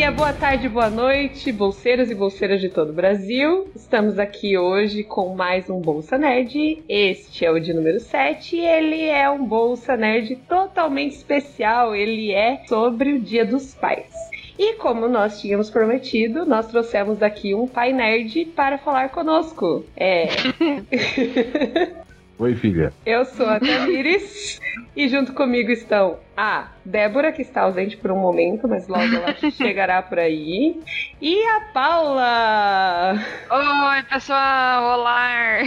dia, boa tarde, boa noite, bolseiros e bolseiras de todo o Brasil. Estamos aqui hoje com mais um Bolsa Nerd. Este é o de número 7 e ele é um Bolsa Nerd totalmente especial. Ele é sobre o Dia dos Pais. E como nós tínhamos prometido, nós trouxemos daqui um pai nerd para falar conosco. É. Oi, filha. Eu sou a Tamires e junto comigo estão a Débora, que está ausente por um momento, mas logo ela chegará por aí. E a Paula! Oi, pessoal! Olá!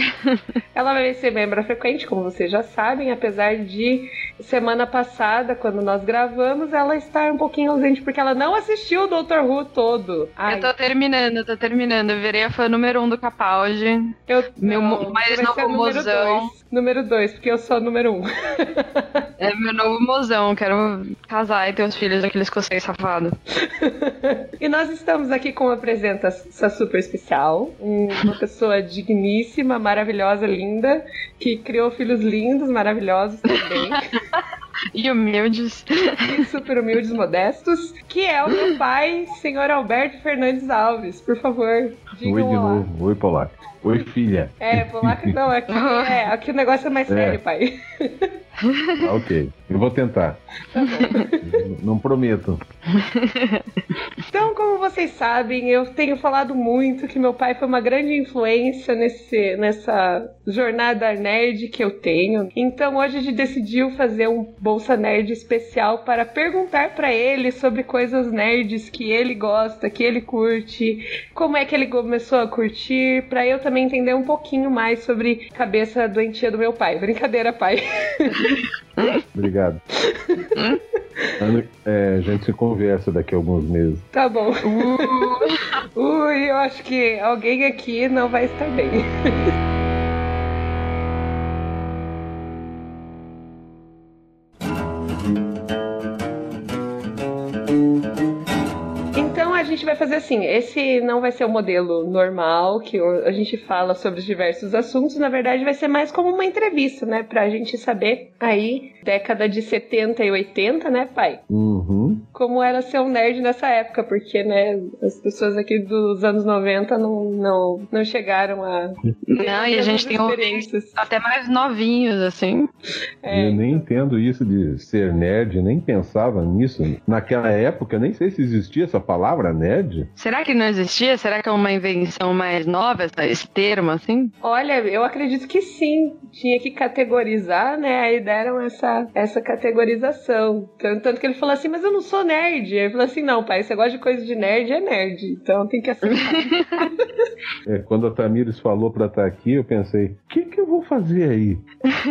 Ela vai ser membro frequente, como vocês já sabem, apesar de semana passada, quando nós gravamos, ela estar um pouquinho ausente porque ela não assistiu o Dr. Who todo. Ai. Eu tô terminando, eu tô terminando. Eu virei a fã número um do Capaldi. Eu, Meu não, mais novo mozão. Dois. Número 2, porque eu sou número 1. Um. É meu novo mozão. Quero casar e ter os filhos daquele escocês safado. e nós estamos aqui com uma presença super especial, uma pessoa digníssima, maravilhosa, linda, que criou filhos lindos, maravilhosos também, E humildes. e super humildes, modestos, que é o meu pai, senhor Alberto Fernandes Alves. Por favor, digam Oi de olá. novo. Oi, Polaco. Oi, filha. É, polaco não, aqui, é, aqui o negócio é mais É. sério, pai. Ah, ok. Eu vou tentar. Tá. Não prometo. Então, como vocês sabem, eu tenho falado muito que meu pai foi uma grande influência nesse, nessa jornada nerd que eu tenho. Então, hoje a gente decidiu fazer um Bolsa Nerd especial para perguntar para ele sobre coisas nerds que ele gosta, que ele curte, como é que ele começou a curtir, para eu também entender um pouquinho mais sobre cabeça doentia do meu pai. Brincadeira, pai. Obrigado. É, a gente se conversa daqui a alguns meses. Tá bom. Ui, eu acho que alguém aqui não vai estar bem. Gente vai fazer assim, esse não vai ser o modelo normal que a gente fala sobre os diversos assuntos, na verdade vai ser mais como uma entrevista, né, pra gente saber aí década de 70 e 80, né, pai? Uhum. como era ser um nerd nessa época, porque, né, as pessoas aqui dos anos 90 não, não, não chegaram a. Não, e a gente tem experiências. até mais novinhos, assim. É, eu nem entendo isso de ser nerd, nem pensava nisso. Naquela época, nem sei se existia essa palavra nerd. Será que não existia? Será que é uma invenção mais nova, essa- esse termo, assim? Olha, eu acredito que sim. Tinha que categorizar, né? Aí deram essa, essa categorização. Tanto, tanto que ele falou assim, mas eu não sou nerd. Aí ele falou assim, não, pai, você gosta de coisa de nerd, é nerd. Então tem que aceitar. É, quando a Tamires falou pra estar aqui, eu pensei, o que, que eu vou fazer aí?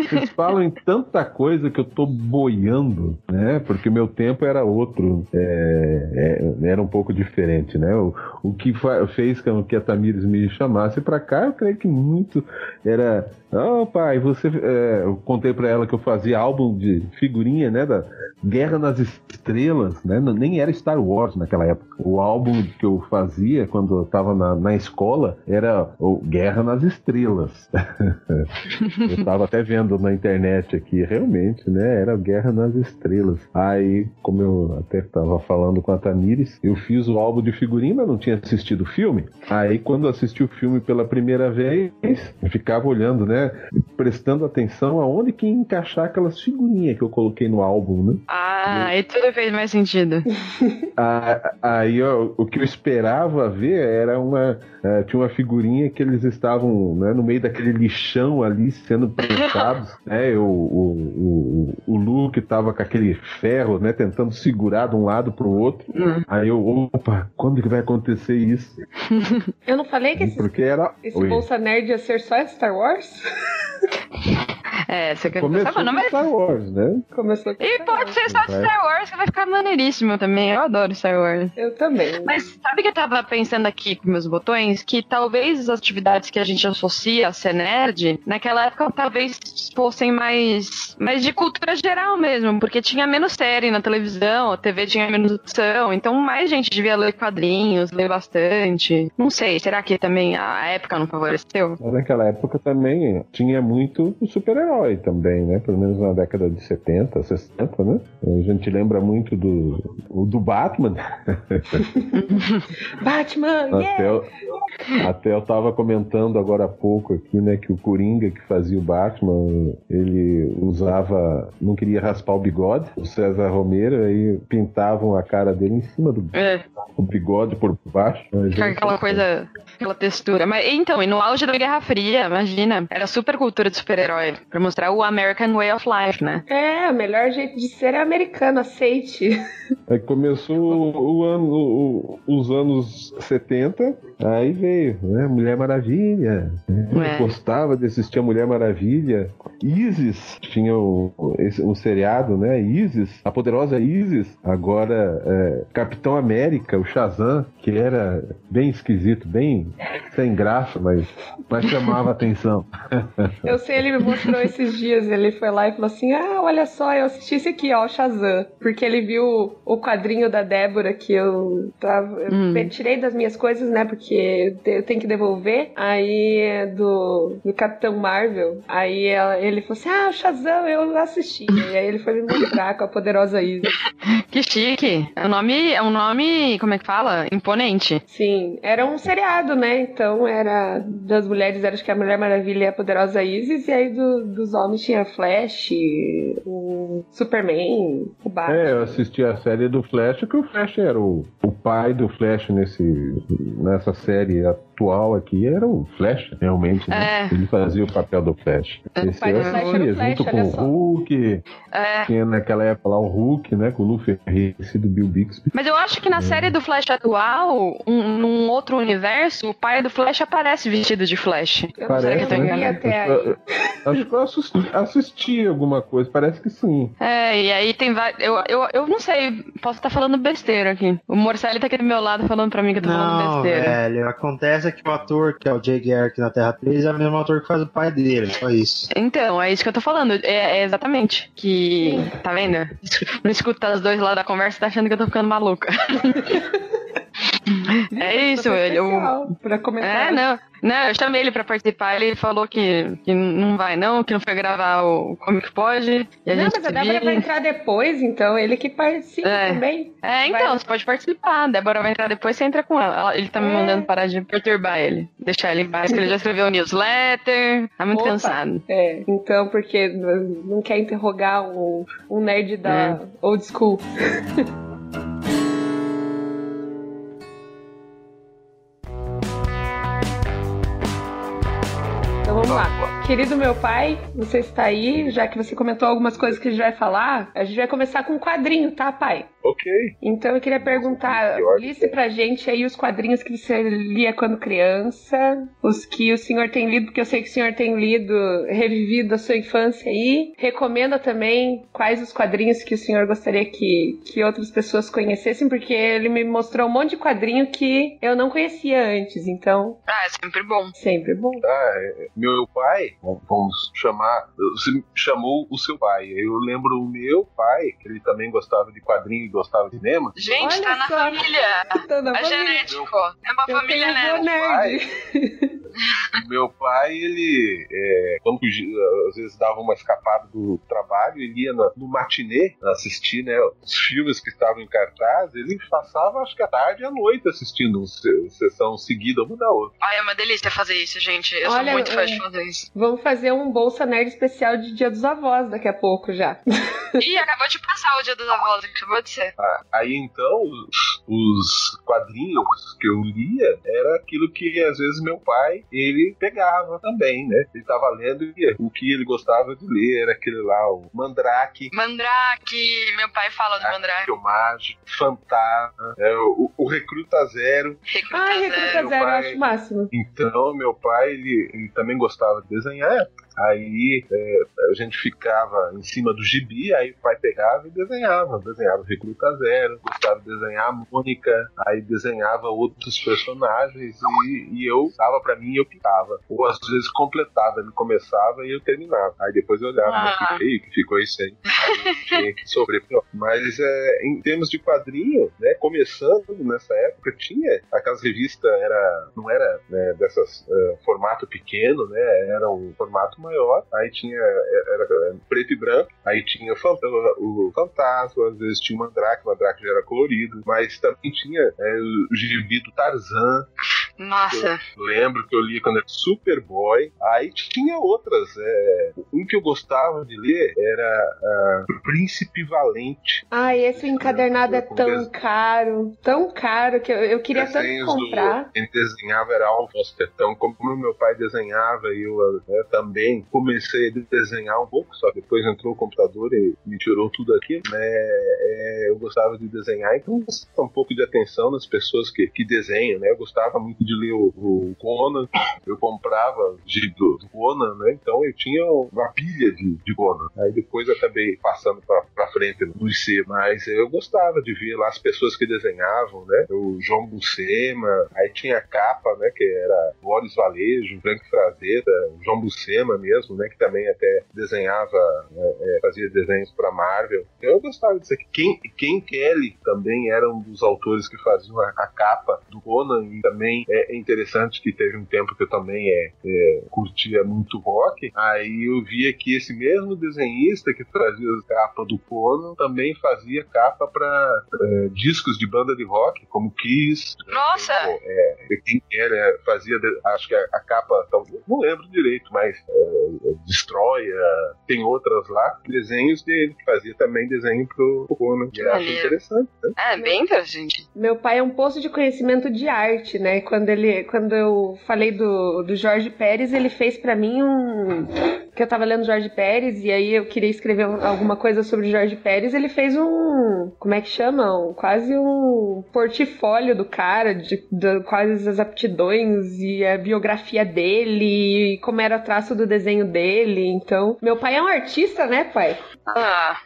Vocês falam em tanta coisa que eu tô boiando, né? Porque meu tempo era outro, é, é, era um pouco diferente, né? O, o que fez com que a Tamires me chamasse pra cá, eu creio que muito era. Oh, pai, você. é, eu contei pra ela que eu fazia álbum de figurinha, né? Da Guerra nas Estrelas, né? Nem era Star Wars naquela época. O álbum que eu fazia quando eu tava na, na escola era o Guerra nas Estrelas. eu tava até vendo na internet aqui, realmente, né? Era Guerra nas Estrelas. Aí, como eu até tava falando com a Tamires, eu fiz o álbum de figurinha, mas não tinha assistido o filme. Aí, quando assisti o filme pela primeira vez, ficava olhando, né? Prestando atenção aonde que ia encaixar aquelas figurinhas que eu coloquei no álbum, né? Ah, aí tudo fez mais sentido. Ah, Aí ó, o que eu esperava ver era uma. eh, tinha uma figurinha que eles estavam né, no meio daquele lixão ali sendo pensados. né, o, o, o, o Luke tava com aquele ferro, né? Tentando segurar de um lado pro outro. Hum. Aí eu, opa, quando que vai acontecer isso? Eu não falei que esse, Porque era. esse Oi. Bolsa Nerd ia ser só Star Wars? É, você quer Começou não, com mas. Star Wars, né? Começou com E Star pode Wars. ser só de Star Wars, que vai ficar maneiríssimo também. Eu adoro Star Wars. Eu também. Mas sabe que eu tava pensando aqui com meus botões? Que talvez as atividades que a gente associa a ser nerd, naquela época talvez fossem mais mas, mas de cultura geral mesmo, porque tinha menos série na televisão, a TV tinha menos opção, então mais gente devia ler quadrinhos, ler bastante. Não sei, será que também a época não favoreceu? Naquela época também tinha muito super-herói também, né? Pelo menos na década de 70, 60, né? A gente lembra muito do, do Batman. Batman, até, yeah! eu, até eu tava comentando agora há pouco aqui, né, que o Coringa que fazia o Batman, ele usava, não queria raspar o bigode, o César Romero, aí pintavam a cara dele em cima do É, o bigode por baixo. Fica aí- aquela coisa, aquela textura. Mas então, e no auge da Guerra Fria, imagina, era super cultura de super-herói, mostrar o American Way of Life, né? É, o melhor jeito de ser é americano, aceite. Aí começou o, ano, o- os anos 70, aí veio, né? Mulher Maravilha. né? É. Eu gostava de assistir a Mulher Maravilha. Isis, tinha o, esse, um seriado, né? Isis, a poderosa Isis. Agora, é, Capitão América, o Shazam, que era bem esquisito, bem sem graça, mas, mas chamava atenção. Eu sei, ele me mostrou esses dias, ele foi lá e falou assim, ah, olha só, eu assisti esse aqui, ó, o Shazam. Porque ele viu o quadrinho da Débora que eu tava... Eu Hum. tirei das minhas coisas, né, porque eu tenho que devolver. Aí, é do, do Capitão Marvel, aí ela- ele falou assim, ah, o Shazam, eu assisti. E aí ele foi me mostrar com a poderosa Isis. Que chique. É um nome, é um nome, como é que fala? Imponente. Sim, era um seriado, né? Então era das mulheres, era acho que a Mulher Maravilha e a Poderosa Isis, e aí do- dos homens tinha Flash, o Superman, o Batman. É, eu assisti a série do Flash, que o Flash era o, o pai do Flash nesse, nessa série atual aqui, era o Flash, realmente, né? É. Ele fazia o papel do Flash. É, Esse pai eu do Flash era o Flash, junto com o. Hulk, É. tinha naquela época lá o Hulk, né, com o Lu Ferreira do Bill Bixby. Mas eu acho que na série do Flash atual, um- num outro universo, o pai do Flash aparece vestido de Flash. Eu não Parece, sei, eu né? vi até Acho aí. que eu- Acho que eu assisti, assisti alguma coisa, parece que sim. É, e aí tem vários. Eu, eu, eu não sei, posso estar falando besteira aqui. O Morcelli tá aqui do meu lado falando pra mim que eu tô falando Não, besteira. velho, acontece que o ator, que é o Jay Garrick na Terra 3, é o mesmo ator que faz o pai dele, só isso. Então, é isso que eu tô falando. É, é exatamente. Que. Tá vendo? Não escuta os dois lá da conversa tá achando que eu tô ficando maluca. é isso, Foi velho. especial Pra comentar. É, não. Não, eu chamei ele pra participar, ele falou que, que não vai não, que não foi gravar o Como Que Pode. Não, mas a Débora vira. vai entrar depois, então ele que participa É. também. É, então, Vai. você pode participar. A Débora vai entrar depois, você entra com ela. Ele tá me É. mandando parar de perturbar ele. Deixar ele em paz, que ele já escreveu o newsletter. Tá muito Opa. cansado. É, então, porque não quer interrogar um, um nerd da É. old school. Então vamos lá. Querido meu pai, você está aí, já que você comentou algumas coisas que a gente vai falar, a gente vai começar com um quadrinho, tá, pai? Ok. Então eu queria perguntar, liste pra gente aí os quadrinhos que você lia quando criança, os que o senhor tem lido, porque eu sei que o senhor tem lido, revivido a sua infância aí. Recomenda também quais os quadrinhos que o senhor gostaria que, que outras pessoas conhecessem, porque ele me mostrou um monte de quadrinho que eu não conhecia antes, então Ah, é sempre bom. sempre bom. Meu pai, vamos chamar, você chamou o seu pai. Eu lembro o meu pai, que ele também gostava de quadrinho e gostava de cinema. Gente, Olha tá na só. família. Tô na É família. genético. É uma Eu família, né? avô nerd. Meu pai, ele, é, quando fugia, às vezes dava uma escapada do trabalho, ele ia no, no matinê assistir né, os filmes que estavam em cartaz, ele passava acho que a tarde e a noite assistindo uma se- sessão seguida uma da outra. Ai, é uma delícia fazer isso, gente. Eu Olha, sou muito fã é. de fazer isso. Vamos fazer um Bolsa Nerd especial de Dia dos Avós daqui a pouco já. Ih, acabou de passar o dia dos avós, acabou de ser. Ah, aí então, os, os quadrinhos que eu lia era aquilo que às vezes meu pai ele pegava também, né? Ele tava lendo e o que ele gostava de ler era aquele lá, o Mandrake, Mandrake, meu pai fala do Mandrake. o Mágico, Fantasma, é, o, o Recruta Zero. Recruta Ai, Zero. Recruta Zero, eu pai- acho o máximo. Então, meu pai, ele, ele também gostava de desenhar. Yeah. Aí é, a gente ficava em cima do gibi, aí o pai pegava e desenhava. Desenhava Recruta Zero, gostava de desenhar a Mônica, aí desenhava outros personagens e, e eu dava pra mim e eu pintava. Ou às vezes completava, ele começava e eu terminava. Aí depois eu olhava, ah. que feio que ficou isso aí. aí tinha que sofrer. Mas é, em termos de quadrinho, né, começando nessa época, tinha aquelas revistas, era, não era né, dessas uh, formato pequeno, né, era um formato maior, aí tinha, era, era preto e branco, aí tinha o, o Fantasma, às vezes tinha o Mandrake, o Mandrake já era colorido, mas também tinha é, o gibi do Tarzan, nossa. Eu lembro que eu li quando era Superboy. Aí tinha outras. É, um que eu gostava de ler era uh, Príncipe Valente. Ai, esse encadernado é tão caro. Tão caro que eu, eu queria tanto comprar. Do, quem desenhava era Al Foster. Então, como meu pai desenhava e eu né, também comecei a desenhar um pouco, só depois entrou o computador e me tirou tudo aqui, né? É, eu gostava de desenhar, então um pouco de atenção nas pessoas que, que desenham, né? Eu gostava muito de ler o, o Conan, eu comprava de, do, do, Conan, né? Então eu tinha uma pilha de, de Conan. Aí depois acabei passando pra, pra frente no IC, mas eu gostava de ver lá as pessoas que desenhavam, né? O João Bucema, aí tinha a capa, né? Que era Boris Valejo, Frank Frazetta, João Bucema mesmo, né? Que também até desenhava, né, é, fazia desenhos pra Marvel. Eu gostava disso aqui. Ken, Ken Kelly também era um dos autores que faziam a, a capa do Conan e também é interessante que teve um tempo que eu também é, é, curtia muito rock. Aí eu via que esse mesmo desenhista que fazia a capa do Conan também fazia capa para é, discos de banda de rock, como Kiss. Nossa! É, quem era, fazia, acho que a, a capa, não lembro direito, mas é, Destroia, tem outras lá, desenhos dele, que fazia também desenho pro, pro Conan. Que era interessante. Né? É, bem interessante. Meu pai é um poço de conhecimento de arte, né? Quando ele, quando eu falei do, do Jorge Pérez, ele fez para mim um que eu tava lendo Jorge Pérez e aí eu queria escrever alguma coisa sobre Jorge Pérez, ele fez um, como é que chamam? Quase um portfólio do cara de, de quais as aptidões e a biografia dele, e como era o traço do desenho dele. Então, meu pai é um artista, né, pai? Ah.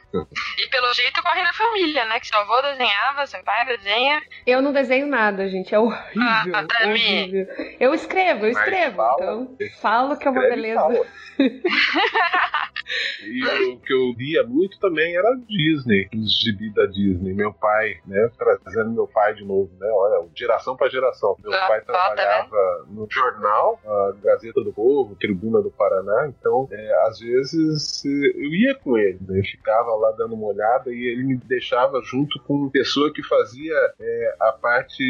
E pelo jeito corre na família, né? Que seu avô desenhava, seu pai desenha. Eu não desenho nada, gente. É horrível. Ah, horrível. Eu escrevo, eu escrevo. Fala, então, falo que é uma beleza. e o que eu via muito também era Disney, os gibi da Disney. Meu pai, né? Trazendo meu pai de novo, né? Olha, geração para geração. Meu ah, pai trabalhava né? no jornal, a Gazeta do Povo, Tribuna do Paraná. Então, é, às vezes, eu ia com ele, né? Ficava lá dando uma olhada e ele me deixava junto com pessoa que fazia é, a parte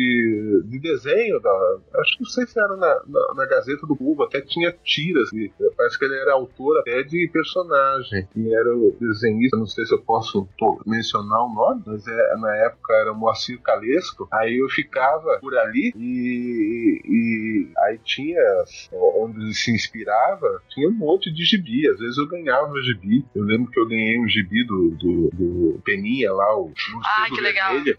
de desenho da. Acho que não sei se era na, na, na Gazeta do Povo, até tinha tiras. E parece que ele era autor até de personagem. E era o desenhista, não sei se eu posso mencionar o nome, mas é, na época era Moacir Calesco. Aí eu ficava por ali e, e aí tinha onde ele se inspirava, tinha um monte de gibi. Às vezes eu ganhava gibi. Eu lembro que eu ganhei um gibi do, do, do Peninha lá, o ah, que legal. Vermelho,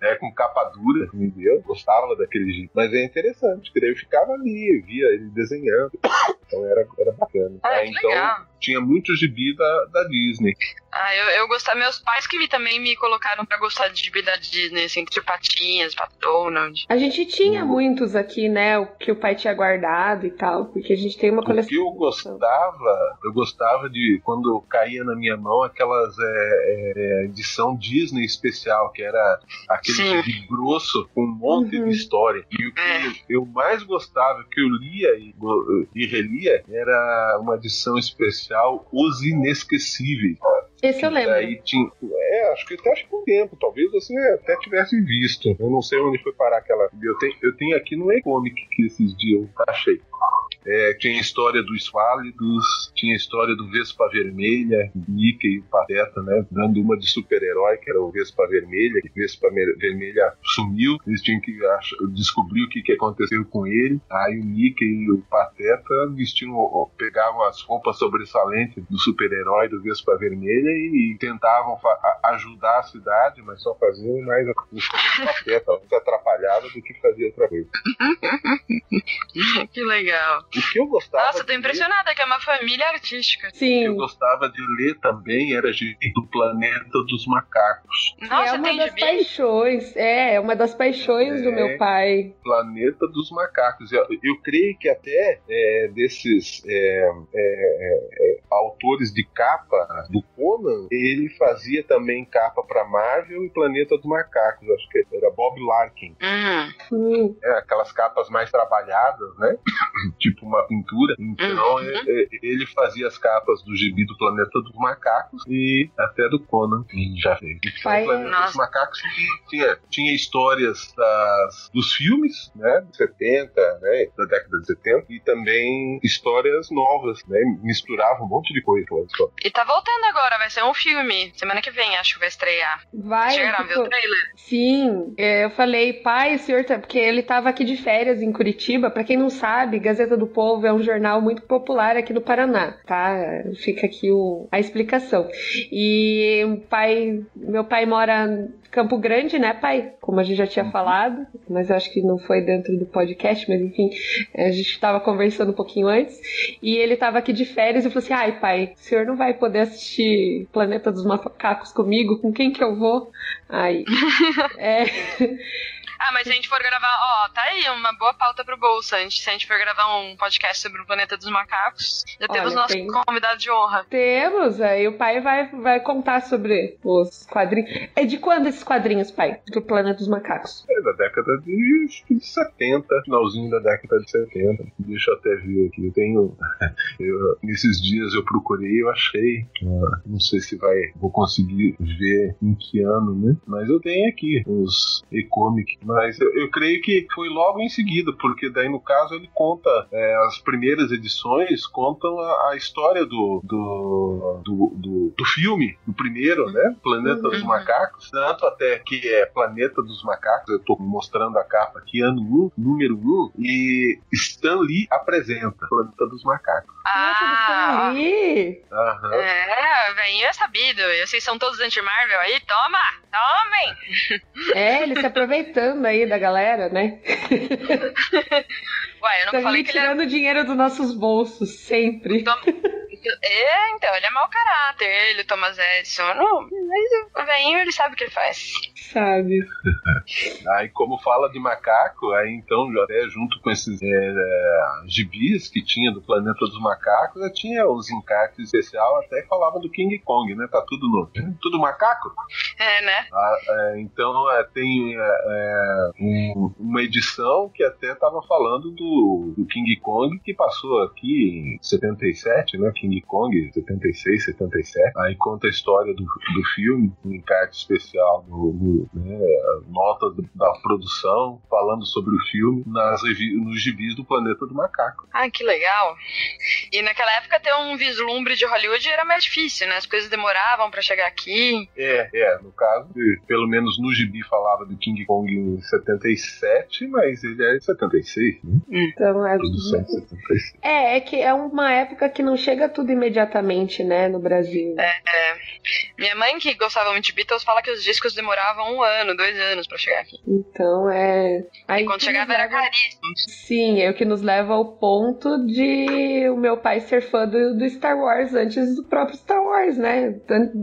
né, com capa dura, entendeu? Gostava daquele gibi. Mas é interessante, porque daí eu ficava ali, via ele desenhando. Então era, era bacana. Ah, é, então, legal tinha muito gibi da, da Disney. Ah, eu, eu gostava. Meus pais que me, também me colocaram pra gostar de gibi da Disney, assim, de Patinhas, Donald. A gente tinha uhum. muitos aqui, né? O que o pai tinha guardado e tal, porque a gente tem uma coleção. O que eu gostava, eu gostava de quando caía na minha mão aquelas é, é, edição Disney especial, que era aquele gibi grosso com um monte uhum. de história. E o que é. eu mais gostava, que eu lia e, e relia, era uma edição especial especial Os Inesquecíveis. Esse eu lembro. Aí tinha, é, acho que até acho que um tempo, talvez você até tivesse visto. Eu não sei onde foi parar aquela. Eu tenho, eu tenho aqui no e-comic que esses dias eu achei. É, tinha a história dos Válidos, tinha a história do Vespa Vermelha, Mickey e o Pateta, né? Dando uma de super-herói, que era o Vespa Vermelha, que Vespa Vermelha sumiu, eles tinham que descobrir o que, que aconteceu com ele. Aí o Mickey e o Pateta vestiam, pegavam as roupas sobressalentes do super-herói do Vespa Vermelha e, e tentavam ajudar a cidade, mas só faziam mais a o Pateta, muito atrapalhava do que fazia outra coisa. que legal. O que eu gostava. Nossa, tô impressionada que é uma família artística. Sim. Eu gostava de ler também, era gibi do Planeta dos Macacos. Nossa, é uma tem das paixões. É, é uma das paixões do É. meu pai. Planeta dos Macacos. Eu, eu creio que até é, desses é, é, é, autores de capa do Conan, ele fazia também capa para Marvel e Planeta dos Macacos. Acho que era Bob Larkin. Uhum. Hum, É, aquelas capas mais trabalhadas, né? tipo uma pintura. Então Uhum. é- é, ele fazia as capas do gibi do Planeta dos Macacos e até do Conan. Ele já fez. Então, Pai, o Planeta nossa. dos Macacos tinha, tinha histórias das, dos filmes, né? De 70, né? Da década de 70. E também histórias novas, né? Misturava um monte de coisa. E tá voltando agora, vai ser um filme. Semana que vem, acho que vai estrear. vai. Chegaram a ver tipo, o trailer? Sim, é, eu falei, pai, o senhor tá. Porque ele tava aqui de férias em Curitiba. Pra quem não sabe, Gazeta do Povo é um jornal muito popular aqui no Paraná, tá? Fica aqui o, a explicação. E o pai, meu pai mora em Campo Grande, né, pai? Como a gente já tinha falado, mas eu acho que não foi dentro do podcast, mas enfim, a gente tava conversando um pouquinho antes. E ele tava aqui de férias e falou assim: ai, pai, o senhor não vai poder assistir Planeta dos Macacos comigo? Com quem que eu vou? Aí. é. Ah, mas se a gente for gravar, ó, tá aí uma boa pauta pro bolso. A gente, se a gente for gravar um podcast sobre o planeta dos macacos, já temos Olha, nosso tem- convidado de honra. Temos, aí o pai vai, vai contar sobre os quadrinhos. É de quando esses quadrinhos, pai? Do Planeta dos Macacos? É da década de, acho que de 70, finalzinho da década de 70. Deixa eu até ver aqui. Eu tenho. eu- nesses dias eu procurei eu achei. ah, não sei se vai vou conseguir ver em que ano, né? Mas eu tenho aqui os e-comic. Mas eu, eu creio que foi logo em seguida, porque daí no caso ele conta. é, as primeiras edições contam a, a história do do, do, do, do filme, do primeiro, né? Planeta dos Uhum. Macacos. Tanto até que é Planeta dos Macacos, eu tô mostrando a capa aqui, ano 1, número 1, e Stan Lee apresenta Planeta dos Macacos. Ah! Aham. é, velhinho é sabido. Vocês são todos anti-Marvel aí? Toma! Tomem! É, ele se aproveitando aí da galera, né? Ué, eu não Tá falei que ele tirando dinheiro dos nossos bolsos, sempre. É, então, ele é mau caráter, ele, o Thomas Edison. Não, mas o velhinho, ele sabe o que ele faz. Sabe? Aí, como fala de macaco, aí então, já até junto com esses é, é, gibis que tinha do Planeta dos Macacos, já tinha uns encartes especial, até falava do King Kong, né? Tá tudo no. Tudo macaco? É, né? Ah, é, então é, tem um- uma edição que até estava falando do, do King Kong que passou aqui em 77, né? King Kong 76, 77. Aí conta a história do, do filme, um encarte especial do, do, né, nota da produção falando sobre o filme nas nos gibis do Planeta do Macaco. Ah, que legal. E naquela época ter um vislumbre de Hollywood era mais difícil, né? As coisas demoravam pra chegar aqui. É, é, no caso, pelo menos no gibi falava do King Kong em 77, mas ele é de 76, né? Então, é, Produção de 76. é, é que é uma época que não chega tudo imediatamente, né, no Brasil. Minha mãe, que gostava muito de Beatles, fala que os discos demoravam um ano, dois anos pra chegar aqui. Então, é. Aí E quando chegava nos era leva- caríssimo. Sim, é o que nos leva ao ponto de o meu pai ser fã do, do Star Wars antes do próprio Star Wars, né?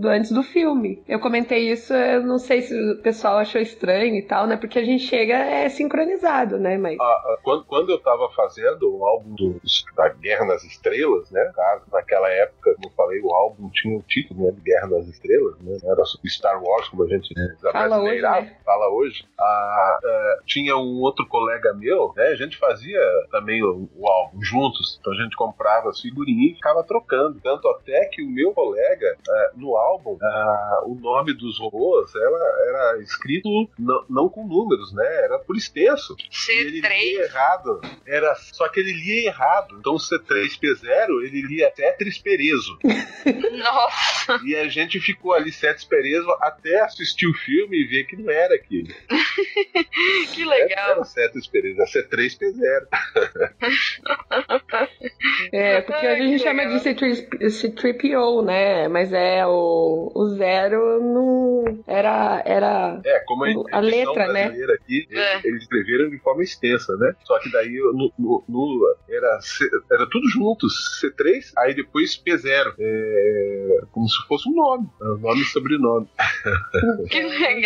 Antes do filme. Eu comentei isso, eu não sei se o pessoal achou estranho e tal, né? Porque a gente chega é sincronizado, né? Mas. Ah, ah, quando, quando eu tava fazendo o álbum do- da Guerra nas Estrelas, né? Naquela época, como eu falei, o álbum tinha o título né, de Guerra nas Estrelas, né? Era Star Wars, como a gente né, Fala hoje, né? fala hoje. Ah, ah, tinha um outro colega meu, né? A gente fazia também o, o álbum juntos. Então a gente comprava as figurinhas e ficava trocando. Tanto até que o meu colega, ah, no álbum, ah, o nome dos robôs era, era escrito não, não com números, né? Era por extenso. E ele lia C3. errado. Era, só que ele lia errado. Então o C3P0 ele lia Cetris Perezo. Nossa! E a gente ficou ali, Cetris Perezo, até assistir o filme e ver que não era aquilo. que legal. era Cetris Perezo, era C3P0. É, porque hoje a gente chama de C3- C3PO, né? Mas é o, o zero não era era É, como a, A letra, né? aqui, eles, É. eles escreveram de forma extensa, né? Só que daí no, no- no- era, C- era tudo juntos, C3, aí depois P0. É, como se fosse um nome, um nome e sobrenome. Que legal.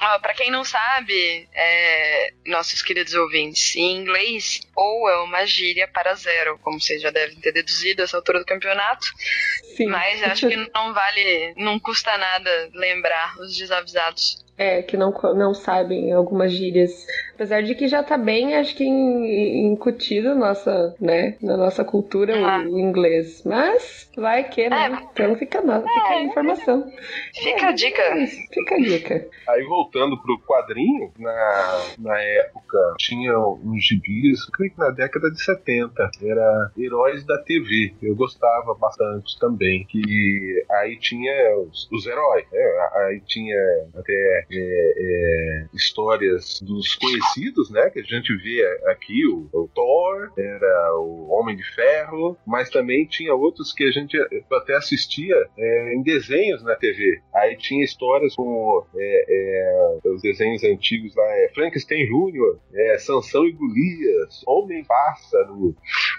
Ó, pra quem não sabe, é, nossos queridos ouvintes, em inglês, ou é uma gíria para zero, como vocês já devem ter deduzido a essa altura do campeonato. sim. Mas acho que não vale, não custa nada lembrar os desavisados. É, que não, não sabem algumas gírias. Apesar de que já tá bem, acho que in- incutido nossa, né, na nossa cultura Ah. o inglês. Mas vai que, né? É. Então fica, nada, fica a informação. Fica a dica. É Fica a dica. Aí voltando pro quadrinho, na, na época tinha uns gibis, que na década de 70, era Heróis da TV. Eu gostava bastante também. Que aí tinha os, os heróis, né? Aí tinha até é, é, histórias dos conhecidos, né? Que a gente vê aqui, o, o Thor, era o Homem de Ferro, mas também tinha outros que a gente até assistia é, em desenhos na TV. Aí tinha histórias como é, é, os desenhos antigos lá, é Frankenstein Jr., é, Sansão e Golias, Homem-Pássaro,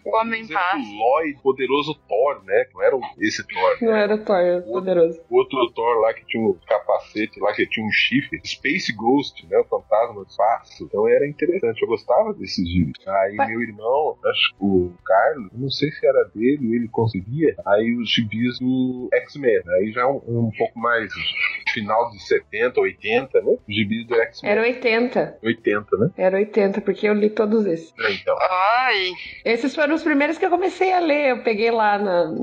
O Homem exemplo, Paz. Lloyd, poderoso Thor, né? Que não era esse Thor. Não era Thor, era poderoso. O outro Thor lá que tinha um capacete lá, que tinha um chifre, Space Ghost, né? O fantasma do espaço. Então era interessante, eu gostava desses gibis. Aí Mas- meu irmão, acho que o Carlos, não sei se era dele, ele conseguia. Aí os gibis do X-Men. Aí já um, um pouco mais final de 70, 80, né? Os gibis do X-Men. Era 80. 80, né? Era 80, porque eu li todos esses. Então. Ai, Esses foram os primeiros que eu comecei a ler. Eu peguei lá na.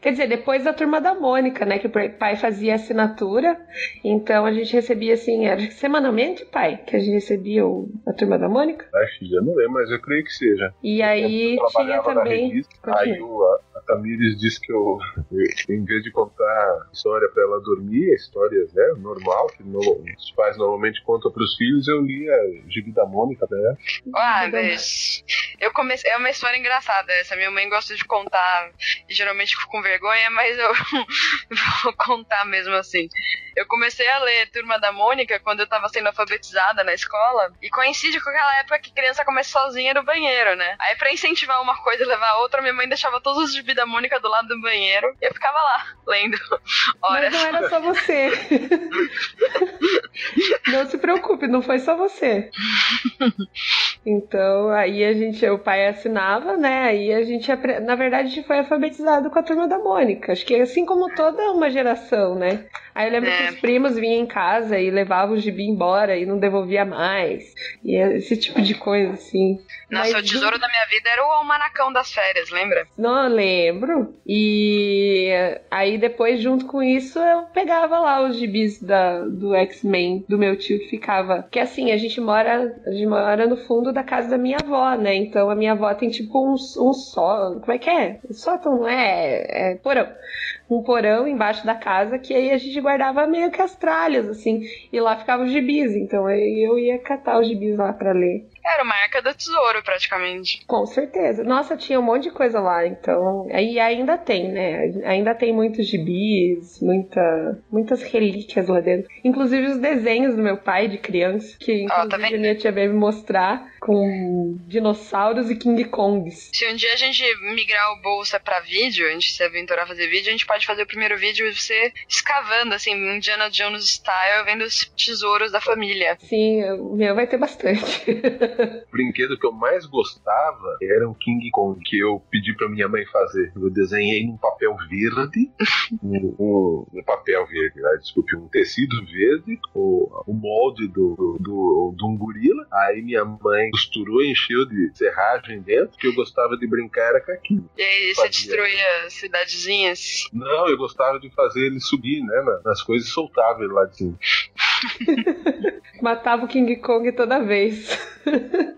Quer dizer, depois da turma da Mônica, né? Que o pai fazia assinatura. Então a gente recebia assim, era semanalmente, pai, que a gente recebia o- a turma da Mônica. Acho que já não lembro, mas eu creio que seja. E aí Eu tinha trabalhava na também. revista, aí o, Tamires disse que eu, em vez de contar história pra ela dormir, histórias né, normal, que no- os pais normalmente contam pros filhos, eu lia Gibi da Mônica, né? ah, mas eu comecei. É uma história engraçada essa. Minha mãe gosta de contar, e geralmente com vergonha, mas eu vou contar mesmo assim. Eu comecei a ler Turma da Mônica quando eu tava sendo alfabetizada na escola, e coincide com aquela época que criança começa sozinha no banheiro, né? Aí pra incentivar uma coisa e levar a outra, minha mãe deixava todos os gibi da Mônica do lado do banheiro, e eu ficava lá, lendo. Horas. Mas não era só você. não se preocupe, não foi só você. Então, aí a gente, o pai assinava, né? Aí a gente, na verdade, a gente foi alfabetizado com a turma da Mônica. Acho que assim como toda uma geração, né? Aí eu lembro É. que os primos vinham em casa e levavam o gibi embora e não devolvia mais. E esse tipo de coisa, assim. Nossa, Mas o tesouro da minha vida era o almanacão das férias, lembra? Não lembro. E aí depois, junto com isso, eu pegava lá os gibis da, do X-Men do meu tio que ficava. Que assim, a gente mora. A gente mora no fundo da casa da minha avó, né? Então a minha avó tem tipo um, um só. Como é que é? Sótão, não é? É porão. Um porão embaixo da casa que aí a gente guardava meio que as tralhas, assim. E lá ficavam os gibis. Então eu ia catar os gibis lá pra ler. Era uma arca do tesouro, praticamente. Com certeza. Nossa, tinha um monte de coisa lá, então. Aí ainda tem, né? Ainda tem muitos gibis, muita, muitas relíquias lá dentro. Inclusive os desenhos do meu pai de criança, que tá inclusive vendo? a minha tia veio me mostrar com dinossauros e King Kongs. Se um dia a gente migrar o bolsa pra vídeo, a gente se aventurar a fazer vídeo, a gente pode fazer o primeiro vídeo e você escavando, assim, Indiana Jones style, vendo os tesouros da família. Sim, o meu vai ter bastante. O brinquedo que eu mais gostava era um King Kong, que eu pedi pra minha mãe fazer. Eu desenhei num papel verde, um, um- um papel verde, né? desculpe, um tecido verde, o, o molde do, do, do, de um gorila. Aí minha mãe costurou, encheu de serragem dentro, que eu gostava de brincar era com aquilo. E aí você destruía cidadezinhas. Não, eu gostava de fazer ele subir, né, na- nas coisas e soltava ele lá de cima. Matava o King Kong toda vez.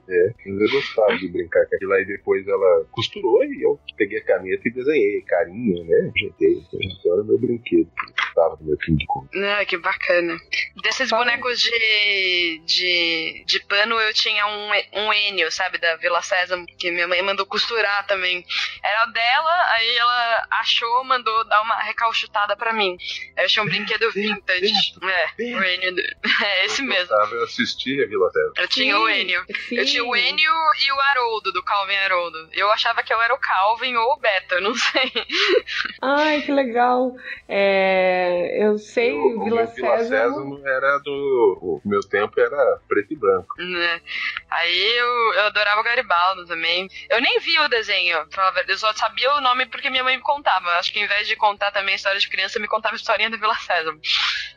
É, eu gostava de brincar com aquilo. Aí depois ela costurou e eu peguei a caneta e desenhei carinha, né? Ajeitei. Então era meu brinquedo. Eu gostava do meu King Kong. Ah, que bacana. Desses Fala. bonecos de, de, de pano, eu tinha um, um Enio, sabe, da Vila Sésamo, que minha mãe mandou costurar também. Era dela, aí ela achou, mandou dar uma recalchutada pra mim. Eu tinha um brinquedo vintage. É, o Enio. É, esse mesmo. Eu assistia Vila Sésamo. Eu tinha o Enio. Sim. Eu tinha o Enio e o Haroldo, do Calvin Haroldo. Eu achava que eu era o Calvin ou o Beto, eu não sei. Ai, que legal. É, eu sei, O- o Vila meu Vila Sésamo. Sésamo era do. O meu tempo era preto e branco. né? Aí eu, eu adorava o Garibaldo também. Eu nem vi o desenho, eu só sabia o nome porque minha mãe me contava. Eu Acho que em vez de contar também história de criança, me contava a historinha da Vila Sésamo.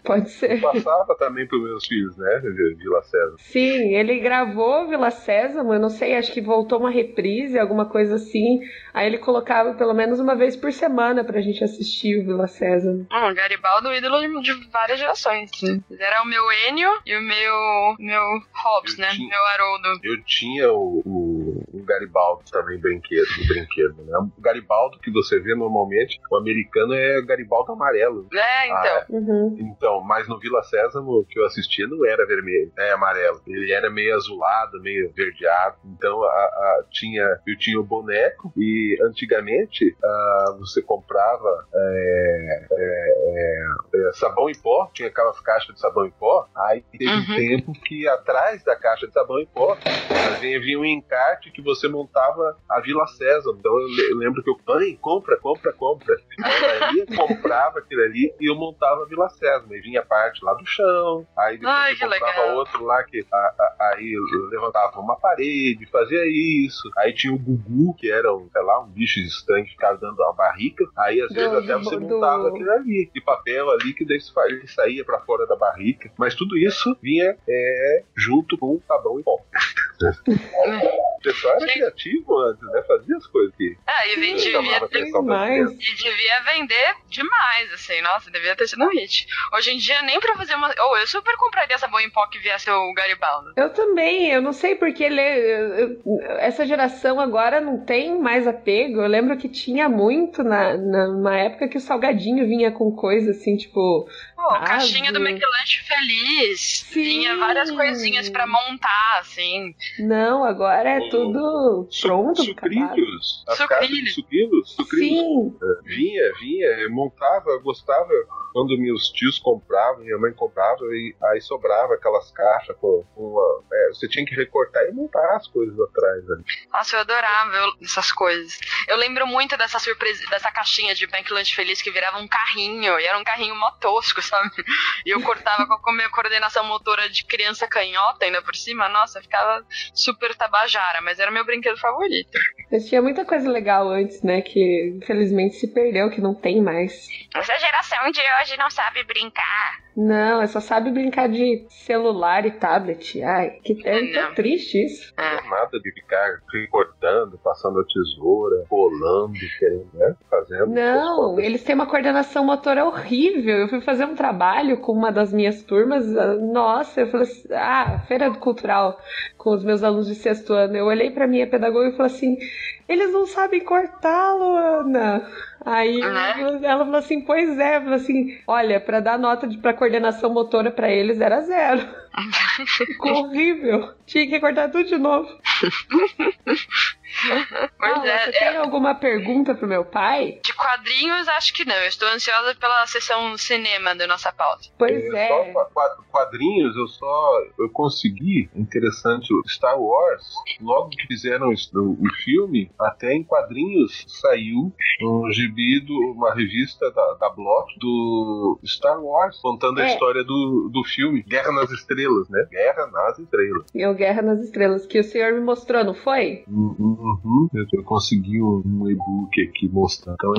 Pode ser. Passava também pros meus filhos, né? Vila Sésamo. Sim, ele gravou Vila Sésamo, eu não sei, acho que voltou uma reprise, alguma coisa assim. Aí ele colocava pelo menos uma vez por semana pra gente assistir o Vila Sésamo. Hum, o Garibaldo, ídolo de, várias gerações. né? Era o meu Enio e o meu, meu Hobbs, Eu né? tinha- Meu Haroldo. Eu tinha o, o, o Garibaldo também, brinquedo, brinquedo, né? O Garibaldo que você vê normalmente, o americano é Garibaldo amarelo. É, então. Uhum. Então, mas no Vila Sésamo que eu assistia não era vermelho, é amarelo. Ele era meio azulado, meio verdeado. Então a, a- tinha, eu tinha o boneco e antigamente ah, você comprava é, é, é, sabão em pó, tinha aquelas caixas de sabão em pó. Aí teve um Uhum. tempo que atrás da caixa de sabão em pó vinha, vinha um encarte que você montava a Vila Sésamo. Então eu, le- eu lembro que eu, mãe, compra, compra, compra. Ela ia, comprava aquilo ali e eu montava a Vila Sésamo. E vinha parte lá do chão, aí depois Ai, eu comprava legal. outro lá que a- a- aí levantava uma parede, fazia isso. Aí tinha o Gugu, que era um, sei lá, um bicho estranho que ficava dando uma barrica. Aí às Do- vezes até você do- montava aquilo ali, de papel ali, que daí ele saía pra fora da barrica. Mas tudo isso vinha é, junto com o sabão e pó. O pessoal era Gente. criativo antes, né? Fazia as coisas que É, e devia, ter- demais. e devia vender demais, assim. Nossa, devia ter sido um hit. Hoje em dia, nem pra fazer uma. Ou eu super compraria sabão em que viesse o Garibaldo. Eu também, eu não sei porque ele, eu- eu- essa geração agora não tem mais apego. Eu lembro que tinha muito na, na- numa época que o salgadinho vinha com coisa assim, tipo. Pô, Ah, caixinha do? McLanche feliz. Sim. Vinha várias coisinhas pra montar, assim. Não, agora é tudo Su- pronto, sucrilhos, as Sucrilhos. caixas de sucrilhos, sucrilhos Sim, Vinha, vinha, eu montava, eu gostava quando meus tios compravam, minha mãe comprava, e aí sobrava aquelas caixas com uma. é, você tinha que recortar e montar as coisas atrás ali. Nossa, eu adorava eu- essas coisas. Eu lembro muito dessa surpresa, dessa caixinha de McLanche feliz que virava um carrinho. E era um carrinho mó tosco, sabe? E eu cortava com a minha coordenação motora de criança canhota ainda por cima. Nossa, ficava super tabajara, mas era meu brinquedo favorito. mas tinha muita coisa legal antes, né? Que infelizmente se perdeu, que não tem mais. Essa geração de hoje não sabe brincar. Não, é só sabe brincar de celular e tablet. Ai, que é Não. tão triste isso. Não era nada de ficar recortando, passando a tesoura, rolando, querendo, né? Fazendo. Não, eles têm uma coordenação motora horrível. Eu fui fazer um trabalho com uma das minhas turmas. ah, Nossa, eu falei assim, ah, feira do cultural com os meus alunos de sexto ano. Eu olhei pra minha pedagoga e falei assim: eles não sabem cortar, Luana. Aí Né? ela falou assim: pois é, falou assim: olha, pra dar nota de, pra coordenação motora pra eles era zero. Ficou horrível. Tinha que cortar tudo de novo. Paula, é, você tem alguma pergunta pro meu pai? de quadrinhos acho que não. Eu estou ansiosa pela sessão cinema da nossa pauta. Pois Eu é. Só qua- qua- quadrinhos, eu só eu consegui, interessante, o Star Wars, logo que fizeram o filme, até em quadrinhos saiu um gibi, do, uma revista da, da Block do Star Wars, contando a É. história do, do filme Guerra nas Estrelas, né? Guerra nas Estrelas. E o Guerra nas Estrelas, que o senhor me mostrou, não foi? Uhum. Eu, eu consegui um, um e-book aqui mostrando. Então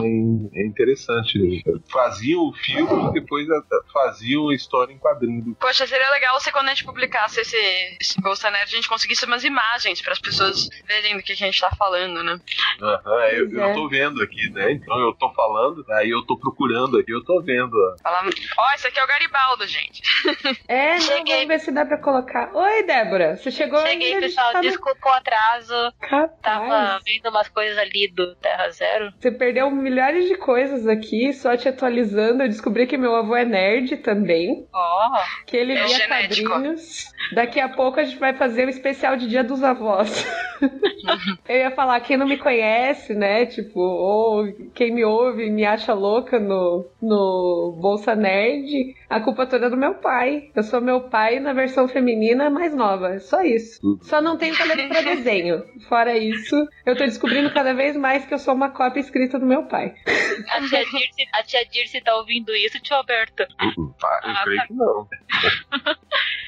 é, é interessante. Faziam o filme e depois a- a- faziam a história em quadrinho Poxa, seria legal se quando a gente publicasse esse, esse Bolsa Nerd, a gente conseguisse umas imagens para as pessoas verem do que, que a gente tá falando, né? Aham, é, eu, eu é. tô vendo aqui, né? Então eu tô falando, aí eu tô procurando aqui, eu tô vendo. ó. Ó, esse aqui é o Garibaldo, gente. É, não, Cheguei. vamos ver se dá pra colocar. Oi, Débora, você chegou Cheguei, ainda, pessoal. no- Desculpa o atraso. Capaz. Tava vendo umas coisas ali do Terra Zero. Você perdeu milhares de coisas aqui, só te atualizando. Eu descobri que meu avô é nerd também, Ó, que ele É lia genético. quadrinhos. Daqui a pouco a gente vai fazer um especial de Dia dos Avós. Eu ia falar, quem não me conhece, né? Tipo, ou quem me ouve me acha louca no, no Bolsa Nerd, a culpa toda é do meu pai. Eu sou meu pai na versão feminina mais nova. É só isso. Só não tenho talento pra desenho. Fora isso, eu tô descobrindo cada vez mais que eu sou uma cópia escrita do meu pai. a tia Dirce, a tia Dirce tá ouvindo isso, tio Alberto. Ah, eu Ah, creio tá. que não.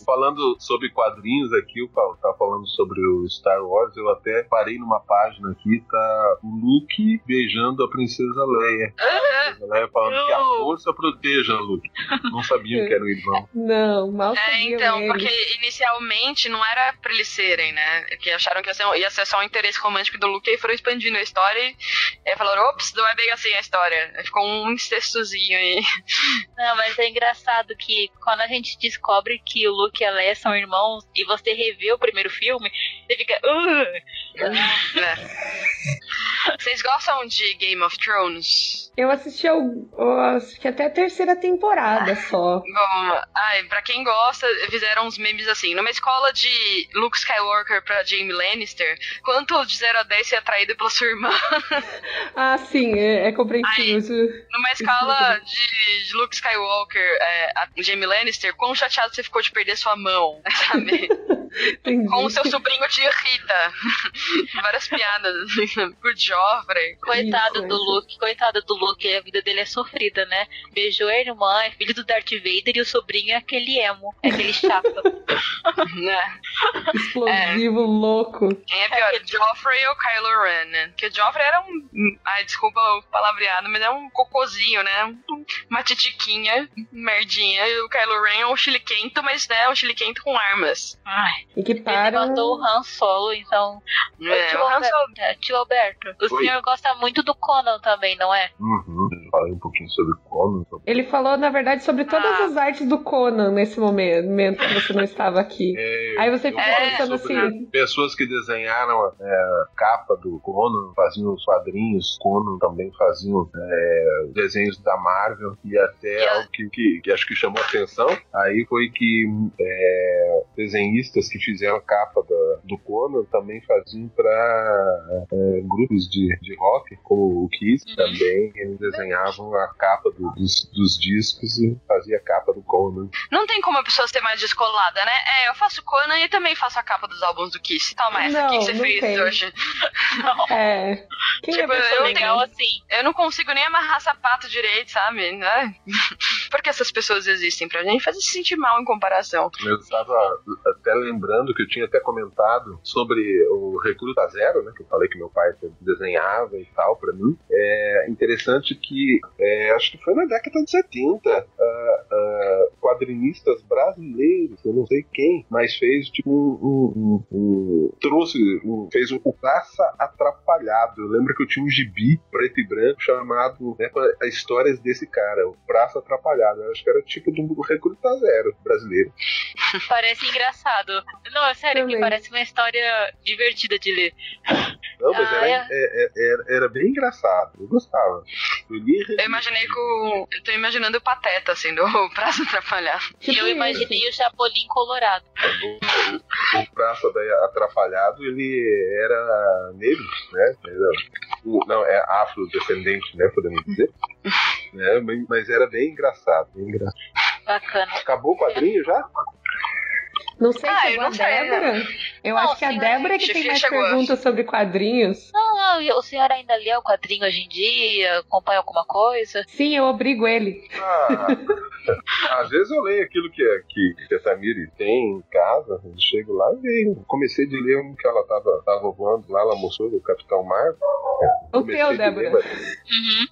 falando sobre quadrinhos aqui, eu falo- tá falando sobre o Star Wars, eu até parei numa página aqui, tá o Luke beijando a princesa Leia. A princesa Leia falando que a força proteja o Luke. Não sabiam que era o irmão. Não, mal É, sabiam então, eles. porque inicialmente não era pra eles serem, né? Que acharam que ia ser, ia ser só um interesse romântico do Luke e foram expandindo a história e aí falaram, ops, não é bem assim a história. Ficou um incestozinho aí. Não, mas é engraçado que quando a gente descobre que o Luke e a Leia são irmãos e você revê o primeiro filme, você fica. "Uh". Vocês gostam de Game of Thrones? Eu assisti ao, eu acho que até a terceira temporada só. Bom, ai, pra quem gosta, fizeram uns memes assim. Numa escola de Luke Skywalker pra Jaime Lannister, quanto de 0 a 10 você é atraído pela sua irmã? Ah, sim, é, é compreensível. Isso- Numa escala de, de Luke Skywalker, é, a Jaime Lannister, quão chateado você ficou de perder sua mão, sabe? Entendi. Como o seu sobrinho te irrita. Várias piadas por Joffrey. Coitado Isso, do isso. Luke, coitado do Luke, a vida dele é sofrida, né? Beijou a irmã, é filho do Darth Vader e o sobrinho é aquele emo, é aquele chato. Né? Explosivo, louco. Quem é pior, Joffrey ou Kylo Ren? né? Porque o Joffrey era um. Ai, desculpa o palavreado, mas é um cocôzinho, né? Um- Uma titiquinha, merdinha. E o Kylo Ren é um chiliquento, mas né, um chiliquento com armas. Ai, E que ele param. matou o Han Solo, então. É, tio, Alberto, Solo- é, tio Alberto, o Oi. senhor gosta muito do Conan também, não é? Uhum. Falei um pouquinho sobre Conan. sobre- Ele falou, na verdade, sobre todas Ah. as artes do Conan nesse momento, momento que você não estava aqui. É, Aí você ficou É, pensando assim. pessoas que desenharam é, a capa do Conan, faziam os quadrinhos, Conan também faziam é, desenhos da Marvel e até algo que, que, que acho que chamou atenção aí foi que é, que fizeram a capa da- do Conan também faziam para grupos de, de rock, como o Kiss, Uhum. também eles desenhavam a capa do- dos, dos discos e fazia a capa do Conan. Não tem como a pessoa ser mais descolada, né? É, eu faço Conan e também faço a capa dos álbuns do Kiss. Toma essa, o que, Não, que você não fez tem. hoje? É. Quem Tipo, é eu pessoa tenho- Legal assim. Eu não consigo nem amarrar sapato direito, sabe? Né? Porque essas pessoas existem pra gente fazer se sentir mal em comparação. Eu estava até lembrando que eu tinha até comentado sobre o Recruta Zero, né? Que eu falei que meu pai desenhava e tal pra mim. É interessante que é, acho que foi na década de 70, ah, ah, quadrinistas brasileiros, eu não sei quem, mas fez tipo um, um- um- trouxe, um- fez o Praça Atrapalhado. Eu lembro que eu tinha um gibi preto e branco chamado né, histórias desse cara, o Praça Atrapalhado. Eu acho que era tipo do Recruta Zero brasileiro. Parece engraçado. Não, é sério, que Também. parece uma história divertida de ler. Não, mas Ah, era, é? é- é- era, era bem engraçado. Eu gostava. Eu li e Eu imaginei com. Eu tô imaginando o Pateta, assim, do Prazo Atrapalhado. Tipo eu isso. imaginei o Chapolin Colorado. o, o Praça da Atrapalhado, ele era negro, né? Era, o- não, é afrodescendente, né? Podemos dizer. né? Mas- Mas era bem engraçado, bem engraçado. Bacana. Acabou o quadrinho já? Não sei Ah, se chegou não a né? Débora. Eu Não, acho que a Débora é que tem mais chegou, perguntas sobre quadrinhos. Não, não, e o senhor ainda lê o quadrinho hoje em dia? Acompanha alguma coisa? Sim, eu obrigo ele. Ah, às vezes eu leio aquilo que, que, que a Tamiri tem em casa, eu chego lá e leio. Comecei de ler um que ela tava, tava voando lá, ela mostrou do Capitão Marvel. O teu, Débora. ler, mas- Uhum.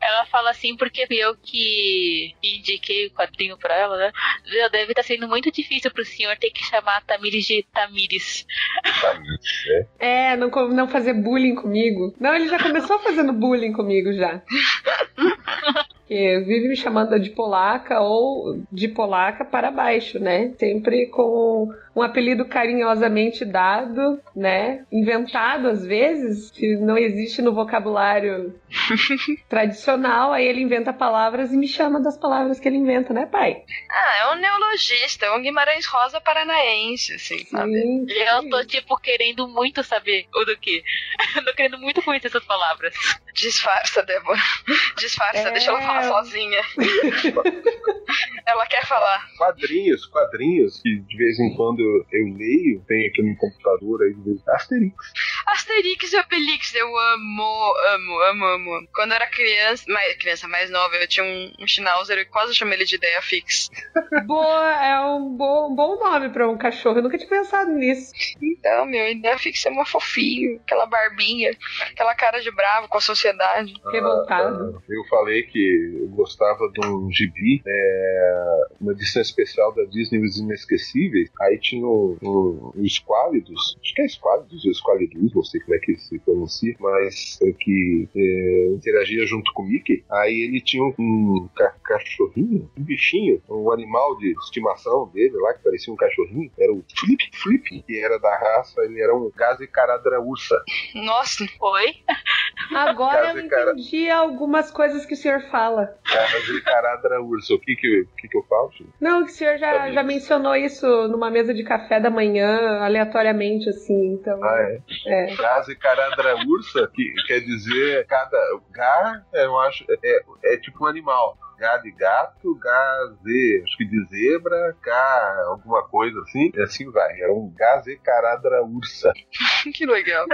Ela fala assim porque eu que indiquei o quadrinho pra ela, né? Já deve estar sendo muito difícil pro senhor ter que chamar a Tamires de Tamires. É, não, co- não fazer bullying comigo. Não, ele já começou fazendo bullying comigo já. Que vive me chamando de polaca ou de polaca para baixo, né? Sempre com um apelido carinhosamente dado, né? Inventado às vezes, que não existe no vocabulário tradicional. Aí ele inventa palavras e me chama das palavras que ele inventa, né, pai? Ah, é um neologista, é um Guimarães Rosa paranaense, assim, sabe? Sim, Eu tô, tipo, querendo muito saber o do que. tô querendo muito conhecer essas palavras. Disfarça, Débora. Disfarça, É. deixa ela falar sozinha. ela quer falar. Quadrinhos, quadrinhos que de vez em quando eu, leio, tem aqui no computador aí, Asterix. Asterix e Obelix, eu amo, amo, amo, amo. Quando eu era criança, mais, criança mais nova, eu tinha um, um Schnauzer, eu quase chamei ele de ideia fix. Boa, é um bom, bom nome para um cachorro. Eu nunca tinha pensado nisso. Então, meu, ideia fix é uma fofinho, aquela barbinha, aquela cara de bravo com a sociedade. Revoltado. Ah, eu falei que eu gostava de um gibi, é, uma edição especial da Disney Os Inesquecíveis. Aí tinha o, o, o Esquálidos, acho que é Esquálidos ou Esqualidus, não sei como é que se pronuncia, mas é que é, interagia junto com o Mickey. Aí ele tinha um ca- cachorrinho, um bichinho, um animal de estimação dele lá, que parecia um cachorrinho, era o Flip Flip, que era da raça, ele era um Gazicaradra ursa. Nossa, Oi? Agora eu cara. entendi algumas coisas que o senhor fala. Gazicaradra ursa. O que que, o que que eu falo? gente? Não, que o senhor já, já mencionou isso numa mesa de café da manhã, aleatoriamente, assim, então. Ah, é? É. Gaze caradra ursa, que quer dizer cada. Gar, é, eu acho, é, é tipo um animal. Gá de gato, gaze, acho que de zebra, cá, alguma coisa assim, e assim vai. Era um gaze caradra ursa. que legal.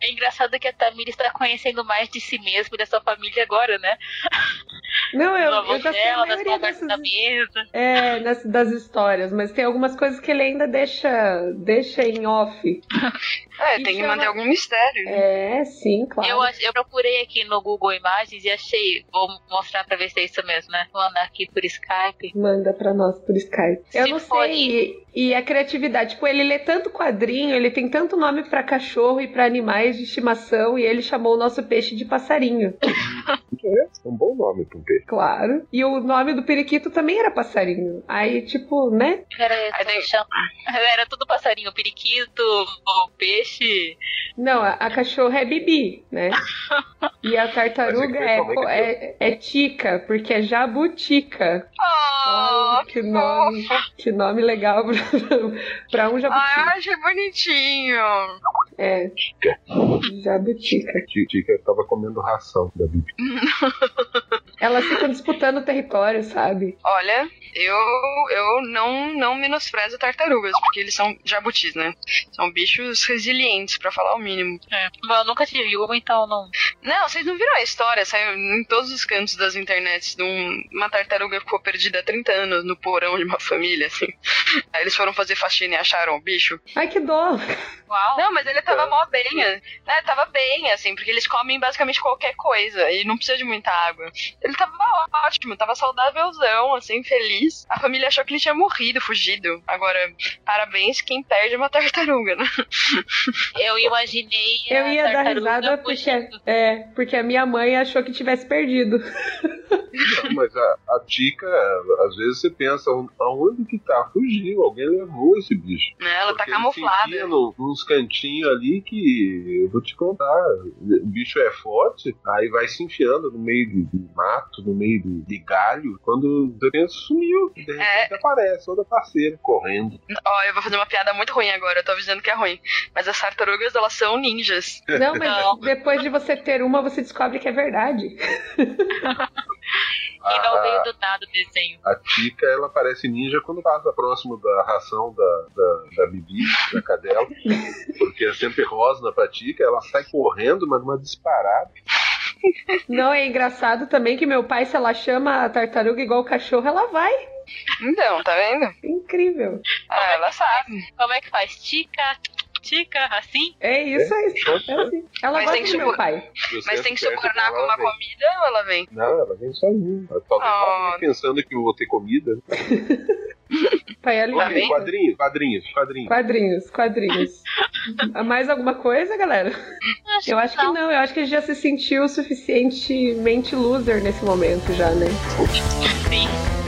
É engraçado que a Tamires está conhecendo mais de si mesma e da sua família agora, né? Não, eu, eu já sei a dela, das maioria conversas dessas, da mesa. é, nas- das histórias, mas tem algumas coisas que ele ainda deixa, deixa em off. É, tem que manter algum mistério. É, sim, claro. Eu, eu procurei aqui no Google Imagens e achei. Vou mostrar pra ver se é isso mesmo, né? Mandar aqui por Skype. Manda pra nós por Skype. Eu Se não for sei. E, e a criatividade, tipo, ele lê tanto quadrinho, ele tem tanto nome pra cachorro e pra animais de estimação, e ele chamou o nosso peixe de passarinho. É um bom nome pra um peixe. Claro. E o nome do periquito também era passarinho. Aí, tipo, né? Pera aí, achando- Era tudo passarinho, periquito, o peixe. Não, a, a cachorra é Bibi, né? E a tartaruga é, é que co- é, é Tica, porque é jabutica. Oh, Olha que nome, que nome legal pra, pra um jabuti. Ai, eu achei bonitinho. É. Jabutica. Tica tava comendo ração da Bibi. Elas ficam disputando o território, sabe? Olha, eu, eu não, não menosprezo tartarugas, porque eles são jabutis, né? São bichos resilientes, pra falar o mínimo. É. Bom, eu nunca tive uma, então não. Não, vocês não viram a história? Saiu em todos os cantos das internets de um- uma tartaruga que ficou perdida há 30 anos no porão de uma família, assim. Aí eles foram fazer faxina e acharam o bicho. Ai, que dó. Uau! Não, mas ele tava mó bem, né? Tava bem, assim, porque eles comem basicamente qualquer coisa e não precisa de muita água. Ele tava ótimo, tava saudávelzão, assim, feliz. A família achou que ele tinha morrido, fugido. Agora, parabéns quem perde uma tartaruga, né? Eu imaginei. Eu ia dar risada porque, é, porque a minha mãe achou que tivesse perdido. Não, mas a, a Tica, às vezes você pensa, aonde que tá? Fugiu, alguém levou esse bicho. Né, Ela tá Porque ele enfia camuflada. no- nos cantinhos ali que eu vou te contar. O bicho é forte, aí vai se enfiando no meio de, de mato, no meio de, de galho. Quando você pensa, sumiu. De repente aparece toda parceira correndo. Ó, eu vou fazer uma piada muito ruim agora, eu tô avisando que é ruim. Mas as tartarugas, elas são ninjas. Não, mas Não. depois de você ter uma, você descobre que é verdade. E não A- veio do nada o desenho. A Tica, ela parece ninja quando passa próximo da ração da, da, da Bibi, da cadela. Porque é sempre rosna pra Tica, ela sai correndo, mas numa disparada. Não, é engraçado também que meu pai, se ela chama a tartaruga igual o cachorro, ela vai. Então, tá vendo? Incrível. Ah, ela sabe. Como é que faz? Tica. Tica, assim? É isso aí. É assim. Ela Mas tem gosta que do meu pai. Mas tem que subornar com uma comida ou ela vem? Não, ela vem sozinha. Ela Talvez Ah. ela venha pensando que eu vou ter comida. Pai alimenta. vem? Quadrinhos, quadrinhos, quadrinhos. Quadrinhos, quadrinhos. Mais alguma coisa, galera? Eu acho que não, eu acho que a gente já se sentiu suficientemente loser nesse momento já, né? Sim.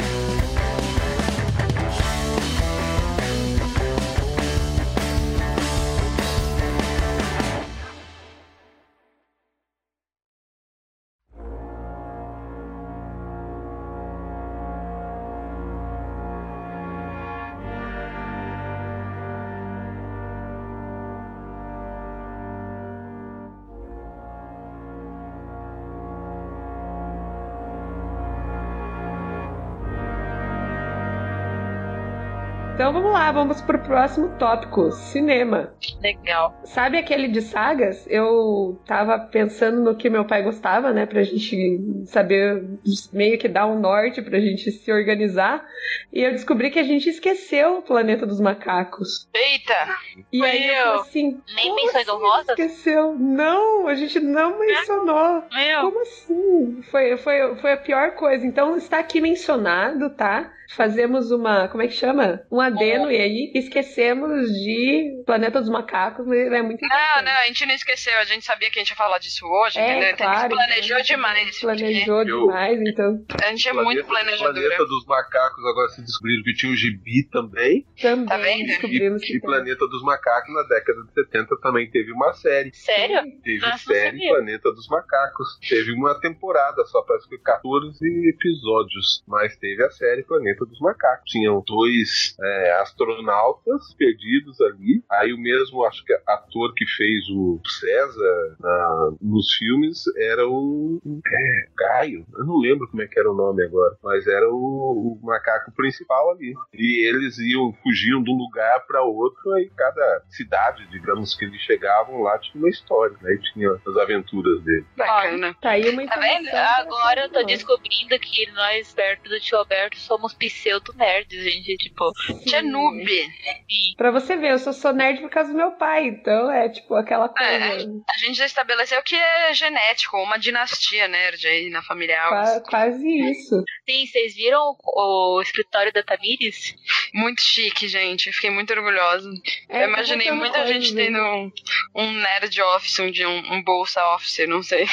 Então vamos lá, vamos pro próximo tópico: cinema. Legal. Sabe aquele de sagas? Eu tava pensando no que meu pai gostava, né? Pra gente saber meio que dar um norte pra gente se organizar. E eu descobri que a gente esqueceu o Planeta dos Macacos. Eita! E Foi aí eu eu. assim. Nem menções assim honrosas? Esqueceu? Não, a gente não mencionou. Meu, Como assim? Foi, foi, foi a pior coisa. Então está aqui mencionado, tá? Fazemos uma. Como é que chama? Um adeno e aí esquecemos de Planeta dos Macacos, mas é muito Não, não, a gente não esqueceu. A gente sabia que a gente ia falar disso hoje, É, entendeu? Então, a claro. gente planejou demais. Planejou Eu- demais, então porque A gente é muito planejadora. Planeta dos Macacos, agora se descobriram que tinha o Gibi também. também Tá vendo? descobrimos E, que e tem. Planeta dos Macacos, na década de 70, também teve uma série. sério? Teve Nossa, série. Planeta dos Macacos. Teve uma temporada só, parece que 14 episódios. Mas teve a série Planeta dos Macacos. Tinham dois é, astronautas perdidos ali. Aí o mesmo, acho que ator que fez o César na- nos filmes era o é, Caio. Eu não lembro como é que era o nome agora. Mas era o, o macaco principal ali. E eles iam, fugiam de um lugar para outro. Aí cada cidade, digamos, que eles chegavam lá tinha uma história. Aí tinha as aventuras dele. Bacana. Tá aí uma Tá vendo? informação Agora eu tô descobrindo que nós, perto do tio Alberto, somos pseudo-nerds, gente. Tipo, Tinha noob. Sim. Pra você ver, eu sou, sou nerd por causa do meu pai, então é tipo aquela coisa. É, A gente já estabeleceu que é genético, uma dinastia nerd aí na família Alves. qua- quase isso. Sim, vocês viram o, o escritório da Tamires? Muito chique, gente. Fiquei muito orgulhosa. É, eu imaginei muita coisa, gente né? tendo um, um nerd office, um, um, um bolsa office, não sei.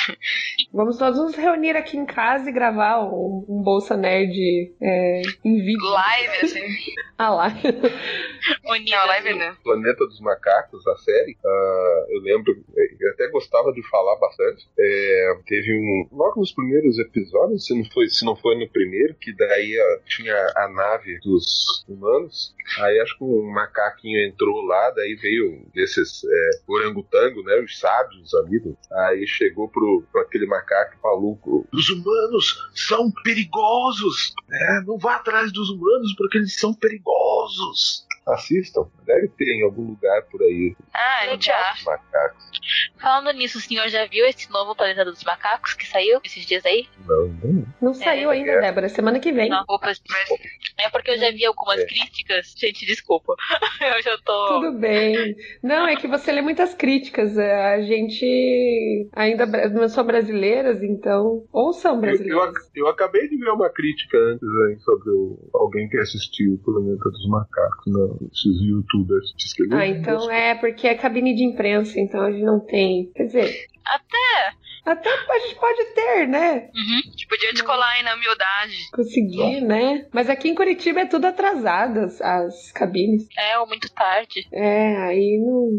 Vamos nós nos reunir aqui em casa e gravar um, um Bolsa Nerd é, em vídeo. Live, assim. Ah lá. Unida. Não, live não. Planeta dos Macacos, a série, ah, eu lembro, eu até gostava de falar bastante. É, teve um. Logo nos primeiros episódios, se não foi, se não foi no primeiro, que daí ah, tinha a nave dos humanos. Aí acho que um macaquinho entrou lá, daí veio um desses é, orangotango, né? Os sábios ali. do- Aí chegou pro, pro aquele macaco falou: Os humanos são perigosos! né? Não vá atrás dos humanos porque eles são perigosos! Jesus. Assistam, deve ter em algum lugar por aí Ah, a gente Legal. acha. macacos. Falando nisso, o senhor já viu esse novo Planeta dos Macacos que saiu esses dias aí? Não, não. Não saiu ainda, é. Débora. Semana que vem. Não. Mas É porque eu já vi algumas É. críticas. Gente, desculpa. Eu já tô. Tudo bem. Não, é que você lê muitas críticas. é, A gente ainda não são brasileiras, então. Ou são Eu, eu, brasileiras. ac- eu acabei de ver uma crítica antes aí sobre o- alguém que assistiu o Planeta dos Macacos, né? Esses youtubers. Ah, então é porque é cabine de imprensa, então a gente não tem. Quer dizer. Até. Até a gente pode ter, né? Uhum. a gente podia descolar aí na humildade. Conseguir, né? Mas aqui em Curitiba é tudo atrasado, as, as cabines. É, ou muito tarde. É, aí não.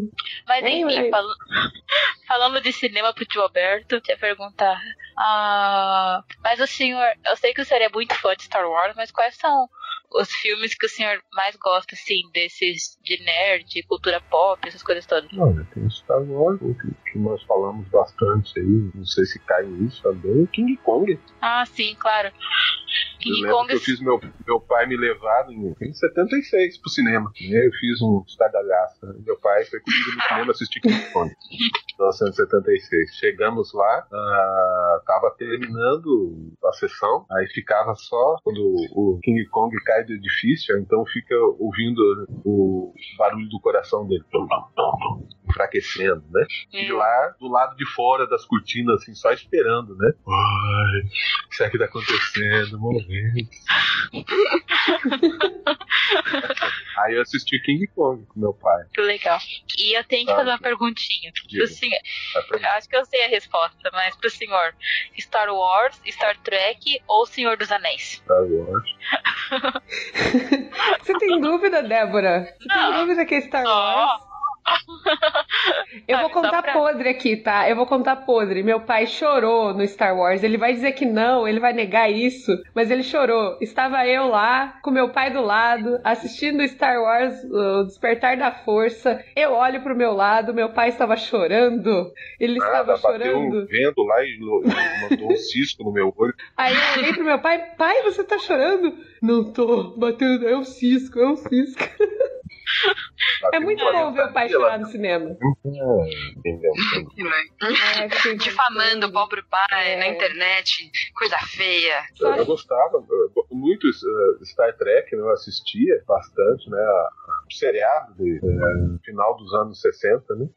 Mas É, enfim, é. fal- falando de cinema pro tio Alberto, eu perguntar. Ah, mas o senhor, eu sei que o senhor é muito fã de Star Wars, mas quais são os filmes que o senhor mais gosta, assim, desses de nerd, cultura pop, essas coisas todas? Olha, tem Star Wars, que, que nós falamos bastante aí, não sei se cai nisso também. King Kong. Ah, sim, claro. Eu King lembro Kong. que eu fiz meu, meu pai me levar em, em 76 pro cinema. Eu fiz um estardalhaço. Meu pai foi comigo no cinema assistir King Kong. 1976. Chegamos lá, ah, tava terminando a sessão, aí ficava só quando o King Kong cai do edifício, então fica ouvindo o barulho do coração dele. Enfraquecendo, né? E lá do lado de fora das cortinas, assim, só esperando, né? Ai, o que será que tá acontecendo? Morrendo. Aí eu assisti King Kong com meu pai. Que legal. E eu tenho que Ah, fazer uma perguntinha. Diga. Pro senhor, acho que eu sei a resposta, mas pro senhor, Star Wars, Star Trek ou Senhor dos Anéis? Star Wars. Você tem dúvida, Débora? Você tem Não. dúvida que é Star. Wars? Eu vou contar pra- podre aqui, tá? Eu vou contar podre. Meu pai chorou no Star Wars. Ele vai dizer que não, ele vai negar isso, mas ele chorou. Estava eu lá, com meu pai do lado, assistindo Star Wars, o Despertar da Força. Eu olho pro meu lado, meu pai estava chorando. Ele estava Nada, bateu um chorando. vento lá e lo- e mandou um cisco no meu olho. Aí eu olhei pro meu pai, pai, você tá chorando? Não tô, batendo, é um cisco, é um cisco. É muito bom ver o pai chorar no cinema. É. É, Difamando o pobre pai É. na internet. Coisa feia. Eu, eu gostava eu- muito uh, Star Trek, né? eu assistia bastante, né? A, a- o seriado de eh, final dos anos 60, né?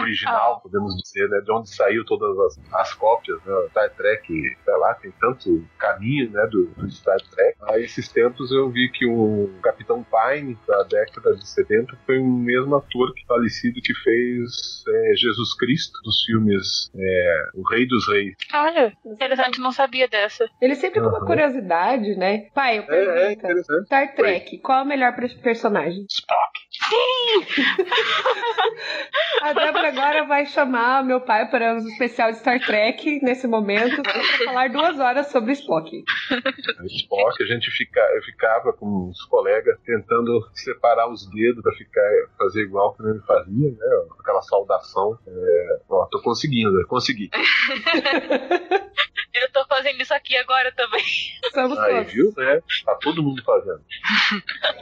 Original, Ah. podemos dizer, né? De onde saiu todas as, as cópias, né? Star Trek, sei lá, tem tanto caminho, né? Do, do Star Trek. Aí esses tempos eu vi que o Capitão Pine da década de 70 foi o mesmo ator que falecido que fez eh, Jesus Cristo dos filmes eh, O Rei dos Reis. Olha, interessante, não sabia dessa. Ele sempre com uma Aham. curiosidade, né? Pai, eu É, é pergunto. interessante. Star Trek, qual é o melhor per- personagem? Spock. A Débora agora vai chamar meu pai para um especial de Star Trek nesse momento para falar duas horas sobre Spock. Spock, a gente fica, eu ficava com os colegas tentando separar os dedos pra ficar, fazer igual que ele fazia, né? Aquela saudação. É, ó, tô conseguindo, eu consegui. Eu tô fazendo isso aqui agora também. Somos Aí, todos. viu? É, tá todo mundo fazendo.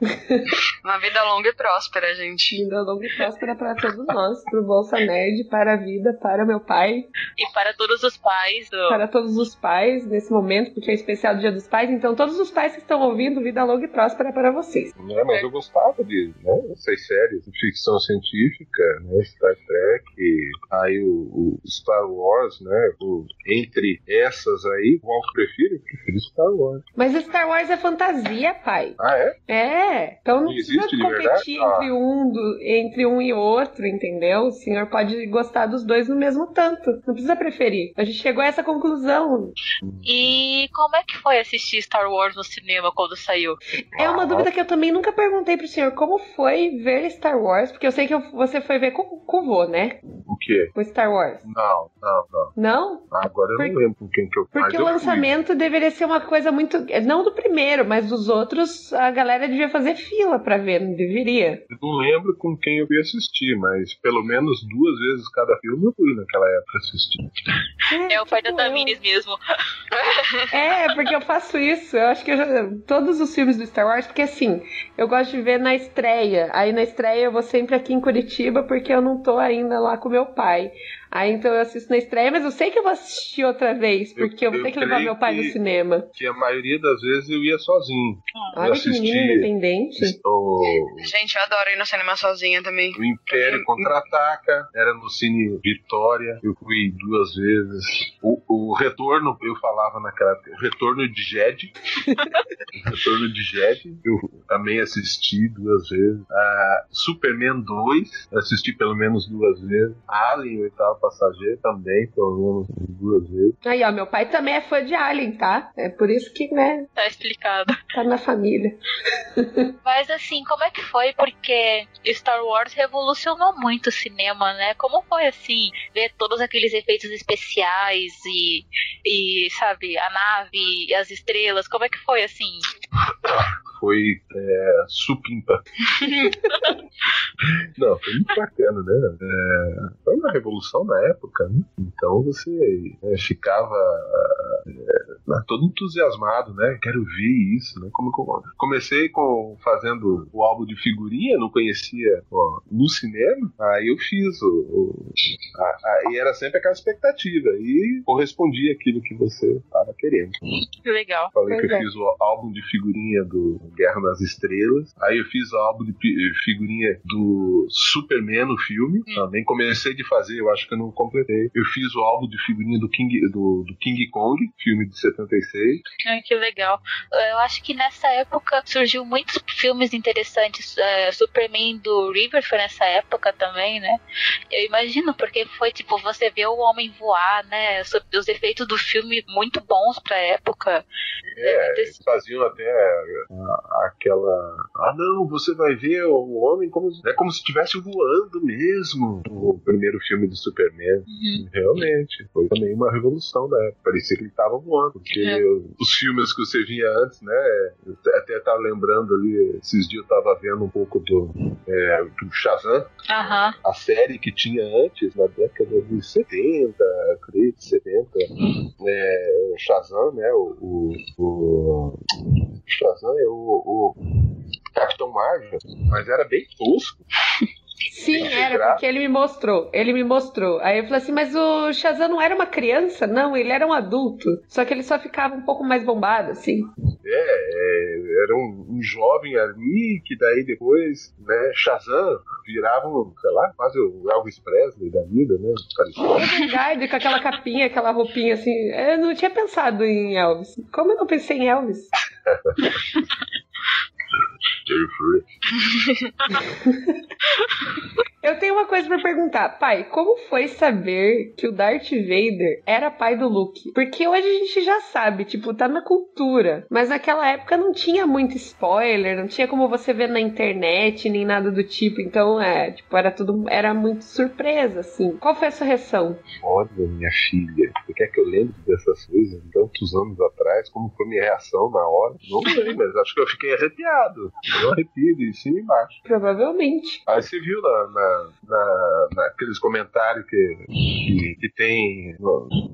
Uma vida longa e próspera, gente. Vida longa e próspera para todos nós, para o Bolsa Nerd, para a vida, para meu pai, E para todos os pais do. para todos os pais nesse momento, porque é especial do Dia dos Pais. Então, todos os pais que estão ouvindo, vida longa e próspera para vocês. Né? Mas eu gostava de né? essas séries de ficção científica, né? Star Trek, aí o, o Star Wars, né? O- entre essas aí, qual que eu prefiro? Eu prefiro Star Wars. Mas Star Wars é fantasia, pai. Ah, é? É, então não precisa existe competir? Ah. Entre, um do- entre um e outro, entendeu? O senhor pode gostar dos dois no mesmo tanto. Não precisa preferir. A gente chegou a essa conclusão. E como é que foi assistir Star Wars no cinema quando saiu? É uma dúvida que eu também nunca perguntei pro senhor. Como foi ver Star Wars? Porque eu sei que eu- você foi ver com, com o vô, né? O quê? O Star Wars. Não, não, não. Não? Agora eu Por- não lembro com quem que eu Porque eu o fui. lançamento deveria ser uma coisa muito. Não do primeiro, mas dos outros, a galera devia fazer fila pra ver, não deveria? Eu não lembro com quem eu ia assistir, mas pelo menos duas vezes cada filme eu fui naquela época assistir. É o pai da. Tamires mesmo. É, porque eu faço isso. Eu acho que eu já, todos os filmes do Star Wars, porque assim, eu gosto de ver na estreia. Aí na estreia eu vou sempre aqui em Curitiba porque eu não tô ainda lá com meu pai. Aí então eu assisto na estreia, mas eu sei que eu vou assistir outra vez, Eu- porque eu, vou eu ter que levar meu pai que- no cinema. Que a maioria das vezes eu ia sozinho. Olha que assisti- menino independente. O, Gente, eu adoro ir no cinema sozinha também. o Império Contra-Ataca, era no Cine Vitória, eu fui duas vezes. O, o Retorno, eu falava naquela época, o Retorno de Jed. o Retorno de Jed, eu também assisti duas vezes. A Superman 2, eu assisti pelo menos duas vezes. Alien, o oitavo passageiro, também, pelo menos duas vezes. Aí, ó, meu pai também é fã de Alien, tá? É por isso que, né, Tá explicado. tá na família. Mas assim, como é que foi? Porque Star Wars revolucionou muito o cinema, né? Como foi assim, ver todos aqueles efeitos especiais e, e sabe, a nave, as estrelas, como é que foi assim? foi é, supimpa. Não, foi muito bacana, né? É, foi uma revolução na época, né? Então você é, ficava é, todo entusiasmado, né? Quero ver isso, né? Como, como, comecei com fazendo o álbum de figurinha, não conhecia ó, no cinema, aí eu fiz o, o a, a, e era sempre aquela expectativa e correspondia aquilo que você estava querendo. Que legal. Falei pois que eu é. fiz o álbum de figurinha do Guerra nas Estrelas, aí eu fiz o álbum de figurinha do Superman, o filme, hum. também comecei de fazer, eu acho que eu não completei. Eu fiz o álbum de figurinha do King, do, do King Kong, filme de 76. Ai, que legal. Eu acho que nessa época surgiu muitos filmes interessantes. É, Superman do River foi nessa época também, né? Eu imagino, porque foi tipo, você vê o homem voar, né? Os efeitos do filme muito bons pra época. É, eles faziam até aquela. Ah, não, você vai ver o homem como, é como se estivesse voando mesmo. O primeiro filme do Superman. Uhum. Realmente. Foi também uma revolução, né? Parecia que ele estava voando. Porque é. os filmes que você via antes, né? Até tá lembrando ali, esses dias eu tava vendo um pouco do, é, do Shazam. Uhum. A série que tinha antes, na década de 70, creio, 70. É, Shazam, né? O, o, o Shazam é o, o Capitão Marvel, mas era bem tosco. Sim, era, porque ele me mostrou. Ele me mostrou. Aí eu falei assim, mas o Shazam não era uma criança? Não, ele era um adulto. Só que ele só ficava um pouco mais bombado, assim. É, é era um, um, jovem ali que daí depois, né, Shazam virava, sei lá, quase o Elvis Presley da vida, né? É verdade, com aquela capinha, aquela roupinha assim. Eu não tinha pensado em Elvis. Como eu não pensei em Elvis? Stay free. Eu tenho uma coisa para perguntar. Pai, como foi saber que o Darth Vader era pai do Luke? Porque hoje a gente já sabe, tipo, tá na cultura. Mas naquela época não tinha muito spoiler, não tinha como você ver na internet, nem nada do tipo. Então, é, tipo, era tudo. Era muito surpresa, assim. Qual foi a sua reação? Olha, minha filha, você quer que eu lembre dessas coisas tantos anos atrás? Como foi minha reação na hora? Não sei, mas acho que eu fiquei arrepiado. Eu arrepio de cima e embaixo. Provavelmente. Aí você viu na, na, na naqueles comentários que, que, que tem.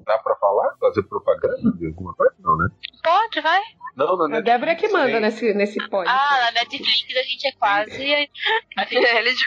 Dá pra falar? Fazer propaganda de alguma coisa? Não, né? Pode, vai. Não, na a Débora é que manda nesse, nesse pod. Ah, na Netflix a gente é quase. eles,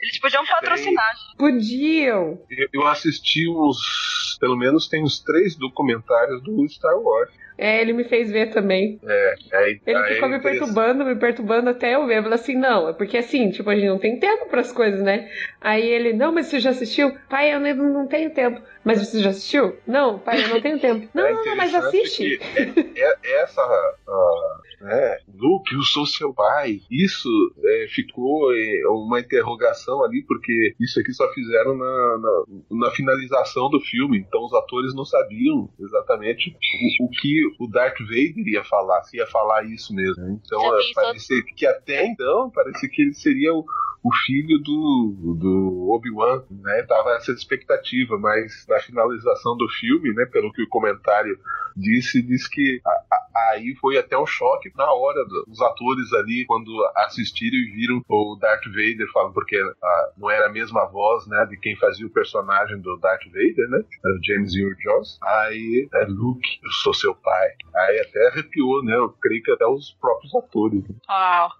eles podiam patrocinar. Podiam. Eu, eu assisti uns. Pelo menos tem uns três documentários do Star Wars. É, ele me fez ver também. É, é Ele ficou é me perturbando, me perturbando até eu ver. Eu falei assim, não, é porque assim, tipo, a gente não tem tempo para as coisas, né? Aí ele, não, mas você já assistiu? Pai, eu não, não tenho tempo. Mas você já assistiu? Não, pai, eu não tenho tempo. Não, é não, mas assiste. É, é, essa, uh, né, Luke, eu sou seu pai. Isso é, ficou é, uma interrogação ali, porque isso aqui só fizeram na, na, na, finalização do filme. Então os atores não sabiam exatamente o, o, que o Darth Vader ia falar, se ia falar isso mesmo. Então é, parecia que até então parecia que ele seria o o filho do, do Obi-Wan, né? Tava essa expectativa, mas na finalização do filme, né? Pelo que o comentário disse, disse que a, a, aí foi até um choque na hora dos atores ali, quando assistiram e viram o Darth Vader falando, porque a, não era a mesma voz, né? De quem fazia o personagem do Darth Vader, né? O James Earl Jones. Aí, é Luke, eu sou seu pai. Aí até arrepiou, né? Eu creio que até os próprios atores. Né? Uau.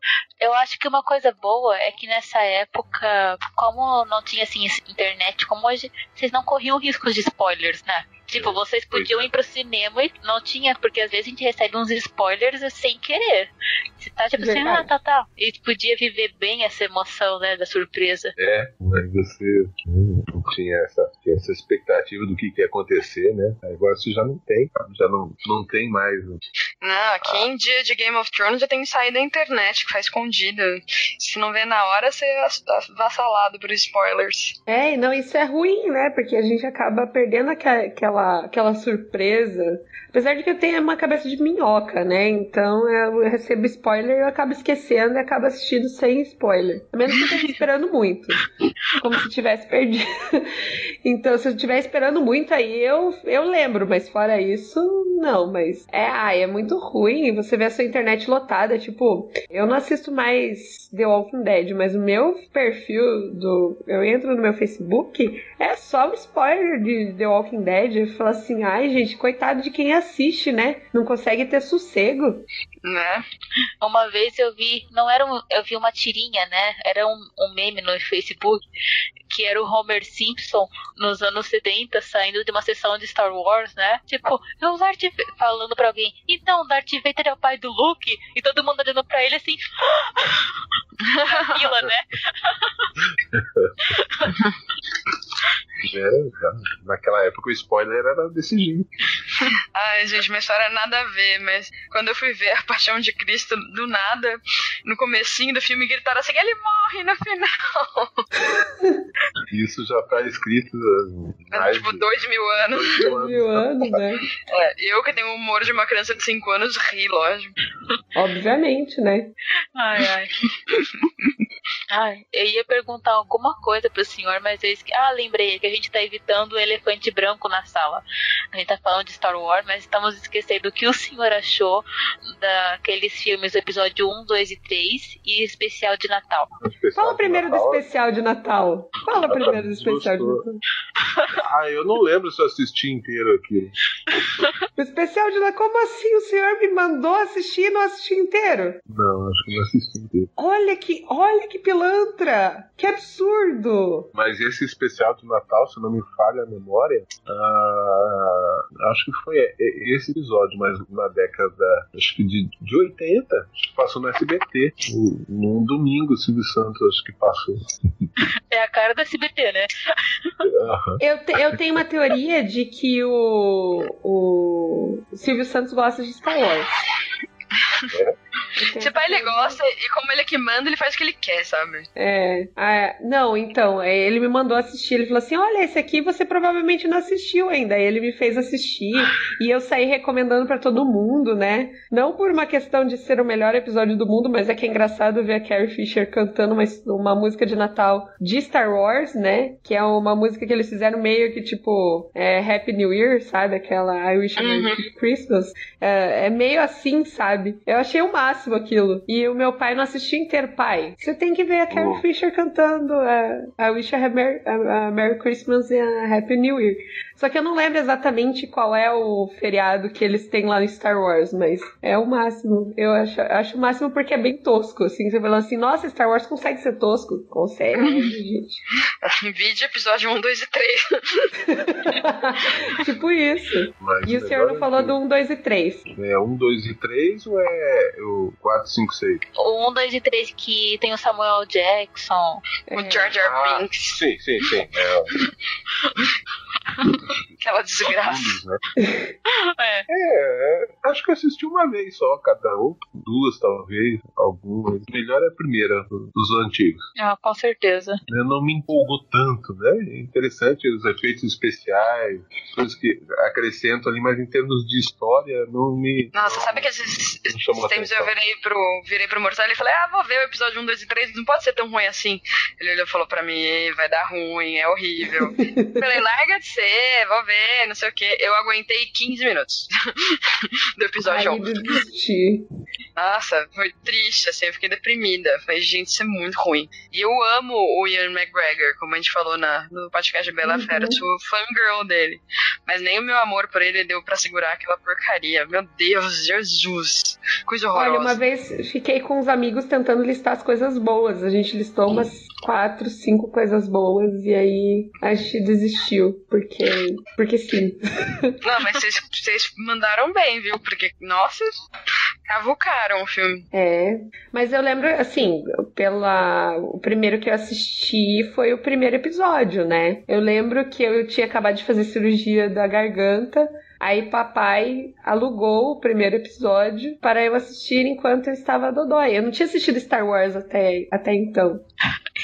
Eu acho que uma coisa boa é que nessa nessa época, como não tinha assim internet como hoje, vocês não corriam riscos de spoilers, né? Tipo, vocês podiam ir pro cinema e não tinha, porque às vezes a gente recebe uns spoilers sem querer. Você tá tipo assim, ah, tá, tá. E podia viver bem essa emoção, né, da surpresa. É, mas você não tinha essa, tinha essa expectativa do que, que ia acontecer, né? Agora você já não tem, já não, não tem mais. Não, aqui ah. em dia de Game of Thrones já tem que sair da internet, que faz escondido. Se não vê na hora, você é vassalado por spoilers. É, não, isso é ruim, né? Porque a gente acaba perdendo aquela aquela, aquela surpresa. Apesar de que eu tenho uma cabeça de minhoca, né? Então eu recebo spoiler e eu acabo esquecendo e acabo assistindo sem spoiler. A menos que eu esteja esperando muito. como se tivesse perdido. então, se eu estiver esperando muito aí, eu, eu lembro, mas fora isso, não. Mas é, ai, é muito ruim você vê a sua internet lotada. Tipo, eu não assisto mais The Walking Dead, mas o meu perfil do. Eu entro no meu Facebook, é só um spoiler de The Walking Dead. Eu falo assim, ai, gente, coitado de quem assiste, né? Não consegue ter sossego. Né? Uma vez eu vi, não era um, eu vi uma tirinha, né? Era um, um meme no Facebook que era o Homer Simpson nos anos 70 saindo de uma sessão de Star Wars, né? Tipo, eu o Darth Vader, falando pra alguém, então, Darth Vader é o pai do Luke? E todo mundo olhando pra ele assim, fila, né? É, naquela época o spoiler era desse jeito. Ai, gente, minha história nada a ver, mas quando eu fui ver a Paixão de Cristo, do nada, no comecinho do filme, gritaram assim, ele morre no final. Isso já tá escrito há Há, mais tipo, de dois mil anos. dois mil anos. Né? É, eu que tenho o humor de uma criança de 5 anos ri, lógico. Obviamente, né? Ai, ai. Ai, eu ia perguntar alguma coisa pro senhor, mas eu esque... Ah, lembrei que a gente tá evitando o elefante branco na sala. A gente tá falando de Star Wars, mas estamos esquecendo o que o senhor achou daqueles filmes, o episódio 1, 2 e 3 e especial de Natal. Especial Fala de primeiro do Natal. especial de Natal. Fala primeiro do especial de. Natal. Ah, eu não lembro se eu assisti inteiro aquilo. O especial de Natal, como assim? O senhor me mandou assistir e não assisti inteiro? Não, acho que não assisti inteiro. Olha que, olha que pilantra! Que absurdo! Mas esse especial de Natal, se não me falha a memória, ah, acho que foi esse episódio, mas na década acho que de, de 80, acho que passou no SBT. Um- Num domingo, o Silvio Santos acho que passou. É a cara do SBT, né? Eu, te- eu tenho uma teoria de que o, o Silvio Santos gosta de Star Wars. Essa pai ele gosta, e como ele é que manda, ele faz o que ele quer, sabe? É, ah, não, então, é, ele me mandou assistir, ele falou assim, olha, esse aqui você provavelmente não assistiu ainda, Aí ele me fez assistir, e eu saí recomendando pra todo mundo, né, não por uma questão de ser o melhor episódio do mundo, mas é que é engraçado ver a Carrie Fisher cantando uma, uma música de Natal de Star Wars, né, que é uma música que eles fizeram meio que tipo, é, Happy New Year, sabe, aquela I Wish I Merry Christmas, é, é meio assim, sabe, eu achei o máximo aquilo, e o meu pai não assistiu inteiro, pai, você tem que ver a Carrie Oh. Fisher cantando é, I Wish I Had Merry, a- a Merry Christmas e a Happy New Year. Só que eu não lembro exatamente qual é o feriado que eles têm lá no Star Wars, mas é o máximo. Eu acho, acho o máximo porque é bem tosco, assim. Você fala assim, nossa, Star Wars consegue ser tosco? Consegue, né, gente? Vídeo episódio 1, 2 e 3. tipo isso. Mas E o senhor não melhor falou é do 1, 2 e 3. que- É 1, 2 e 3 ou é o 4, 5, 6? O 1, 2 e 3 que tem o Samuel Jackson. O É. Jar Jar Ah, Binks, sim, sim, sim. É, aquela desgraça. né? É. É, acho que assisti uma vez só, cada um. Duas, talvez, algumas. Melhor é a primeira, dos antigos. Ah, com certeza. Eu não me empolgou tanto, né? É interessante os efeitos especiais, coisas que acrescentam ali, mas em termos de história, não me. Nossa, não- sabe que esses, tempos eu virei pro, virei pro Mortal e falei, ah, vou ver o episódio 1, 2 e 3, não pode ser tão ruim assim. Ele olhou e falou pra mim, "Ei, vai dar ruim, é horrível. falei, larga de ser, vou ver, não sei o que. Eu aguentei 15 minutos do episódio 1. desisti. Nossa, foi triste, assim, eu fiquei deprimida. Falei, gente, isso é muito ruim. E eu amo o Ian McGregor, como a gente falou na, no podcast de Bela Uhum. Fera, eu sou fangirl dele. Mas nem o meu amor por ele deu pra segurar aquela porcaria. Meu Deus, Jesus. Coisa horrorosa. Olha, uma vez fiquei com os amigos tentando listar as coisas boas. A gente listou umas quatro, cinco coisas boas e aí a gente desistiu. Porque, porque sim. Não, mas vocês, vocês mandaram bem, viu? Porque, nossa, cavucaram o filme. É. Mas eu lembro, assim, pela. O primeiro que eu assisti foi o primeiro episódio, né? Eu lembro que eu tinha acabado de fazer cirurgia da garganta. Aí papai alugou o primeiro episódio para eu assistir enquanto eu estava dodói. Eu não tinha assistido Star Wars até, até então.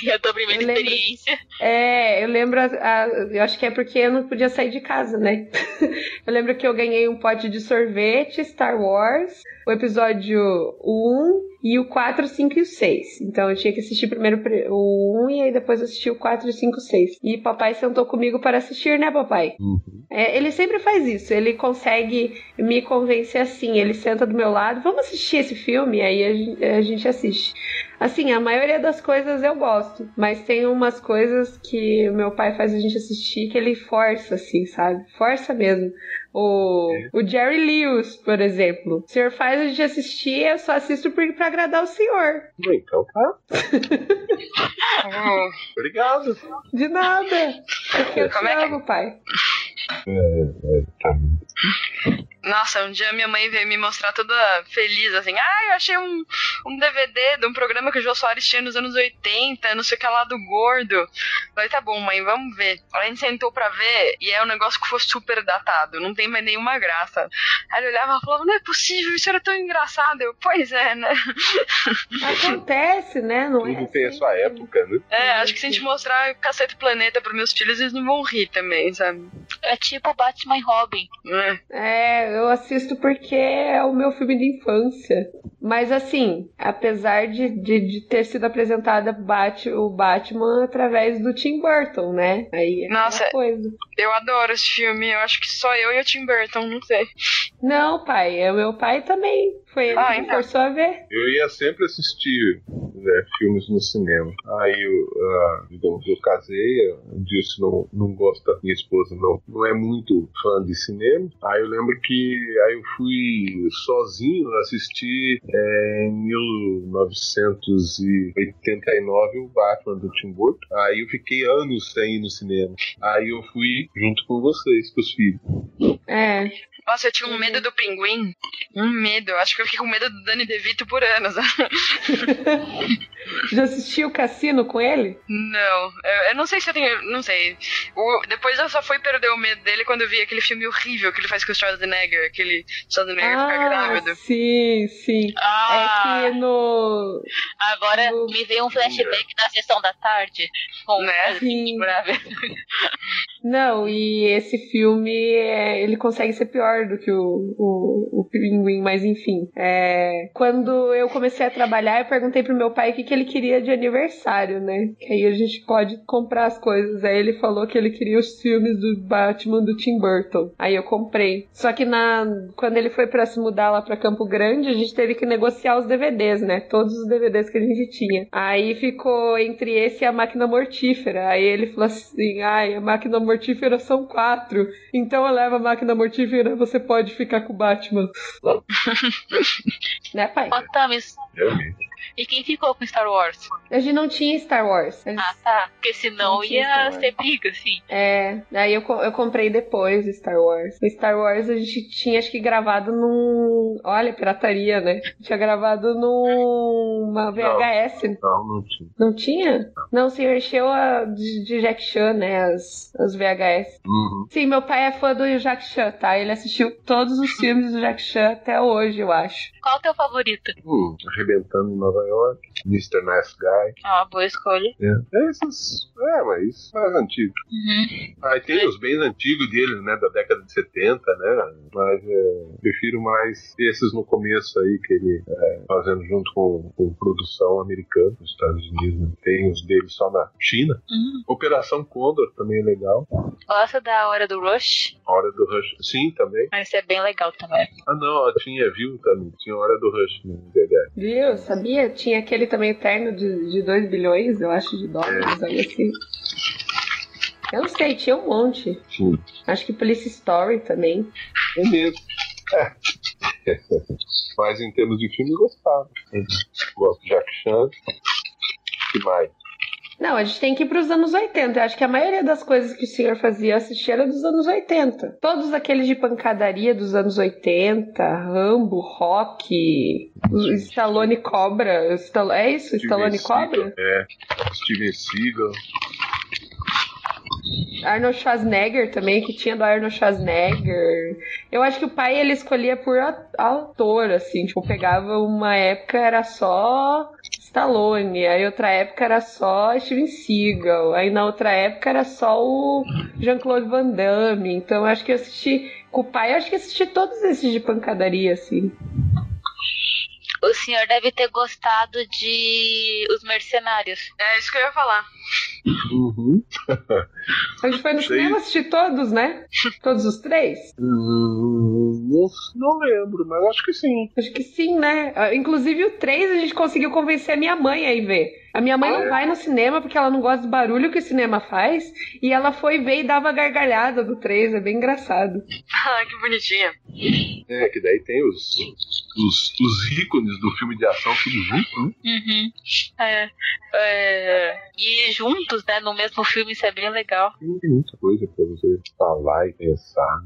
E a tua primeira Eu lembro. experiência. É, eu lembro, a- a- eu acho que é porque eu não podia sair de casa, né? eu lembro que eu ganhei um pote de sorvete, Star Wars, o episódio 1 e o 4, 5 e o 6. Então eu tinha que assistir primeiro o 1 e aí depois assistir o 4, 5 e 6. E papai sentou comigo para assistir, né, papai? Uhum. É, ele sempre faz isso, ele consegue me convencer assim. Ele senta do meu lado, vamos assistir esse filme, aí a, a gente assiste. Assim, a maioria das coisas eu gosto, mas tem umas coisas que meu pai faz a gente assistir que ele força, assim, sabe? Força mesmo. O, é. o Jerry Lewis, por exemplo. O senhor faz a gente assistir, eu só assisto pra agradar o senhor. Então tá. Obrigado. De nada. Porque eu Como te é amo, que... pai. É, é, tá. Nossa, um dia minha mãe veio me mostrar toda feliz, assim, ah, eu achei um, um DVD de um programa que o Jô Soares tinha nos anos 80, não sei o que lá do gordo. Falei, tá bom, mãe, vamos ver. A gente sentou pra ver e é um negócio que foi super datado, não tem mais nenhuma graça. Aí ele olhava e falava, não é possível, isso era tão engraçado. Eu, pois é, né? Acontece, né? Não Tudo é tem assim. a sua época, né? É, acho que se a gente mostrar Cacete Planeta pros meus filhos, eles não vão rir também, sabe? É tipo Batman e Robin. É. É, eu assisto porque é o meu filme de infância. Mas assim, apesar de, de, de ter sido apresentada Bat, o Batman através do Tim Burton, né? Aí é Nossa, coisa. eu adoro esse filme. Eu acho que só eu e o Tim Burton, não sei. Não, pai, é o meu pai também. Foi ele Ah, que me então. forçou a ver. Eu ia sempre assistir né, filmes no cinema. Aí, eu, ah, digamos, eu casei, eu disse não, não gosta, minha esposa não, não é muito fã de cinema. Aí eu lembro que aí eu fui sozinho assistir é, em 1989 o Batman do Tim Burton. Aí eu fiquei anos sem ir no cinema. Aí eu fui junto com vocês, com os filhos. É. Nossa, eu tinha um medo do pinguim. Um medo. Eu acho que eu fiquei com medo do Danny DeVito por anos. Já assistiu o Cassino com ele? não. Eu, eu não sei se eu tenho. Não sei. O- depois eu só fui perder o medo dele quando eu vi aquele filme horrível que ele faz com o Schwarzenegger. Aquele Schwarzenegger fica Ah, grávido. sim, sim. Ah, É que no. agora no- me veio um flashback da sessão da tarde. Com Né? Sim. Não, e esse filme, é, ele consegue ser pior do que o, o, o Pinguim, mas enfim. É, quando eu comecei a trabalhar, eu perguntei pro meu pai o que, que ele queria de aniversário, né? Que aí a gente pode comprar as coisas. Aí ele falou que ele queria os filmes do Batman do Tim Burton. Aí eu comprei. Só que na, quando ele foi pra se mudar lá pra Campo Grande, a gente teve que negociar os DVDs, né? Todos os DVDs que a gente tinha. Aí ficou entre esse e a máquina mortífera. Aí ele falou assim: ai, a máquina mortífera são quatro. Então eu levo a máquina mortífera, você pode ficar com o Batman. né, pai? Ó, Tamis, Realmente. E quem ficou com Star Wars? A gente não tinha Star Wars. Eles- Ah, tá. Porque senão Não ia ser briga, assim. É, aí eu, eu comprei depois o Star Wars. O Star Wars a gente tinha, acho que gravado num. Olha, pirataria, né? Tinha gravado numa VHS. Não, não tinha. Não tinha? Não, se encheu a de, de Jack Chan, né? As, as VHS. Uhum. Sim, meu pai é fã do Jack Chan, tá? Ele assistiu todos os filmes do Jack Chan até hoje, eu acho. Qual o teu favorito? Hum, arrebentando em Nova York, Mr. Nice Guy. Ah, boa escolha. É, esses. É, mas mais antigo. Uhum. Aí tem os bem antigos deles, né? Da década de 70, né? Mas é, prefiro mais esses no começo aí, que ele é, fazendo junto com, com produção americana nos Estados Unidos. né? Tem os dele só na China. Uhum. Operação Condor também é legal. Gosta da hora do Rush? A Hora do Rush. Sim, também. Mas é bem legal também. Ah, não, tinha, viu? Também. Tinha Hora do Rush, né? Verdade. Viu? Sabia? Tinha aquele também eterno de, de 2 bilhões, eu acho, de dólares, aí assim. Eu não sei, tinha um monte. Tinha. Acho que Police Story também. É mesmo. É. Mas em termos de filme, eu gostava. Gosto de Jack Chan. que mais? Não, a gente tem que ir pros anos 80. Eu acho que a maioria das coisas que o senhor fazia assistir era dos anos 80. Todos aqueles de pancadaria dos anos 80, Rambo, Rock, Stallone Cobra. É isso? Stallone Steven Cobra? Seagal, É. Steven Seagal. Arnold Schwarzenegger também, que tinha do Arnold Schwarzenegger. Eu acho que o pai ele escolhia por autor, assim, tipo, pegava uma época era só Stallone, aí outra época era só Steven Seagal, aí na outra época era só o Jean-Claude Van Damme. Então acho que eu assisti com o pai, acho que assisti todos esses de pancadaria, assim. O senhor deve ter gostado de Os Mercenários. É isso que eu ia falar. Uhum. A gente foi no cinema assistir todos, né? Todos os três? Hum, não, não lembro, mas acho que sim. Acho que sim, né? Ah, Inclusive o 3 a gente conseguiu convencer a minha mãe a ir ver. A minha mãe Ah, não é? vai no cinema porque ela não gosta do barulho que o cinema faz. E ela foi ver e dava gargalhada do 3. É bem engraçado. Ah, que bonitinha. É, que daí tem os, os, os ícones do filme de ação tudo junto, né? Uhum. É, é, e juntos, né, no mesmo filme, isso é bem legal. Tem muita coisa pra você falar e pensar.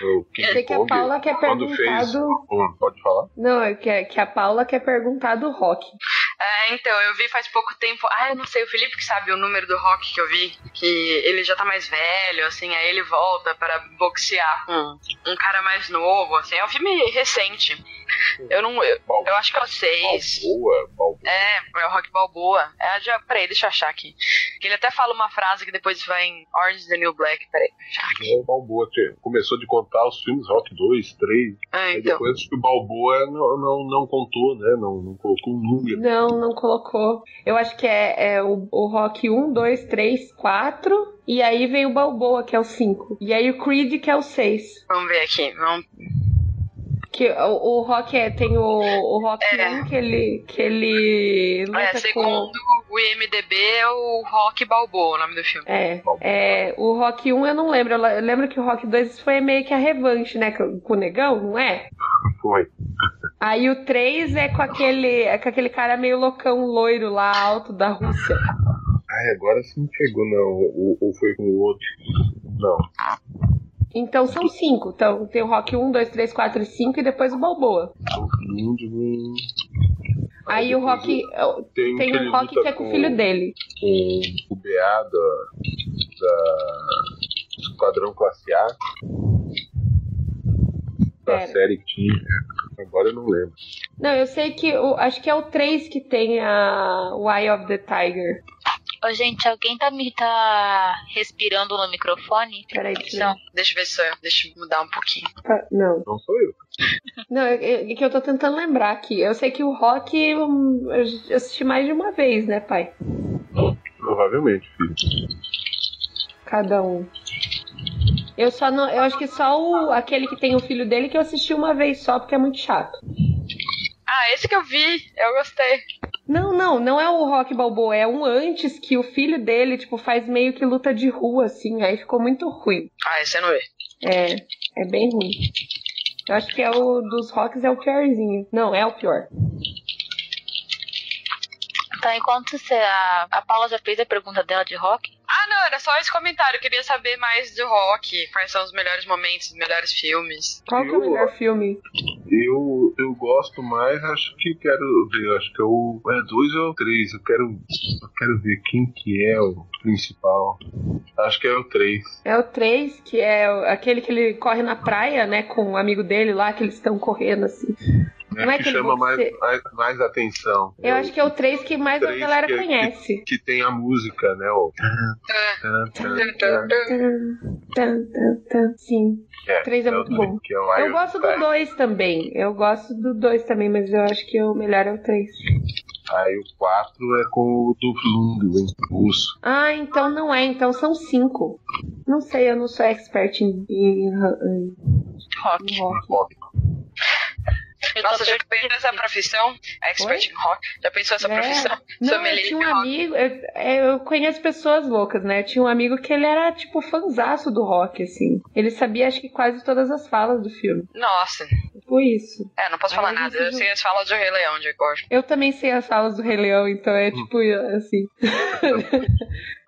Eu sei que a Paula quer quando perguntar fez. do. Pode falar? Não, é que, que a Paula quer perguntar do rock. É, então, eu vi faz pouco tempo. Ah, eu não sei, o Felipe que sabe o número do rock que eu vi. Que ele já tá mais velho, assim, aí ele volta para boxear com um cara mais novo, assim. É um filme recente. Eu não. Eu, eu acho que é o 6. Balboa, Balboa. É, é o Rock Balboa. É, já, peraí, deixa eu achar aqui. Que ele até fala uma frase que depois vai em Orange is the New Black. Peraí, deixa eu achar aqui. É, o Balboa tinha- começou de contar os filmes Rock 2, 3. Ah, Aí então. depois acho que o Balboa não, não, não contou, né? Não, não colocou um número. Não, não colocou. Eu acho que é, é o, o rock 1, 2, 3, 4. E aí vem o Balboa, que é o 5. E aí o Creed, que é o 6. Vamos ver aqui. Vamos... Que o, o rock é, tem o, o rock É. 1 que ele, que ele luta É, com. segundo o IMDB é o Rock Balboa, o nome do filme. É, é, o Rock 1 eu não lembro. Eu le- eu lembro que o Rock 2 foi meio que a revanche, né? Com com o negão, não é? Foi. Aí o 3 é com aquele, é com aquele cara meio loucão loiro lá alto da Rússia. Ai, agora você não pegou, não. Ou, ou foi com o outro. Não. Então são cinco. Então tem o Rock 1, 2, 3, 4 e 5 e depois o Balboa. Lundgren. Aí o Rock. Tem, um Tem o ele Rock que é com o filho dele. Com o BA da, da Esquadrão Classe A. Da Pera. série que tinha. Agora eu não lembro. Não, eu sei que. O, acho que é o 3 que tem a o Eye of the Tiger. Ô, gente, alguém tá me tá respirando no microfone? Peraí, deixa eu Não. Deixa eu ver se eu, deixa eu mudar um pouquinho. Ah, Não. Não sou eu. Não, é, é que eu tô tentando lembrar aqui. Eu sei que o Rock eu assisti mais de uma vez, né, pai? Provavelmente, filho. Cada um. Eu só não. Eu acho que só o, aquele que tem o filho dele que eu assisti uma vez só, porque é muito chato. Ah, esse que eu vi, eu gostei. Não, não, não é o Rock Balboa, é um antes que o filho dele, tipo, faz meio que luta de rua, assim, aí ficou muito ruim. Ah, esse eu não vi. É, é bem ruim. Eu acho que é o dos rocks é o piorzinho. Não, é o pior. Então, enquanto você, a, a Paula já fez a pergunta dela de rock, Ah, não, era só esse comentário. Eu queria saber mais do rock. Quais são os melhores momentos, os melhores filmes. Qual que é o melhor filme? Eu, eu gosto mais, acho que quero ver, acho que é o é dois ou três. Eu quero, eu quero ver quem que é o principal. Acho que é o três. É o 3, que é o- aquele que ele corre na praia, né, com um amigo dele lá, que eles estão correndo assim. Né, Não é que chama mais, mais, mais atenção. Eu acho que é o 3 que mais a galera que é- conhece. que tem a música, né? O... É. Tan. Sim. É, Três é o muito bom. que é o Eu gosto do Tiger. 2 também. Eu gosto do 2 também, mas eu acho que o melhor é o 3. Aí o 4 é com o Dolph Lundgren, russo. Ah, então não é. Então são 5. Não sei, eu não sou expert em, em, em rock. rock. Rock. Eu Nossa, já pensou nessa profissão? Expert em rock? Já pensou essa É. profissão? Não, eu tinha um amigo, eu, é, eu conheço pessoas loucas, né? Eu tinha um amigo que ele era, tipo, fanzaço do rock, assim. Ele sabia, acho que, quase todas as falas do filme. Nossa. Tipo isso. É, não posso Aí falar nada. Eu sei as falas do Rei Leão de cor. Eu também sei as falas do Rei Leão, então é tipo assim.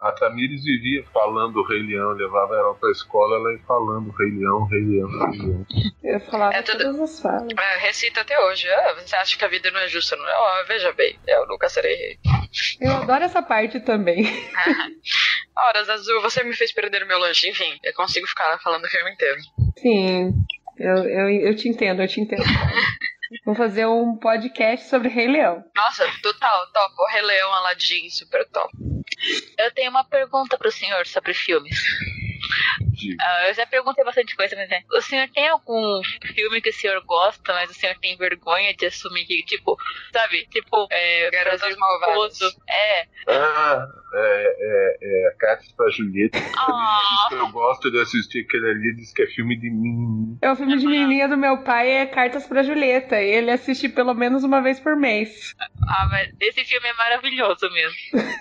A Tamires vivia falando o Rei Leão, levava ela pra escola, ela ia falando Rei Leão, Rei Leão, Rei Leão. Eu falava É tudo- todas as falas. É, recita até hoje. Ah, você acha que a vida não é justa? Não? Oh, veja bem, eu nunca serei rei. Eu adoro essa parte também. Horas azul, você me fez perder o meu lanche. Enfim, eu consigo ficar falando o filme inteiro. Sim, eu, eu, eu te entendo, eu te entendo. Vou fazer um podcast sobre Rei Leão. Nossa, total, top. O Rei Leão, Aladdin, super top. Eu tenho uma pergunta pro senhor sobre filmes. Ah, eu já perguntei bastante coisa, mas é. O senhor tem algum filme que o senhor gosta, mas o senhor tem vergonha de assumir que, tipo, sabe? Tipo, é. Garotas Malvadas. É. Ah, é, é, é Cartas pra Julieta. Ah, Eu gosto de assistir aquele ali, diz que é filme de mim. É o filme de menininha do meu pai, é Cartas pra Julieta. E ele assiste pelo menos uma vez por mês. ah, mas esse filme é maravilhoso mesmo.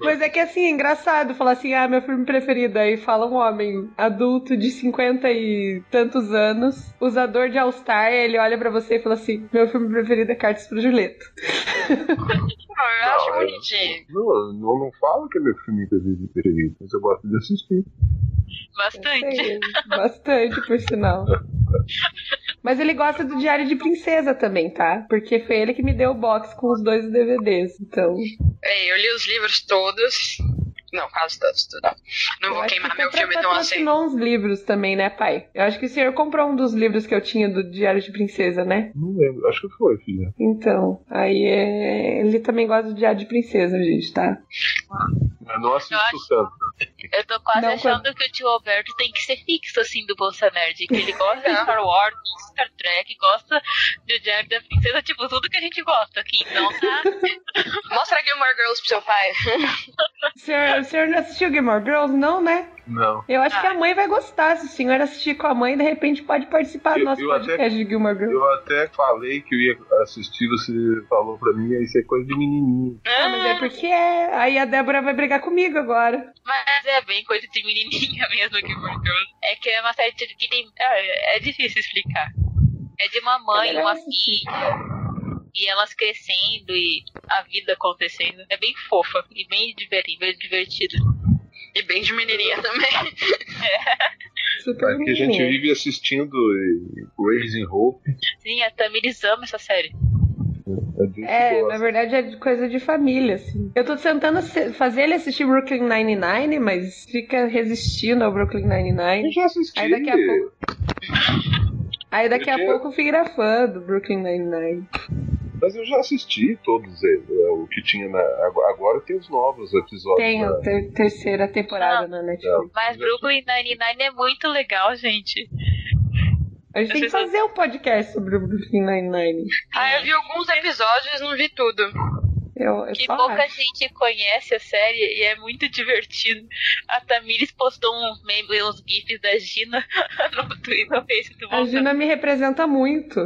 Mas é que assim, é engraçado falar assim, ah, meu filme preferido. Aí fala um homem adulto de 50 e tantos anos, usador de All-Star, ele olha pra você e fala assim: meu filme preferido é Cartas pra Julieta. Não, eu acho Não, eu- bonitinho. Não, eu não, falo que é meu filme preferido, mas eu gosto de assistir. Bastante. Sei, Bastante, por sinal. Mas ele gosta do Diário de Princesa também, tá? Porque foi ele que me deu o box com os dois DVDs. Então, Ei, eu li os livros todos. Não, quase todos. Não, não eu vou queimar que meu você filme tão assim. patrocinou uns livros também, né, pai? Eu acho que o senhor comprou um dos livros que eu tinha do Diário de Princesa, né? Não lembro, acho que foi, filha. Então, aí é... ele também gosta do Diário de Princesa, gente, tá? Eu não assisto Eu acho- tanto. Eu tô quase Não, achando que o tio Alberto tem que ser fixo, assim, do Bolsa Nerd. Que ele gosta de Star Wars, Star Trek, gosta de Diário da Princesa, tipo, tudo que a gente gosta aqui. Então tá. Mostra Gilmore Girls pro seu pai. Senhor, o senhor não assistiu Gilmore Girls, não, né? Não. Eu acho Ah. que a mãe vai gostar. Se o senhor assistir com a mãe, de repente pode participar do Eu- nosso eu até- podcast de Gilmore Girls. Eu até falei que eu ia assistir, você falou pra mim, isso é coisa de menininho. Ah, mas é porque é. Aí a Débora vai brigar comigo agora. Mas é bem coisa de menininha mesmo que Girls. É que é uma série que tem. É, é difícil explicar. É de uma mãe, É uma assistir. filha. E elas crescendo e a vida acontecendo. É bem fofa e bem divertida. E bem de menininha também. Super Aqui a gente vive assistindo eh, Raising Hope. Sim, a Tamires ama essa série. É, gosta. na verdade é coisa de família, assim. Eu tô tentando fazer ele assistir Brooklyn Nine-Nine, mas fica resistindo ao Brooklyn Eu Nine-Nine. já assisti. Aí daqui a pouco. Aí daqui a Eu pouco vira fã do Brooklyn Nine-Nine. Mas eu já assisti todos eles. né, O que tinha na. agora- tem os novos episódios. Tem a né? ter- terceira temporada na Netflix. Mas Brooklyn Nine-Nine é muito legal, gente. A gente tem que fazer um podcast sobre o Brooklyn Nine-Nine. Ah, eu vi alguns episódios e não vi tudo. Eu, eu Que pouca acho. gente conhece a série e é muito divertido. A Tamires postou uns memes, uns gifs da Gina no Twitter, no Face do A. Gina me representa muito.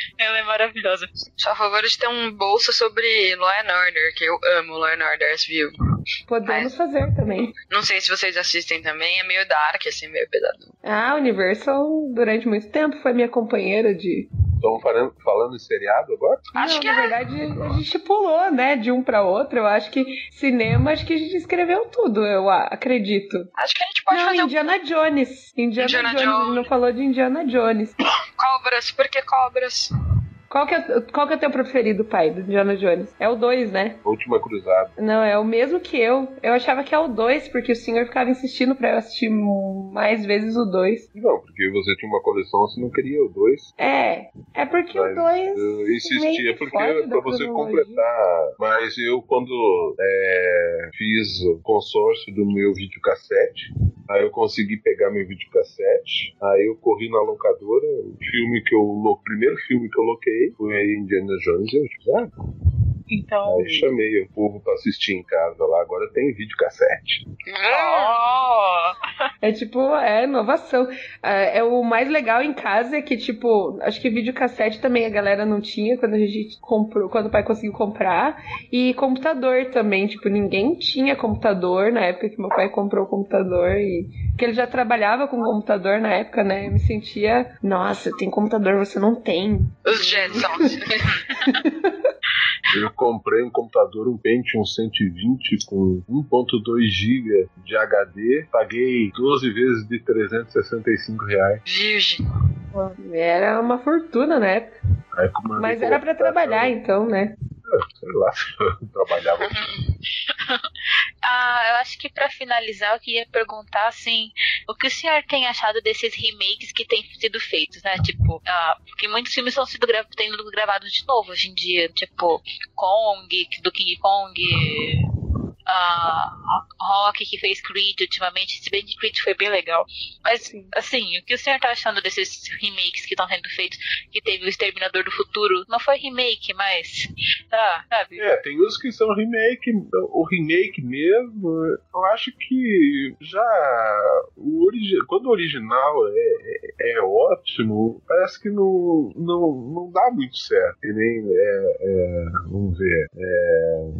Ela é maravilhosa. Só a favor de ter um bolsa sobre Law and Order, que eu amo Law and Order SVU. Podemos fazer também. Não sei se vocês assistem também, é meio dark, assim, meio pesado. A Universal, durante muito tempo, foi minha companheira de. Estamos falando, falando em seriado agora? Acho Não, que na é. verdade, a gente pulou, né, de um pra outro. Eu acho que cinema, acho que a gente escreveu tudo, eu acredito. Acho que a gente pode não, fazer um Indiana Jones. Indiana, Indiana Jones. Jones. não falou de Indiana Jones. cobras. Por que cobras? Qual que, é, qual que é o teu preferido, pai, do Indiana Jones? É o 2, né? Última Cruzada. Não, é o mesmo que eu. Eu achava que é o 2, porque o senhor ficava insistindo pra eu assistir mais vezes o 2. Não, porque você tinha uma coleção, você não queria o dois. É, é porque o Mas 2. eu insistia que porque pra você completar. Mas eu quando é, fiz o consórcio do meu videocassete, aí eu consegui pegar meu videocassete, aí eu corri na locadora, o filme que eu o primeiro filme que eu loquei foi Indiana Jones, e eu tipo, ah, Então. aí chamei o povo pra assistir em casa lá, agora tem videocassete. Oh! É tipo, é inovação. É, é o mais legal em casa é que, tipo, acho que videocassete também a galera não tinha quando a gente comprou, quando o pai conseguiu comprar. E computador também, tipo, ninguém tinha computador na época que meu pai comprou o computador. E que ele já trabalhava com computador na época, né? Eu me sentia, nossa, tem computador, você não tem. Os Jetsons. Eu comprei um computador, um Pentium 120 com 1.2 GB de HD, paguei 12 vezes de 365 reais. Virgem. Era uma fortuna na época. Mas era pra colocar, trabalhar, então, né? Sei lá, eu trabalhava. Ah, eu acho que pra finalizar eu queria perguntar assim, o que o senhor tem achado desses remakes que têm sido feitos, né? Tipo, ah, porque muitos filmes estão sendo gra tendo gravados de novo hoje em dia, tipo Kong, do King Kong, a Rock que fez Creed ultimamente, se bem que Creed foi bem legal. Mas, Sim. assim, o que o senhor tá achando desses remakes que estão sendo feitos? Que teve o Exterminador do Futuro. Não foi remake, mas. Tá, sabe? É, tem uns que são remake, o remake mesmo, eu acho que já o origi quando o original é, é, é ótimo, parece que não, não, não dá muito certo. Que nem, é, é, vamos ver, é,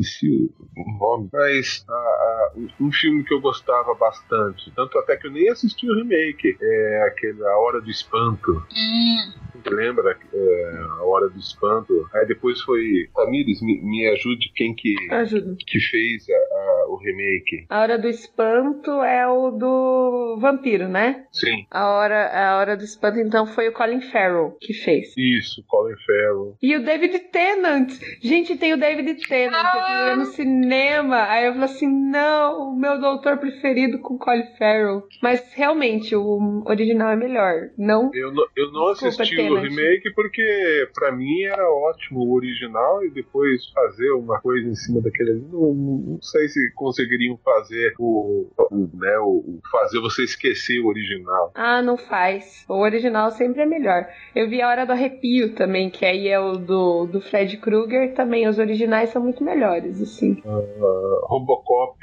esqueci o nome, mas a- a- um filme que eu gostava bastante, tanto até que eu nem assisti o remake, é aquele A Hora do Espanto. Hum, lembra é, A Hora do Espanto? Aí depois foi. Tamires, me, me ajude quem que, Ajuda. que fez a- o remake. A Hora do Espanto é o do vampiro, né? Sim, A Hora, a hora do Espanto, então, foi o Colin Farrell que fez. isso, Colin Farrell. E o David Tennant. Gente, tem o David Tennant. Eu ver no cinema. Aí eu falei assim: não, o meu doutor preferido com Colin Farrell. Mas realmente, o original é melhor. Não. Eu, não- eu não Desculpa, assisti o remake porque pra mim era ótimo o original e depois fazer uma coisa em cima daquele ali. Não, não sei se conseguiriam fazer o, o, né, o- fazer você esquecer o original. Ah, não faz. O original sempre é melhor. Eu vi a Hora do Arrepio também, que aí é o do, do Fred Krueger. Também os originais são muito melhores, assim. Ah, Robocop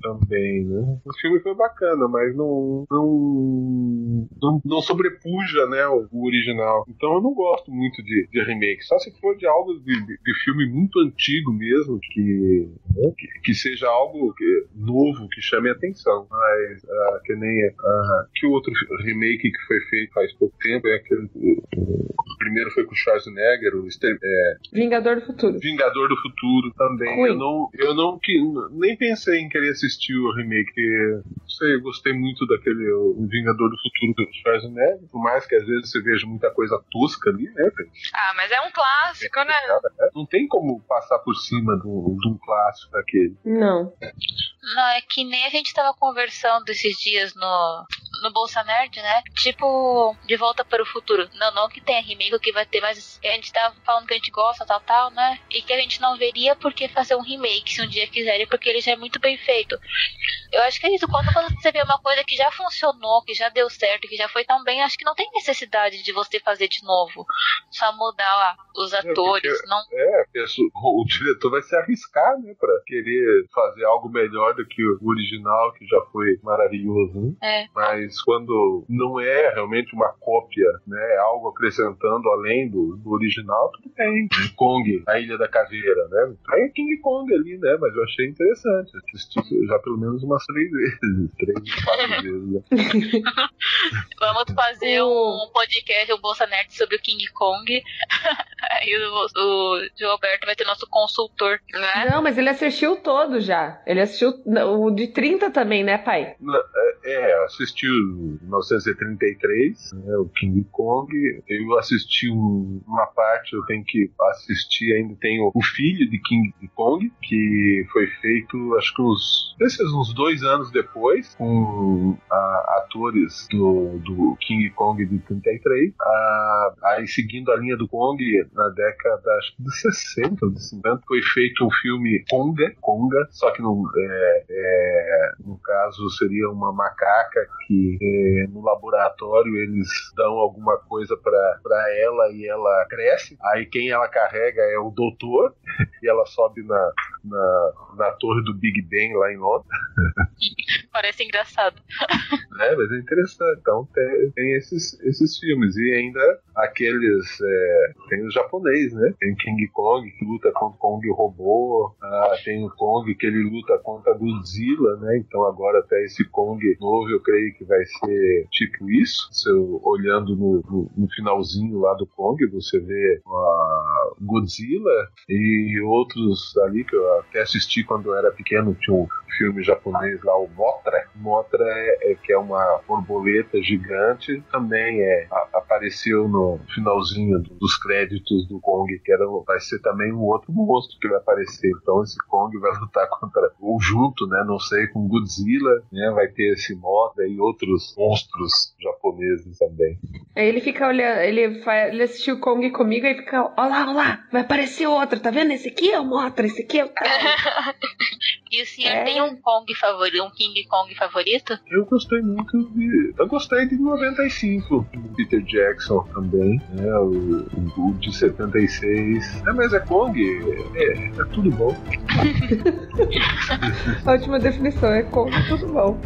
também, né? O filme foi bacana, mas não não, não, não sobrepuja, né, o, o original. Então eu não gosto muito de, de remake. Só se for de algo de, de, de filme muito antigo mesmo, que, né, que, que seja algo que- novo, que chame a atenção. Mas ah, que nem ah, que o outro remake que foi feito faz pouco tempo é aquele. O primeiro foi com o Schwarzenegger, o Exter- é, Vingador do Futuro. Vingador do Futuro também. Eu não, eu não que, nem pensei em querer assistir o remake. Não sei, eu gostei muito daquele o Vingador do Futuro do Schwarzenegger. Por mais que às vezes você veja muita coisa tosca ali, né? Ah, mas é um clássico, né? Não tem como passar por cima de um de um clássico daquele. Não. Não, é que nem a gente tava conversando esses dias no, no Bolsa Nerd, né? Tipo, De Volta para o Futuro. Não, não que tenha remake, que vai ter, mas a gente tava falando que a gente gosta, tal, tal, né? E que a gente não veria porque fazer um remake se um dia quiserem, porque ele já é muito bem feito. Eu acho que é isso. Quando você vê uma coisa que já funcionou, que já deu certo, que já foi tão bem, acho que não tem necessidade de você fazer de novo. Só mudar lá os porque- atores. Não, É, a pessoa- o diretor vai se arriscar, né? Pra querer fazer algo melhor do que o original, que já foi maravilhoso, né? é. Mas quando não é realmente uma cópia, né, é algo acrescentando além do, do original, tudo bem. Kong, a Ilha da Caveira, né? Aí é King Kong ali, né? Mas eu achei interessante. Assisti já pelo menos umas três vezes. Três, quatro vezes. Né? Vamos fazer O- um podcast, um Bolsa Nerd sobre o King Kong. Aí o, o João Alberto vai ter nosso consultor. né? Não, mas ele assistiu todo já. Ele assistiu o de 30 também, né, pai? É, assisti o 1933, né, o King Kong. Eu assisti um- uma parte, eu tenho que assistir ainda. Tem o, o filho de King Kong, que foi feito, acho que uns, esses uns dois anos depois, com a- atores do, do King Kong de 33. Ah, aí, seguindo a linha do Kong, na década, acho que de 60 ou de 50, foi feito um filme Konga, Konga só que não, é, é, no caso seria uma macaca que é, no laboratório eles dão alguma coisa para ela e ela cresce. Aí quem ela carrega é o doutor e ela sobe na, na, na torre do Big Ben lá em Londres. Parece engraçado. né? Mas é interessante. Então tem, tem esses, esses filmes. E ainda aqueles. é, tem os japonês, né? Tem King Kong que luta contra o Kong robô. ah, tem o Kong que ele luta contra Godzilla, né? Então agora até esse Kong novo eu creio que vai ser tipo isso. Eu, olhando no, no, no finalzinho lá do Kong, você vê a Godzilla e outros ali que eu até assisti quando eu era pequeno. Tinha um filme japonês lá, o Motra. Motra é, é que é uma borboleta gigante, também é a- apareceu no finalzinho do- dos créditos do Kong, que era, vai ser também um outro monstro que vai aparecer. Então esse Kong vai lutar contra ou junto, né? Não sei, com Godzilla, né? Vai ter esse Mothra e outros monstros japoneses também. Aí ele fica olhando, ele, fa- ele assistiu o Kong comigo e fica, ó lá, ó lá, vai aparecer outro, tá vendo? Esse aqui é o Motra, esse aqui é o. E o senhor É. tem um Kong favorito, um King Kong favorito? Eu gostei muito de. Eu gostei de 95, do Peter Jackson também, né? O, o de 76. É, mas é Kong, é, é tudo bom. A última definição é Kong, tudo bom.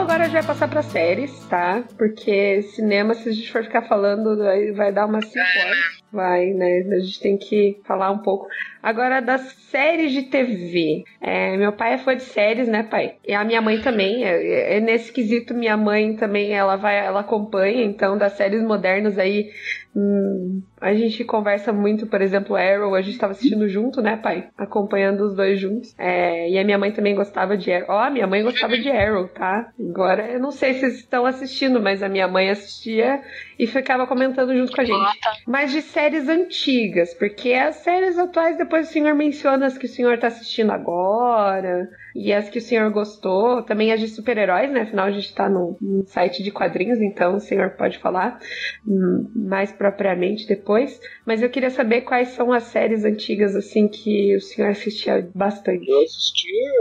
Agora gente vai passar pra séries, tá? Porque cinema, se a gente for ficar falando, vai dar umas 5 horas. Vai, né? A gente tem que falar um pouco. Agora, das séries de TV. É, meu pai é fã de séries, né, pai? E a minha mãe também. É, é nesse quesito, minha mãe também, ela vai, ela acompanha. Então, das séries modernas aí, hum, a gente conversa muito, por exemplo, Arrow, a gente tava assistindo junto, né, pai? Acompanhando os dois juntos. É, e a minha mãe também gostava de Arrow. Ó, a minha mãe gostava de Arrow, tá? Agora, eu não sei se vocês estão assistindo, mas a minha mãe assistia e ficava comentando junto com a gente. Mas de séries antigas, porque as séries atuais depois o senhor menciona as que o senhor tá assistindo agora e as que o senhor gostou. Também as de super-heróis, né? Afinal, a gente tá num, site de quadrinhos, então o senhor pode falar hum, mais propriamente depois. Mas eu queria saber quais são as séries antigas, assim, que o senhor assistia bastante. Eu assistia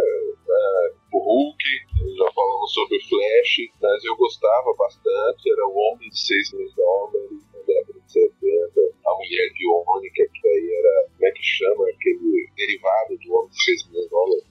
né, o Hulk, já falamos sobre o Flash, mas eu gostava bastante. Era o Homem de 6 mil dólares 70. A Mulher Biônica, que aí era, como é que chama, aquele derivado do Homem de 6 mil dólares.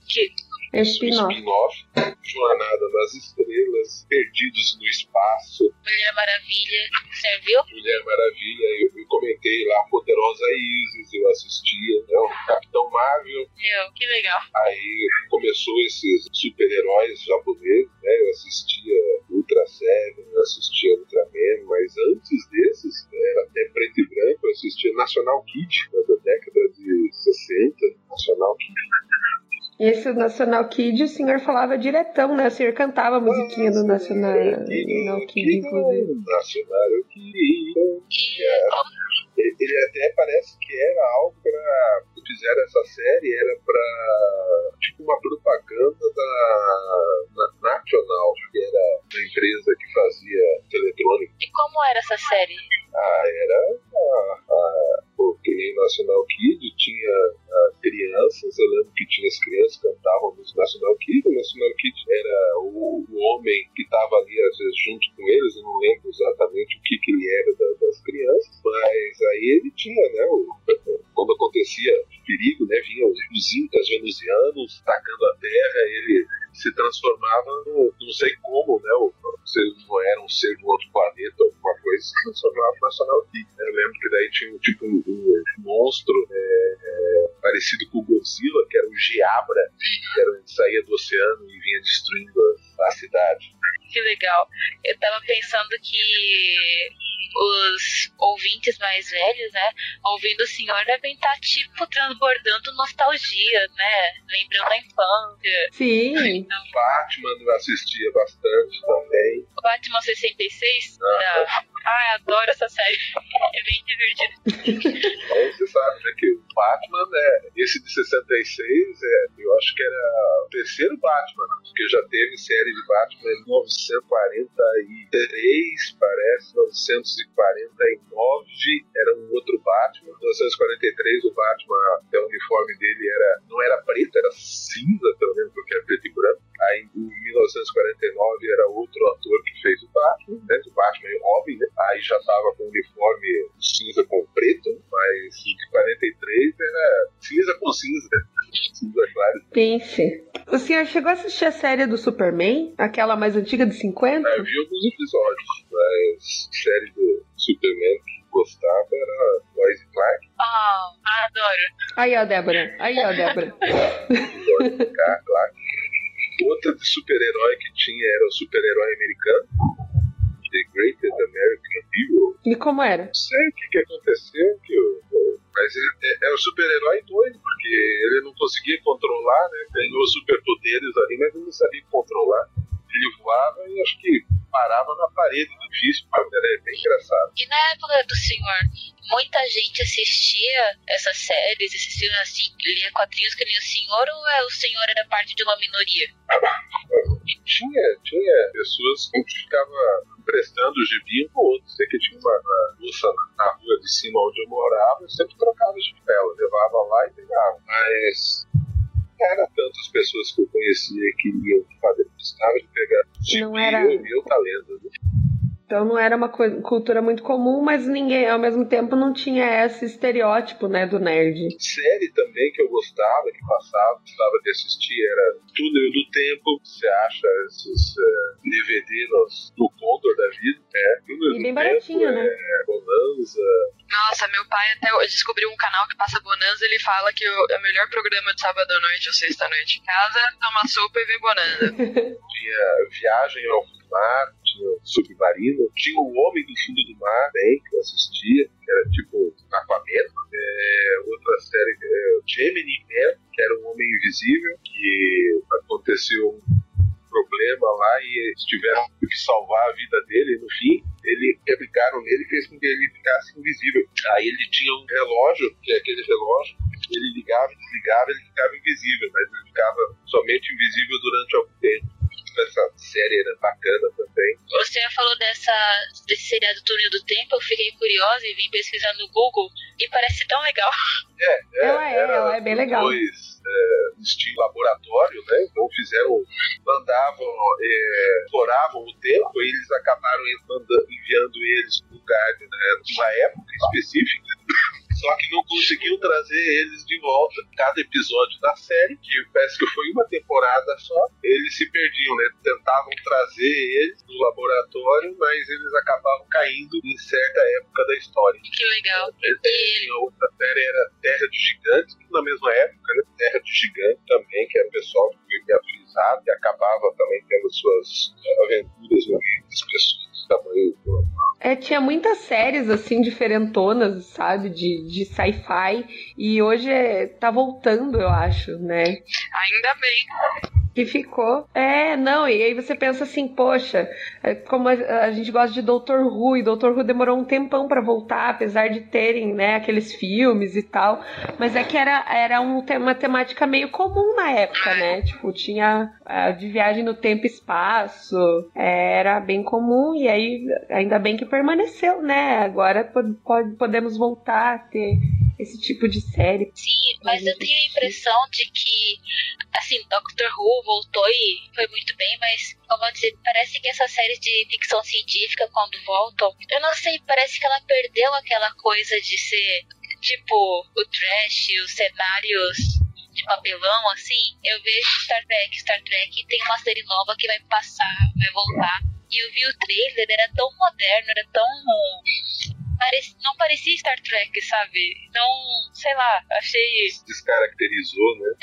É spin-off. Spin-off. Jornada nas Estrelas, Perdidos no Espaço, Mulher Maravilha, serviu? Mulher Maravilha, eu, eu comentei lá, Poderosa Isis, eu assistia, né, o Capitão Marvel, Meu, que legal. Aí começou esses super-heróis japoneses, né? Eu assistia Ultra Seven, eu assistia Ultraman, mas antes desses, era até preto e branco, eu assistia National Kid, da década de 60, National Kid. Esse National Kid, o senhor falava diretão, né? O senhor cantava a musiquinha do National, National Kid, inclusive. Nacional, eu queria. Ele até parece que era algo pra. Fizeram essa série, era pra. Tipo uma propaganda da. da National, que era a empresa que fazia eletrônica. E como era essa série? Ah, era a, a, pô, que nem National Kid, tinha ah, crianças, eu lembro que tinha as crianças que cantavam música National Kid, o National Kid era o, o homem que estava ali às vezes junto com eles, eu não lembro exatamente o que, que ele era da- das crianças, mas aí ele tinha, né, o, quando acontecia perigo, né, vinham os, incas venusianos atacando a terra, ele se transformava no, não sei como, né, se não era um ser de outro planeta, alguma coisa, se transformava no National Kid. né? Eu lembro que daí tinha um tipo um, um monstro é, é, parecido com o Godzilla, que era o Geabra, que era, saía do oceano e vinha destruindo a, a cidade. Que legal. Eu tava pensando que os ouvintes mais velhos, né, ouvindo o senhor, devem estar, tipo, transbordando nostalgia, né? Lembrando a infância. Sim, Batman eu assistia bastante também. Batman 66? Não. Ah, eu adoro essa série. É bem divertido. Então você sabe né, que o Batman, né, esse de 66, é, eu acho que era o terceiro Batman, porque já teve série de Batman em 1943, parece, 1949 era um outro Batman, 1943 o Batman, até o uniforme dele era, não era preto, era cinza, pelo menos porque era preto e branco. Aí em 1949 era outro ator que fez o Batman, né, o Batman e Robin, né, aí já tava com o uniforme cinza com preto, mas o de 43 era cinza com cinza, cinza claro. pense. O senhor chegou a assistir a série do Superman? Aquela mais antiga de 50? Eu vi alguns episódios, mas série do Superman, gostava era Lois e Clark, Ah, adoro. Aí, ó, Débora. Aí, ó, Débora. Lois e Clark, Outra de super-herói que tinha era o super-herói americano, The Greatest American Hero. E como era? Não sei o que, que aconteceu, que o- mas ele é, é um super-herói doido, porque ele não conseguia controlar, né? Ganhou superpoderes ali, mas ele não sabia controlar. Ele voava e acho que parava na parede do edifício, era bem engraçado. E na época do senhor, muita gente assistia essas séries, esses filmes assim, lia quadrinhos que nem o senhor, ou é, o senhor era parte de uma minoria? Tinha, tinha pessoas que ficavam emprestando o gibi um pro outro. Sei que tinha uma, uma moça na rua de cima onde eu morava, eu sempre trocava de tela, levava lá e pegava. Mas era tantas pessoas que eu conhecia que iam fazer. Precisava de pegar gibi Não era- eu tá lendo. né? Então não era uma cultura muito comum, mas ninguém, ao mesmo tempo, não tinha esse estereótipo, né, do nerd. Série também que eu gostava, que passava, gostava de assistir, era Túnel do Tempo. Você acha esses eh, DVD nos, no Condor da vida? É, Túnel E do bem Tempo, baratinho, né? é, Bonanza, Nossa, meu pai até hoje descobriu um canal que passa Bonanza ele fala que o, é o melhor programa de sábado à noite ou sexta à noite. em Casa, toma sopa e vê Bonanza. tinha Viagem ao do Mar, tinha Submarino, tinha O Homem do Fundo do Mar também, que eu assistia, que era tipo Aquaman. É, outra série, é, Gemini Man, que era um homem invisível, que aconteceu um problema lá e eles tiveram que salvar a vida dele no fim ele replicaram nele e fez com que ele ficasse invisível. Aí ele tinha um relógio, que é aquele relógio, ele ligava desligava, ele ficava invisível, mas ele ficava somente invisível durante algum tempo. Essa série era bacana também. Você falou dessa, desse seriado Túnel do Tempo, eu fiquei curiosa e vim pesquisar no Google e parece tão legal. É, Ela é, era ela é bem legal. Dois é, estilo laboratório, né? Então fizeram, mandavam, é, exploravam o tempo e eles acabaram mandando, enviando eles para um lugar, né, numa época específica. Só que não conseguiam trazer eles de volta. Cada episódio da série, que parece que foi uma temporada só, eles se perdiam, né? Tentavam trazer eles do laboratório, mas eles acabavam caindo em certa época da história. Que legal. É, tinha outra série, era Terra de Gigantes, na mesma época, né? Terra de Gigante também, que era o pessoal que foi atualizado e acabava também tendo suas aventuras no meio das pessoas do tamanho do É, tinha muitas séries, assim, diferentonas, sabe, de, de sci-fi, e hoje é, tá voltando, eu acho, né? Ainda bem. Que ficou. É, não, e aí você pensa assim, poxa, é como a, a gente gosta de Doutor Who, e Doutor Who demorou um tempão pra voltar, apesar de terem, né, aqueles filmes e tal, mas é que era, era um, uma temática meio comum na época, né? Tipo, tinha ah, de viagem no tempo e espaço, é, era bem comum, e aí ainda bem que permaneceu, né? Agora po- pode, podemos voltar a ter esse tipo de série. Sim, mas eu tenho a impressão de que, assim, Doctor Who voltou e foi muito bem, mas, como eu disse, parece que essas séries de ficção científica, quando voltam, eu não sei, parece que ela perdeu aquela coisa de ser, tipo, o trash, os cenários de papelão, assim. Eu vejo Star Trek, Star Trek tem uma série nova que vai passar, vai voltar. E eu vi o trailer, era tão moderno, era tão Não parecia Star Trek, sabe? Não, sei lá, achei. descaracterizou, né?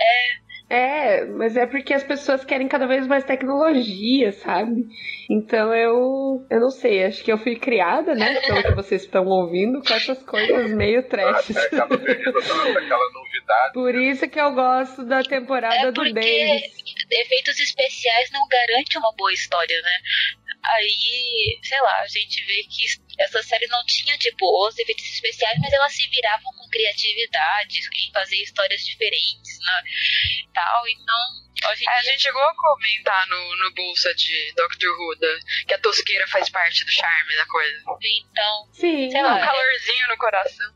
É, mas é porque as pessoas querem cada vez mais tecnologia, sabe? Então eu, eu não sei, acho que eu fui criada, né, pelo que vocês estão ouvindo, com essas coisas meio trash. Acaba perdendo aquela, aquela novidade. Por isso que eu gosto da temporada É do porque Davis. efeitos especiais não garantem uma boa história, né? Aí, sei lá, a gente vê que essa série não tinha, tipo, os efeitos especiais, mas elas se viravam com criatividade em fazer histórias diferentes, né? Tal, então, hoje em A dia. gente chegou a comentar no, no Bolsa de Doctor Who da- que a tosqueira faz parte do charme da coisa. Então, Sim, sei Um lá, calorzinho no coração.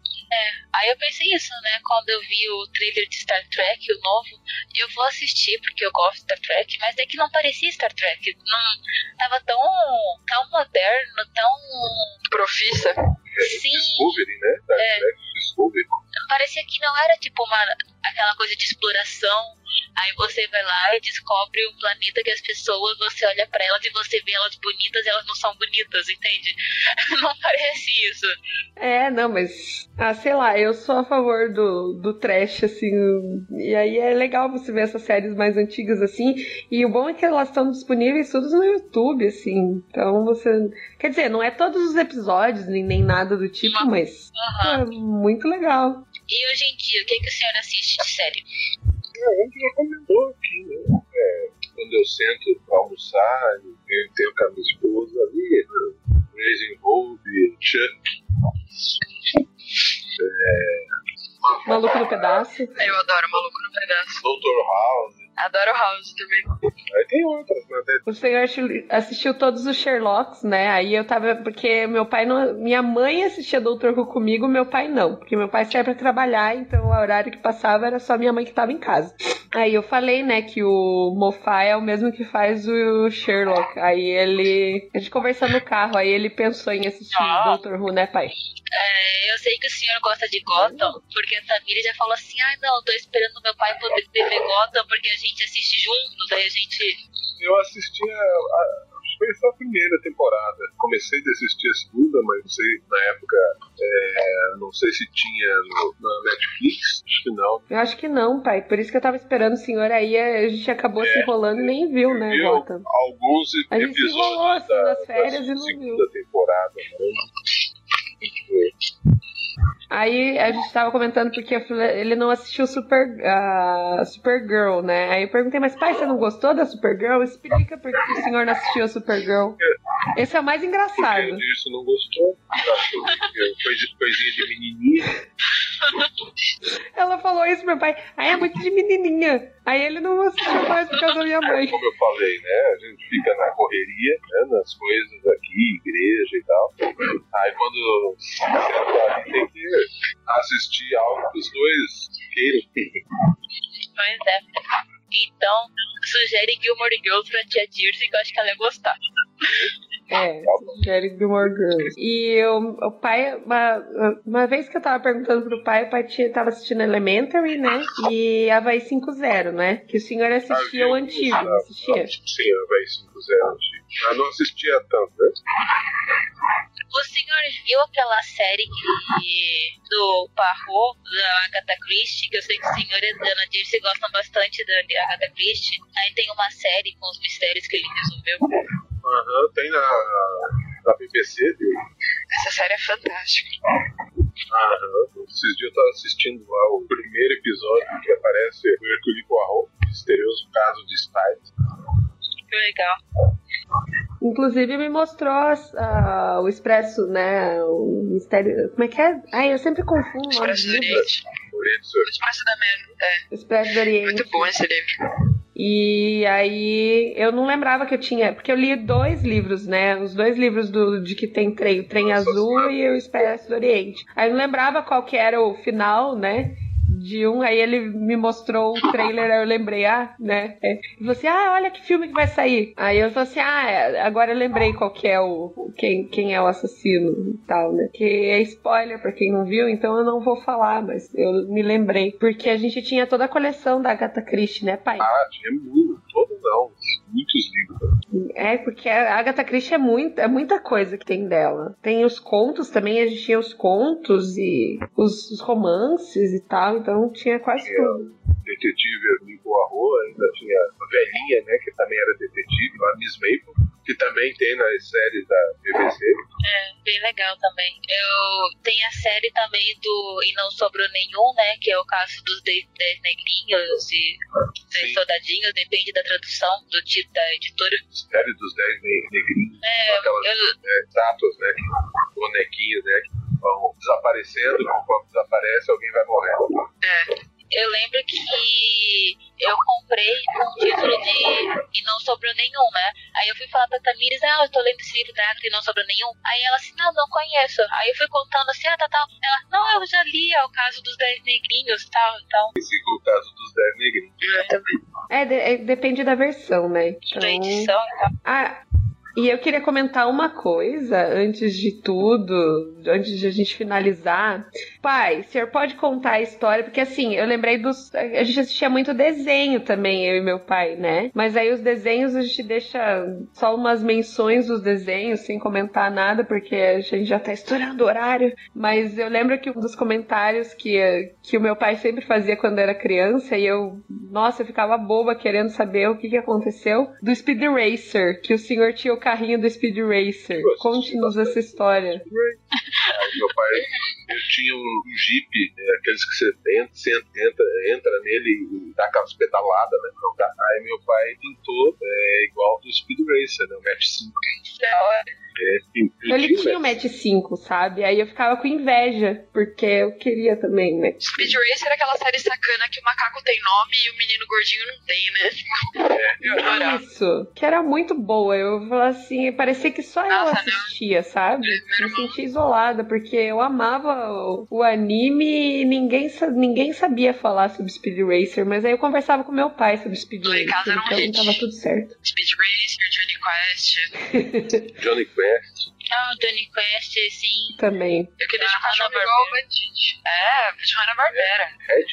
Aí eu pensei isso, né? Quando eu vi o trailer de Star Trek, o novo, eu vou assistir porque eu gosto de Star Trek, mas é que não parecia Star Trek. Não tava tão, tão moderno, tão. Profissa. Sim, Discovery, né? Da É. Discovery. Parecia que não era tipo uma aquela coisa de exploração. Aí você vai lá e descobre um planeta que as pessoas, você olha para elas e você vê elas bonitas, elas não são bonitas, entende? Não parece isso. É, não, mas. Ah, sei lá, eu sou a favor do, do trash, assim. E aí é legal você ver essas séries mais antigas, assim. E o bom é que elas estão disponíveis todas no YouTube, assim. Então você. Quer dizer, não é todos os episódios, nem, nem nada do tipo, mas. Uhum. É muito legal. E hoje em dia, o que, que o senhor assiste de série? É, a gente já comentou aqui, né? É, quando eu sento pra almoçar, eu tenho com a minha esposa ali, né? Raising Hope, Chuck. Maluco no pedaço. Eu adoro Maluco no Pedaço. Dr. House. Adoro House também. Aí tem outras, né? O senhor assi- assistiu todos os Sherlocks, né? Aí eu tava. Porque meu pai não. Minha mãe assistia Doutor Who comigo, meu pai não. Porque meu pai saía pra trabalhar, então o horário que passava era só minha mãe que tava em casa. Aí eu falei, né, que o Moffat é o mesmo que faz o Sherlock. Aí ele. A gente conversando no carro, aí ele pensou em assistir Ah. Doutor Who, né, pai? É, eu sei que o senhor gosta de Gotham, porque a Tamiri já falou assim: ai não, tô esperando meu pai poder ver Gotham porque a gente assiste juntos, aí a gente. Eu assisti a, a- acho que foi só a primeira temporada. Comecei a assistir a segunda, mas não sei, na época, é, não sei se tinha no- na Netflix, acho que não. Eu acho que não, pai. Por isso que eu tava esperando o senhor aí, a gente acabou se enrolando e nem viu, né, Viu alguns A gente se episódios enrolou, assim, da, nas férias da e não segunda temporada. Né? Aí a gente tava comentando porque ele não assistiu Super, a Supergirl, né? Aí eu perguntei, mas pai, você não gostou da Supergirl? Explica por que o senhor não assistiu a Supergirl. Esse é o mais engraçado. Quem disso não gostou, coisinha de menininha. Ela falou isso pro meu pai. Aí é muito de menininha. Aí ele não assistiu mais por causa da minha mãe. Como eu falei, né? A gente fica na correria, né? nas coisas aqui, igreja e tal. Aí quando que assistir algo que os dois queiram. Pois é. Então, sugere Gilmore Girls pra tia Dirce, que eu acho que ela ia gostar. É, Jerry Gilmore Girls. E o, o pai, uma, uma vez que eu tava perguntando pro pai, o pai tinha, tava assistindo Elementary, né? E Havaí 5.0, né? Que o senhor assistia o antigo, não assistia? Sim, vai 5-0 antigo. Mas não assistia tanto, né? O senhor viu aquela série que, do Parro, da Agatha Christie, que eu sei que o senhor e a Dana Dirce gostam bastante da Agatha Christie. Aí tem uma série com os mistérios que ele resolveu. Aham, tem na, na BBC, viu? Essa série é fantástica. Aham. Esses dias eu tava assistindo lá o primeiro episódio que aparece o Hercule Poirot, misterioso caso de Stiles. Que legal. Inclusive me mostrou ah, o Expresso, né? O mistério. Como é que é? Ai, eu sempre confundo o Expresso do. Oriente. Sur. Expresso da Menos. É, Expresso do Oriente. muito bom esse livro. E aí eu não lembrava que eu tinha, porque eu li dois livros, né? Os dois livros do, de que tem trem, o Trem Azul e o Expresso do Oriente. Aí eu não lembrava qual que era o final, né? De um, aí ele me mostrou o trailer, aí eu lembrei, ah, né? É. Ele falou assim, ah, olha que filme que vai sair. Aí eu falei assim, ah, é, agora eu lembrei qual que é o, quem, quem é o assassino e tal, né? Que é spoiler pra quem não viu, então eu não vou falar, mas eu me lembrei. Porque a gente tinha toda a coleção da Agatha Christie, né, pai? Ah, tinha muito, todo não, muitos livros. É, porque a Agatha Christie é, muito, é muita coisa que tem dela. Tem os contos também, a gente tinha os contos e os, os romances e tal, então tinha quase Tinha. tudo. Detetive Hercule Poirot, ainda tinha a velhinha, né, que também era detetive, a Miss Maple, que também tem nas séries da BBC. É, bem legal também. Eu tenho a série também do E Não Sobrou Nenhum, né? Que é o caso dos 10 negrinhos e 10 soldadinhos, depende da tradução do título da editora. Série dos Dez Ne- Negrinhos, É, aquelas eu, né, estátuas, né, que- bonequinhos, né, que vão desaparecendo, conforme desaparece, alguém vai morrendo. Eu lembro que eu comprei um título de E Não Sobrou Nenhum, né? Aí eu fui falar pra Tamires, ah, eu tô lendo esse livro da Agatha e Não Sobrou Nenhum. Aí ela assim, não, não conheço. Aí eu fui contando assim, ah, tá, tal. Ela, não, eu já li, é o caso dos Dez Negrinhos, tal, tal. Esse é o caso dos Dez Negrinhos. Também. É, de- é, depende da versão, né? Da edição e tal. A, E eu queria comentar uma coisa antes de tudo, antes de a gente finalizar. Pai, o senhor pode contar a história? Porque assim, eu lembrei dos. A gente assistia muito desenho também, eu e meu pai, né? Mas aí os desenhos a gente deixa só umas menções dos desenhos, sem comentar nada, porque a gente já tá estourando o horário. Mas eu lembro que um dos comentários que, que o meu pai sempre fazia quando era criança, e eu, nossa, eu ficava boba querendo saber o que, que aconteceu, do Speed Racer, que o senhor tinha carrinho do Speed Racer. Conte-nos essa história. Aí meu pai, eu tinha um Jeep, né, aqueles que você entra, você entra, entra nele e dá aquelas pedaladas, né? Aí meu pai pintou é, igual do Speed Racer, né? O Match 5. Da hora. É, pin- Ele tinha o Match 5, sabe? Aí eu ficava com inveja, porque eu queria também, né? Speed Racer é aquela série sacana que o macaco tem nome e o menino gordinho não tem, né? Eu adorava. Isso, que era muito boa. Eu falava assim, parecia que só eu Nossa, não. assistia, sabe? Meu Me sentia isolada, porque eu amava o, o anime e ninguém, ninguém sabia falar sobre Speed Racer, mas aí eu conversava com meu pai sobre Speed Racer, casa era um então hit. tava tudo certo. Speed Racer, Johnny Quest. Johnny Quest. Ah, o Johnny Quest, sim. Também. Eu queria deixar o Ah, o Bandit. É, de Hanna-Barbera. Red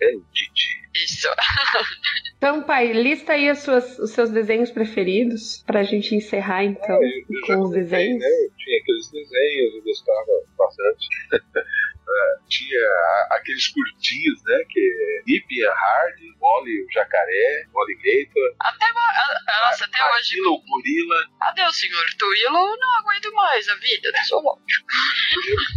Bandit. Isso. Então, pai, lista aí as suas, os seus desenhos preferidos pra gente encerrar, então, Eu, eu já com os contei, desenhos. né? Eu tinha aqueles desenhos, eu gostava bastante. É, tinha a- aqueles curtinhos, né? Que é Hip and Hard, Molly o Jacaré, Molly Gator, Até, mo- a- nossa, até hoje. Aquilo, o Gorila. Adeus, senhor Tuilo. Eu não aguento mais a vida. Eu sou louco.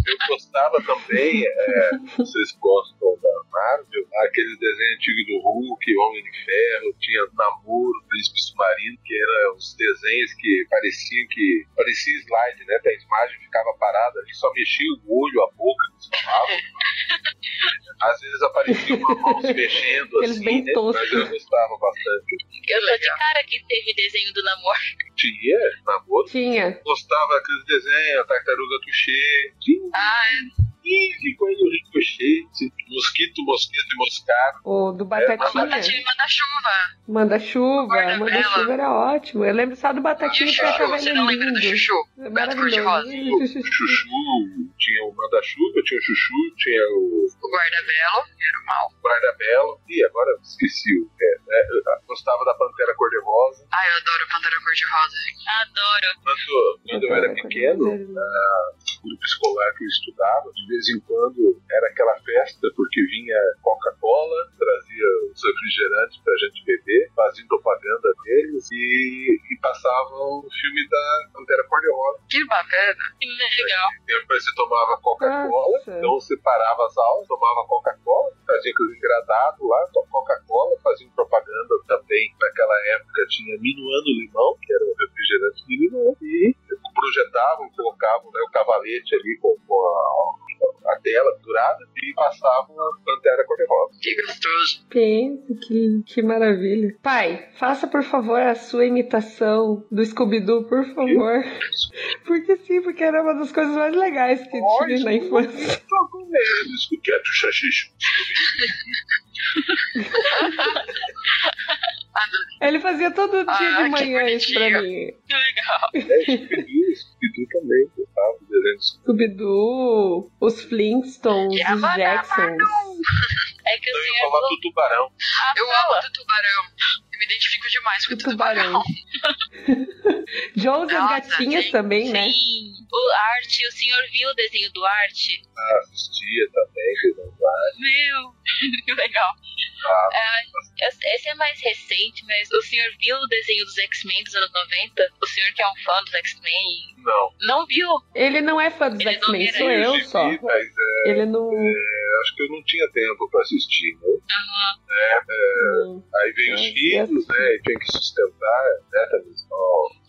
Eu gostava também, é, vocês gostam da Marvel, aqueles desenhos antigos do Hulk, Homem de Ferro, tinha Namoro, Príncipe Submarino, que eram os desenhos que pareciam que parecia slide, né? A imagem ficava parada ali, só mexia o olho, a boca, eles falavam. Às vezes aparecia uma mão se mexendo Aqueles assim, bem né? Mas eu gostava bastante. Eu tô de cara que teve desenho do namoro. Tinha Namoro, Tinha. gostava daqueles desenhos, a Tartaruga Tuxê, tinha Ah, é. E coelho ricochete, mosquito, mosquito e moscaro. O do Batatinha Batatinha. e manda-chuva. Manda-chuva. Manda-chuva era ótimo. Eu lembro só do E Batatinha que eu achava Você não lembra do lindo. Chuchu? É. Maravilhoso. O Chuchu, tinha o manda-chuva, tinha o Chuchu, tinha o O guarda-belo. Era o mal. guarda-belo. E agora esqueci. o- É, é, gostava da Pantera Cor-de-Rosa. Ah, eu adoro Pantera Cor-de-Rosa. Adoro. Quando, quando eu era pequeno, no grupo escolar que eu estudava, de vez em quando era aquela festa, porque vinha Coca-Cola, trazia os refrigerantes pra gente beber, fazia propaganda deles e, e passavam o filme da Pantera Cor-de-Rosa. Que bacana. Legal. Depois você tomava Coca-Cola, então você parava as aulas, tomava Coca-Cola, fazia aqueles engradados lá, Coca-Cola, fazia propaganda também. Naquela época tinha Minuano Limão, que era o refrigerante de limão, e projetavam, colocavam né, o cavalete ali com, com a tela durada e passavam a Pantera Cor-de-Rosa. Que gostoso. Pensa, que, que maravilha. Pai, faça por favor a sua imitação do Scooby-Doo, por favor. Porque sim, porque era uma das coisas mais legais que tinha na infância. Tô com medo. Ele fazia todo dia Ah, de que manhã isso pra mim. Que legal. É, Scooby-Doo, também, gostava de desenho Scooby-Doo, os Flintstones, os Yabba Jacksons. É que o Eu ia falar do tubarão. Ah, Eu amo do tubarão. Eu me identifico demais com O tubarão. tubarão. Joes e as gatinhas sim, também, né? Sim. O Arte, o senhor viu o desenho do Arte? Assistia também, desenho Meu, que legal. Ah. É, esse- é mais recente, mas o senhor viu o desenho dos X-Men dos anos 90? O senhor que é um fã dos X-Men? Não. Não viu? Ele não é fã dos X-Men, sou eu vi, só. Mas é, Ele não. acho que eu não tinha tempo pra assistir, né? Aham. não. Aí veio os É, filhos, eu né? E tinha que sustentar, né? Televisão.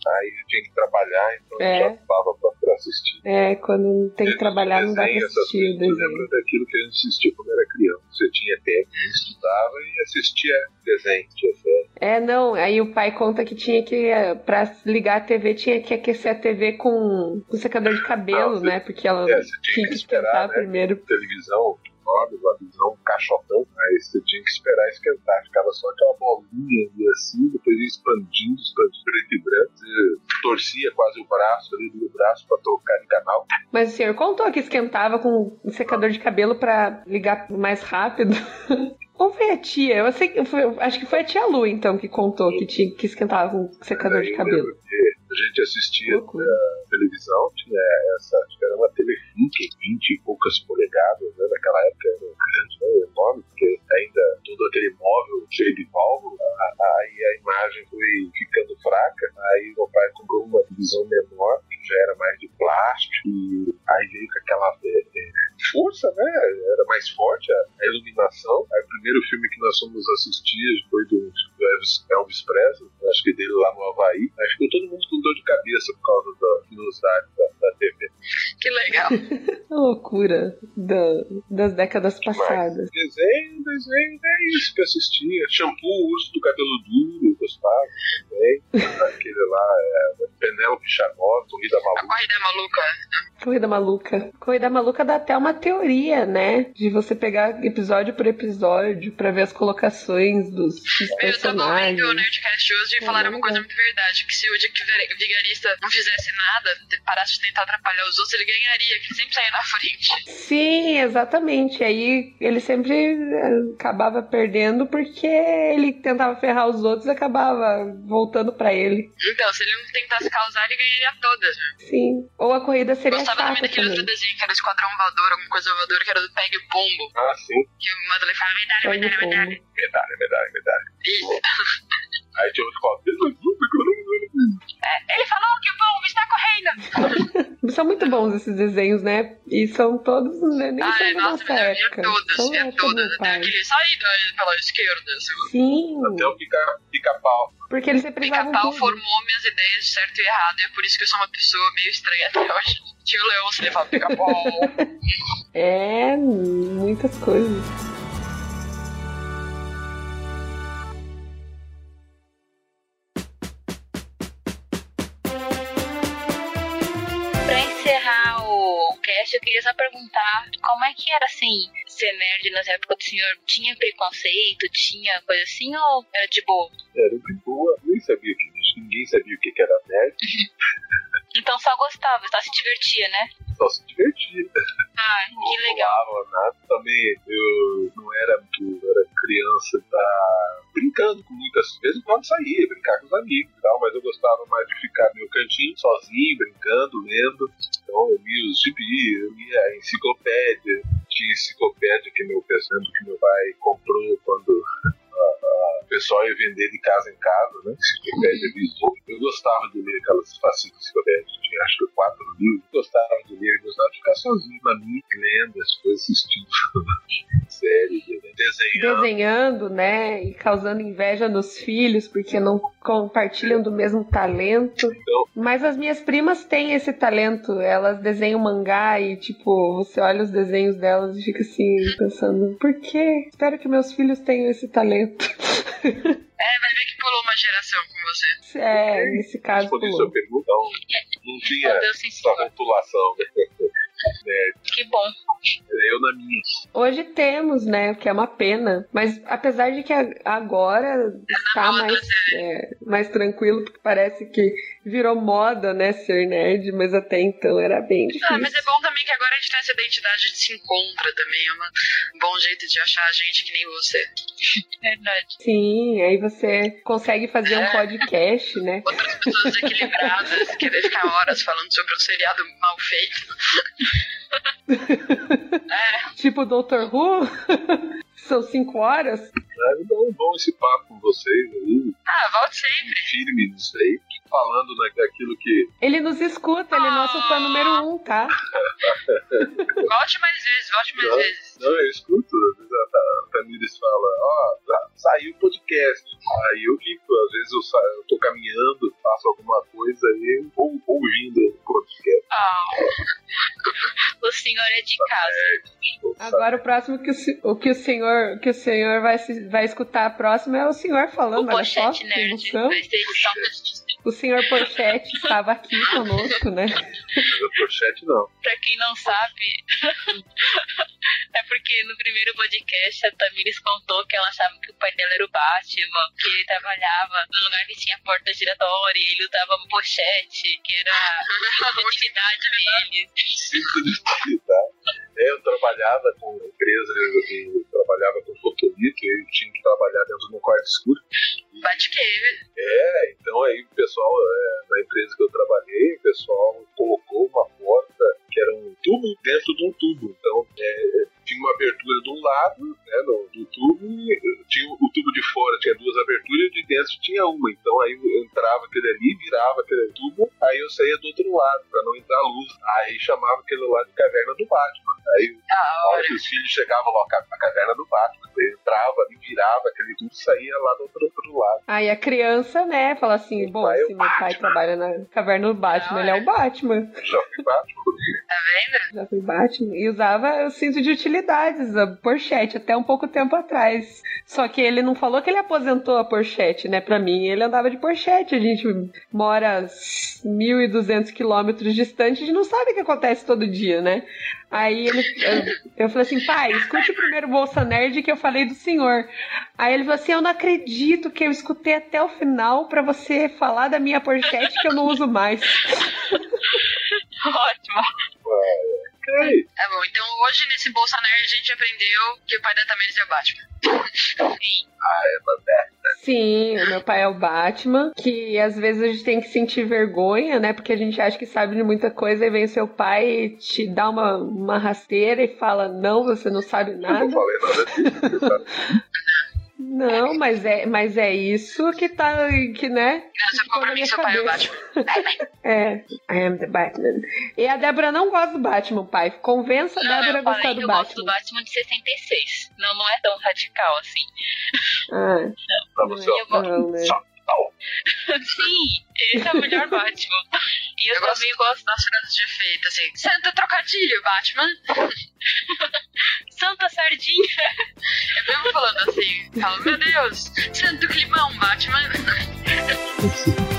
Aí eu tinha que trabalhar, então É. eu já tava pra, pra assistir. É, quando tem que Desenho, trabalhar não dá pra assistir coisas, Eu desenho. lembro daquilo que a gente assistia quando era criança. Você tinha tempo, estudava e assistia desenho, tinha série. É, não, aí o pai conta que tinha que, eh, pra ligar a TV, tinha que aquecer a TV com, com secador de cabelo, Não, você- né? Porque ela É, tinha tinha que que esperar, né? primeiro. televisão uma televisão um caixotão, aí você tinha que esperar esquentar, ficava só aquela bolinha ali assim, depois ia expandindo, expandindo, preto e branco, você torcia quase o braço ali do braço pra trocar de canal. Mas o senhor contou que esquentava com um secador de cabelo pra ligar mais rápido. Ou foi a tia? Eu sei que foi, acho que foi a tia Lu, então, que contou que, tinha, que esquentava com secador de Eu cabelo. lembro que A gente assistia na televisão, tinha essa, acho que era uma Telefunk, 20 e poucas polegadas, né? Naquela época era grande, né? enorme, porque ainda todo aquele móvel cheio de válvula, a- a- aí a imagem foi ficando fraca, aí meu pai comprou uma televisão menor, que já era mais de plástico, e aí veio com aquela é, é, força, né? Era mais forte a, a iluminação. Aí o primeiro filme que nós fomos assistir foi do, do Elvis, Elvis Presley, acho que dele lá no Havaí. Aí ficou todo mundo com dor de cabeça por causa da velocidade da, da TV. Que legal. A loucura da- das décadas passadas. Desenho, desenho, é isso que eu assistia. Shampoo, urso do cabelo duro, gostava também. Aquele lá, é, Penélope Charmosa, Corrida A Maluca. corrida é maluca. Corrida Maluca. Corrida Maluca dá até uma teoria, né? De você pegar episódio por episódio pra ver as colocações dos, dos Eu tava personagens. ouvindo o Nerdcast hoje e É, falaram uma legal. coisa muito verdade: que se o Dick Ver- Vigarista não fizesse nada, parasse de tentar atrapalhar os outros, ele ganharia, que ele sempre saía na frente. Sim, exatamente. Aí ele sempre eh, acabava perdendo porque ele tentava ferrar os outros e acabava voltando pra ele. Então, se ele não tentasse causar, ele ganharia todas. Né? Sim. Ou a corrida seria Gostava também chata daquele outro também. desenho que era Esquadrão Voador, alguma coisa voadora, que era do Pegue Pombo. Ah, sim. Que o Madeleine falava medalha, medalha, medalha. Medalha, medalha, medalha. Isso. Aí tinha outro que falava, Ele falou que o pombo está correndo. São muito bons esses desenhos, né? E são todos, né, nem Ai, da nossa, nossa mas eu via época. todas, São da via todas. Até aquele saída pela esquerda. assim. Sim, até o pica- pica-pau. porque eles reprisavam Pica-pau formou minhas ideias de certo e errado, e é por isso que eu sou uma pessoa meio estranha até hoje. Tio Leão, se ele fala pica-pau. É, muitas coisas. Pra encerrar o cast, eu queria só perguntar como é que era assim, ser nerd nas épocas do senhor? Tinha preconceito, tinha coisa assim, ou era de boa? Era de boa, nem sabia que ninguém sabia o que era nerd, Então só gostava, só se divertia, né? só se divertia. Ah, que legal. Não nada. Também eu não era muito, eu era criança, tá brincando com muitas vezes, quando saía, brincar com os amigos e tal, mas eu gostava mais de ficar no meu cantinho, sozinho, brincando, lendo. Então eu lia os gibi, eu lia a enciclopédia, tinha enciclopédia que meu que meu pai comprou quando o pessoal ia vender de casa em casa, né? Enciclopédia. Eu gostava de ler aquelas facinhas enciclopédias, tinha acho que quatro livros. Gostava de ler, gostava de ficar sozinho na minha, lendo as coisas, assistindo série, desenhando. Desenhando, né? E causando inveja nos filhos, porque não compartilham do mesmo talento. Então, Mas as minhas primas têm esse talento. Elas desenham mangá e, tipo, você olha os desenhos delas e fica assim, pensando, por quê? Espero que meus filhos tenham esse talento. É, vai ver que pulou uma geração com você. É, nesse caso. respondi pulou. sua pergunta, não, não tinha essa rotulação, né? Que bom. Eu na minha. Hoje temos, né? Que é uma pena. Mas apesar de que agora está moda, mais, é, mais tranquilo, porque parece que virou moda, né? Ser nerd, mas até então era bem difícil. Ah, mas é bom também que agora a gente tem essa identidade, a gente se encontra também. É um bom jeito de achar a gente que nem você. Verdade. Sim, aí você consegue fazer um É. podcast, né? Outras pessoas equilibradas, querer ficar horas falando sobre um seriado mal feito. Tipo Dr. Who. São cinco horas. Ah, é bom, bom esse papo com vocês aí, Ah, volte sempre. firme nisso aí, falando né, daquilo que Ele nos escuta, ele é nosso fã número um, tá? Volte mais vezes, volte mais Não. vezes. Não, eu escuto, às vezes a, a Tamires fala, ó, já saiu o podcast. Aí eu fico, às vezes eu, saio, eu tô caminhando, faço alguma coisa aí, ou ouvindo o podcast. Ah. O senhor é de casa. ou sabe? Agora o próximo que o, o que o senhor, que o senhor vai, vai escutar próximo é o senhor O falando, olha só, pochete que nerd. emoção. Vai ser edição O senhor Pochete estava aqui conosco, né? O pochete não. Pra quem não sabe, É porque no primeiro podcast a Tamires contou que ela achava que o pai dela era o Batman, que ele trabalhava num lugar que tinha porta giratória e ele usava uma pochete, que era a utilidade dele. Cinto de utilidade. Trabalhava com empresa, eu, eu trabalhava com fotonito, eu tinha que trabalhar dentro de um quarto escuro. Batcave. É, então aí o pessoal, é, na empresa que eu trabalhei, o pessoal colocou uma porta que era um tubo dentro de um tubo. Então é, tinha uma abertura de um lado, né, no, do tubo, e tinha o tubo de fora tinha duas aberturas e de dentro tinha uma. Então aí eu entrava aquele ali, virava aquele tubo, aí eu saía do outro lado, pra não entrar luz. Aí chamava aquele lá de caverna do Batman. Aí na hora que os filhos chegavam lá, a caverna do Batman, ele entrava ali, virava aquele tubo saía lá do outro, outro lado. Aí a criança, né, fala assim, bom, pai é se o meu pai Batman. trabalha na caverna do Batman, Da ele é o Batman. Já fui Batman. Tá vendo? Já fui Batman. E usava o cinto de utilidades, a Porsche, até um pouco tempo atrás. Só que ele não falou que ele aposentou a Porsche, né? Pra mim, ele andava de Porsche. A gente mora 1.200 quilômetros distante, a gente não sabe o que acontece todo dia, né? Aí ele, eu, eu falei assim, pai, escute o primeiro Bolsa Nerd que eu falei do senhor. Aí ele falou assim, eu não acredito que eu escutei até o final pra você falar da minha Porsche que eu não uso mais. Ótimo. Ok. Tá bom, então hoje nesse Bolsa Nerd a gente aprendeu que o pai da Tamires é o Batman. Ah, é, mas é. Sim, o meu pai é o Batman, que às vezes a gente tem que sentir vergonha, né? Porque a gente acha que sabe de muita coisa e vem seu pai e te dá uma, uma rasteira e fala: Não, você não sabe Eu nada. não falei nada disso. Não, mas é, mas é isso que tá, que né? Não, ficou pra mim seu pai é o Batman. É, I am the Batman. E a Débora não gosta do Batman, pai. Convença a Não, Débora a eu gostar do eu gosto do Batman. Batman de 66. Não, não é tão radical assim. Ah, Pra não você, é ó. não, né? Só Sim, esse é o melhor Batman. E eu, Eu gosto- também gosto Das frases de efeito, assim. Santa trocadilho, Batman. Santa Sardinha. Eu mesmo falando assim. Falo, meu Deus, santo climão, Batman.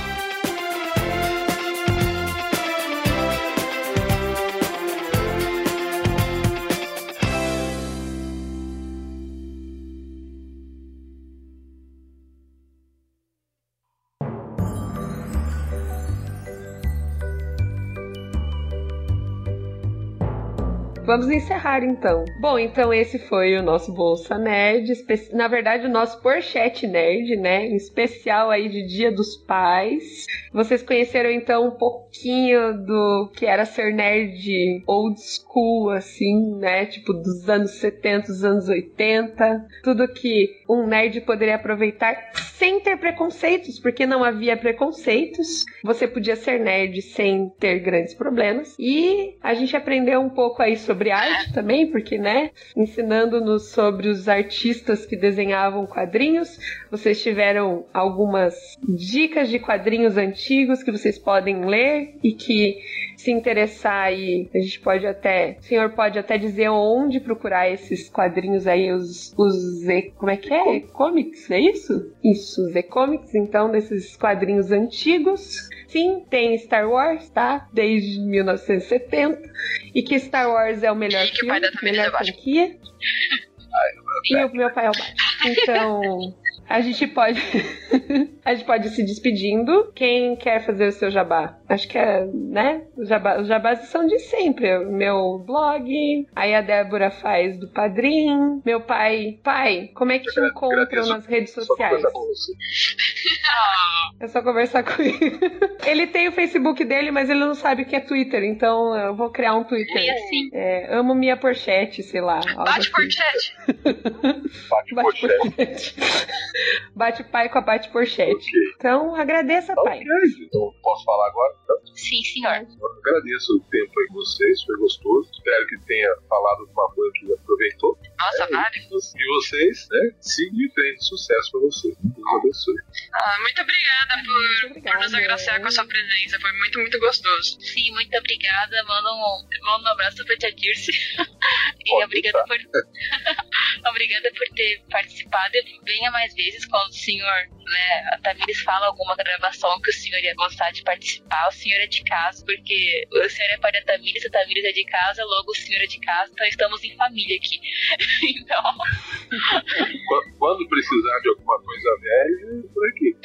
Vamos encerrar então. Bom, então esse foi o nosso Bolsa Nerd, na verdade o nosso Porchete Nerd, né? Em especial aí de Dia dos Pais. Vocês conheceram então um pouquinho do que era ser nerd old school, assim, né? Tipo dos anos 70, dos anos 80. Tudo que um nerd poderia aproveitar sem ter preconceitos, porque não havia preconceitos. Você podia ser nerd sem ter grandes problemas. E a gente aprendeu um pouco aí sobre arte também, porque, né? Ensinando-nos sobre os artistas que desenhavam quadrinhos. Vocês tiveram algumas dicas de quadrinhos antigos que vocês podem ler e que se interessar aí, a gente pode até, o senhor pode até dizer onde procurar esses quadrinhos aí, os, os Z, como é que é? Comics, é isso? Isso, Z Comics, então, desses quadrinhos antigos. Sim, tem Star Wars, tá? Desde 1970. E que Star Wars é o melhor E que o filme, pai da Tamires melhor franquia. E o meu pai é o Batman. Então, a gente pode. a gente pode ir se despedindo. Quem quer fazer o seu jabá? Acho que é, né? Os jabá, os jabás são de sempre. Meu blog, aí a Débora faz do padrinho. Meu pai. Pai, como é que te Eu encontram nas redes sociais? com. É só conversar comigo. ele tem o Facebook dele, mas ele não sabe o que é Twitter, então eu vou criar um Twitter. E assim, É, amo minha porchete, sei lá. Bate assim. por chat. Bate porchete. Bate pai com a bate porchete. Ok. Então agradeça, pai. Ok, então posso falar agora? Então, sim, senhor. eu agradeço o tempo aí com vocês, foi gostoso. Espero que tenha falado de uma coisa que aproveitou. Nossa, É. E vocês, né? Sigam em frente. Sucesso pra vocês. Deus abençoe. Ah, muito obrigada por, Muito por obrigada. nos agraciar com a sua presença. Foi muito, muito gostoso. Sim, muito obrigada. Manda um, manda um abraço pra tia Dirce. e obrigada por, Obrigada por ter participado e venha mais vezes quando o senhor, né, a Tamires fala alguma gravação que o senhor ia gostar de participar, o senhor é de casa, porque o senhor é pai da Tamires, a Tamires é de casa, logo o senhor é de casa, então estamos em família aqui. então. Qu- Quando precisar de alguma coisa velha, é por aqui.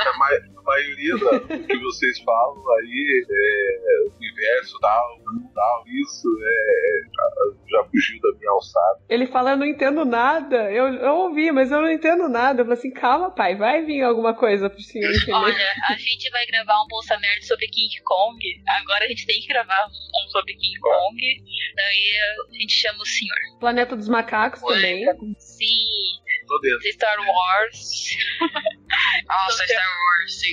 A, ma- a maioria da- do que vocês falam aí é universo, tal, tal, isso é, já, já fugiu da minha alçada. Ele fala, eu não entendo nada. Eu, eu ouvi, mas eu não entendo nada. Eu falei assim, calma, pai, vai vir alguma coisa pro senhor entender. Olha, a gente vai gravar um Bolsa Nerd sobre King Kong. Agora a gente tem que gravar um sobre King Kong. Daí a gente chama o senhor. Planeta dos Macacos também. Sim. Star Wars. Nossa, Star Wars, sim.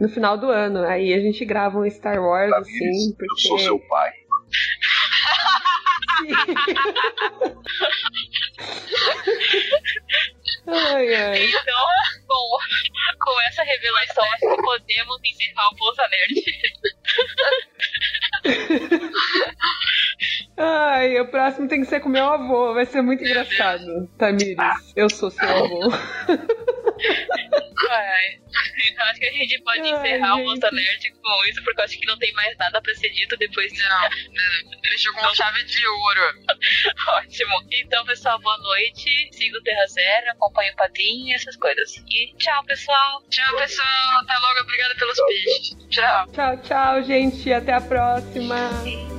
No final do ano. Aí a gente grava um Star Wars, Tamires, assim, porque. eu sou seu pai. Ai, ai. Então, bom, com essa revelação, acho que podemos encerrar o Bolsa Nerd. Ai, o próximo tem que ser com meu avô. Vai ser muito engraçado. Tamires, eu sou seu avô. Ai, Então acho que a gente pode Ai, encerrar o gente. Bolsa Nerd com isso, porque eu acho que não tem mais nada pra ser dito depois. Não, fechou com chave de ouro. Ótimo. Então, pessoal, boa noite. Siga o Terra Zero, acompanhe o Padrinho e essas coisas. E tchau, pessoal. Tchau, pessoal. Até logo. Obrigada pelos peixes. Tchau. Tchau, tchau, gente. Até a próxima. Sim.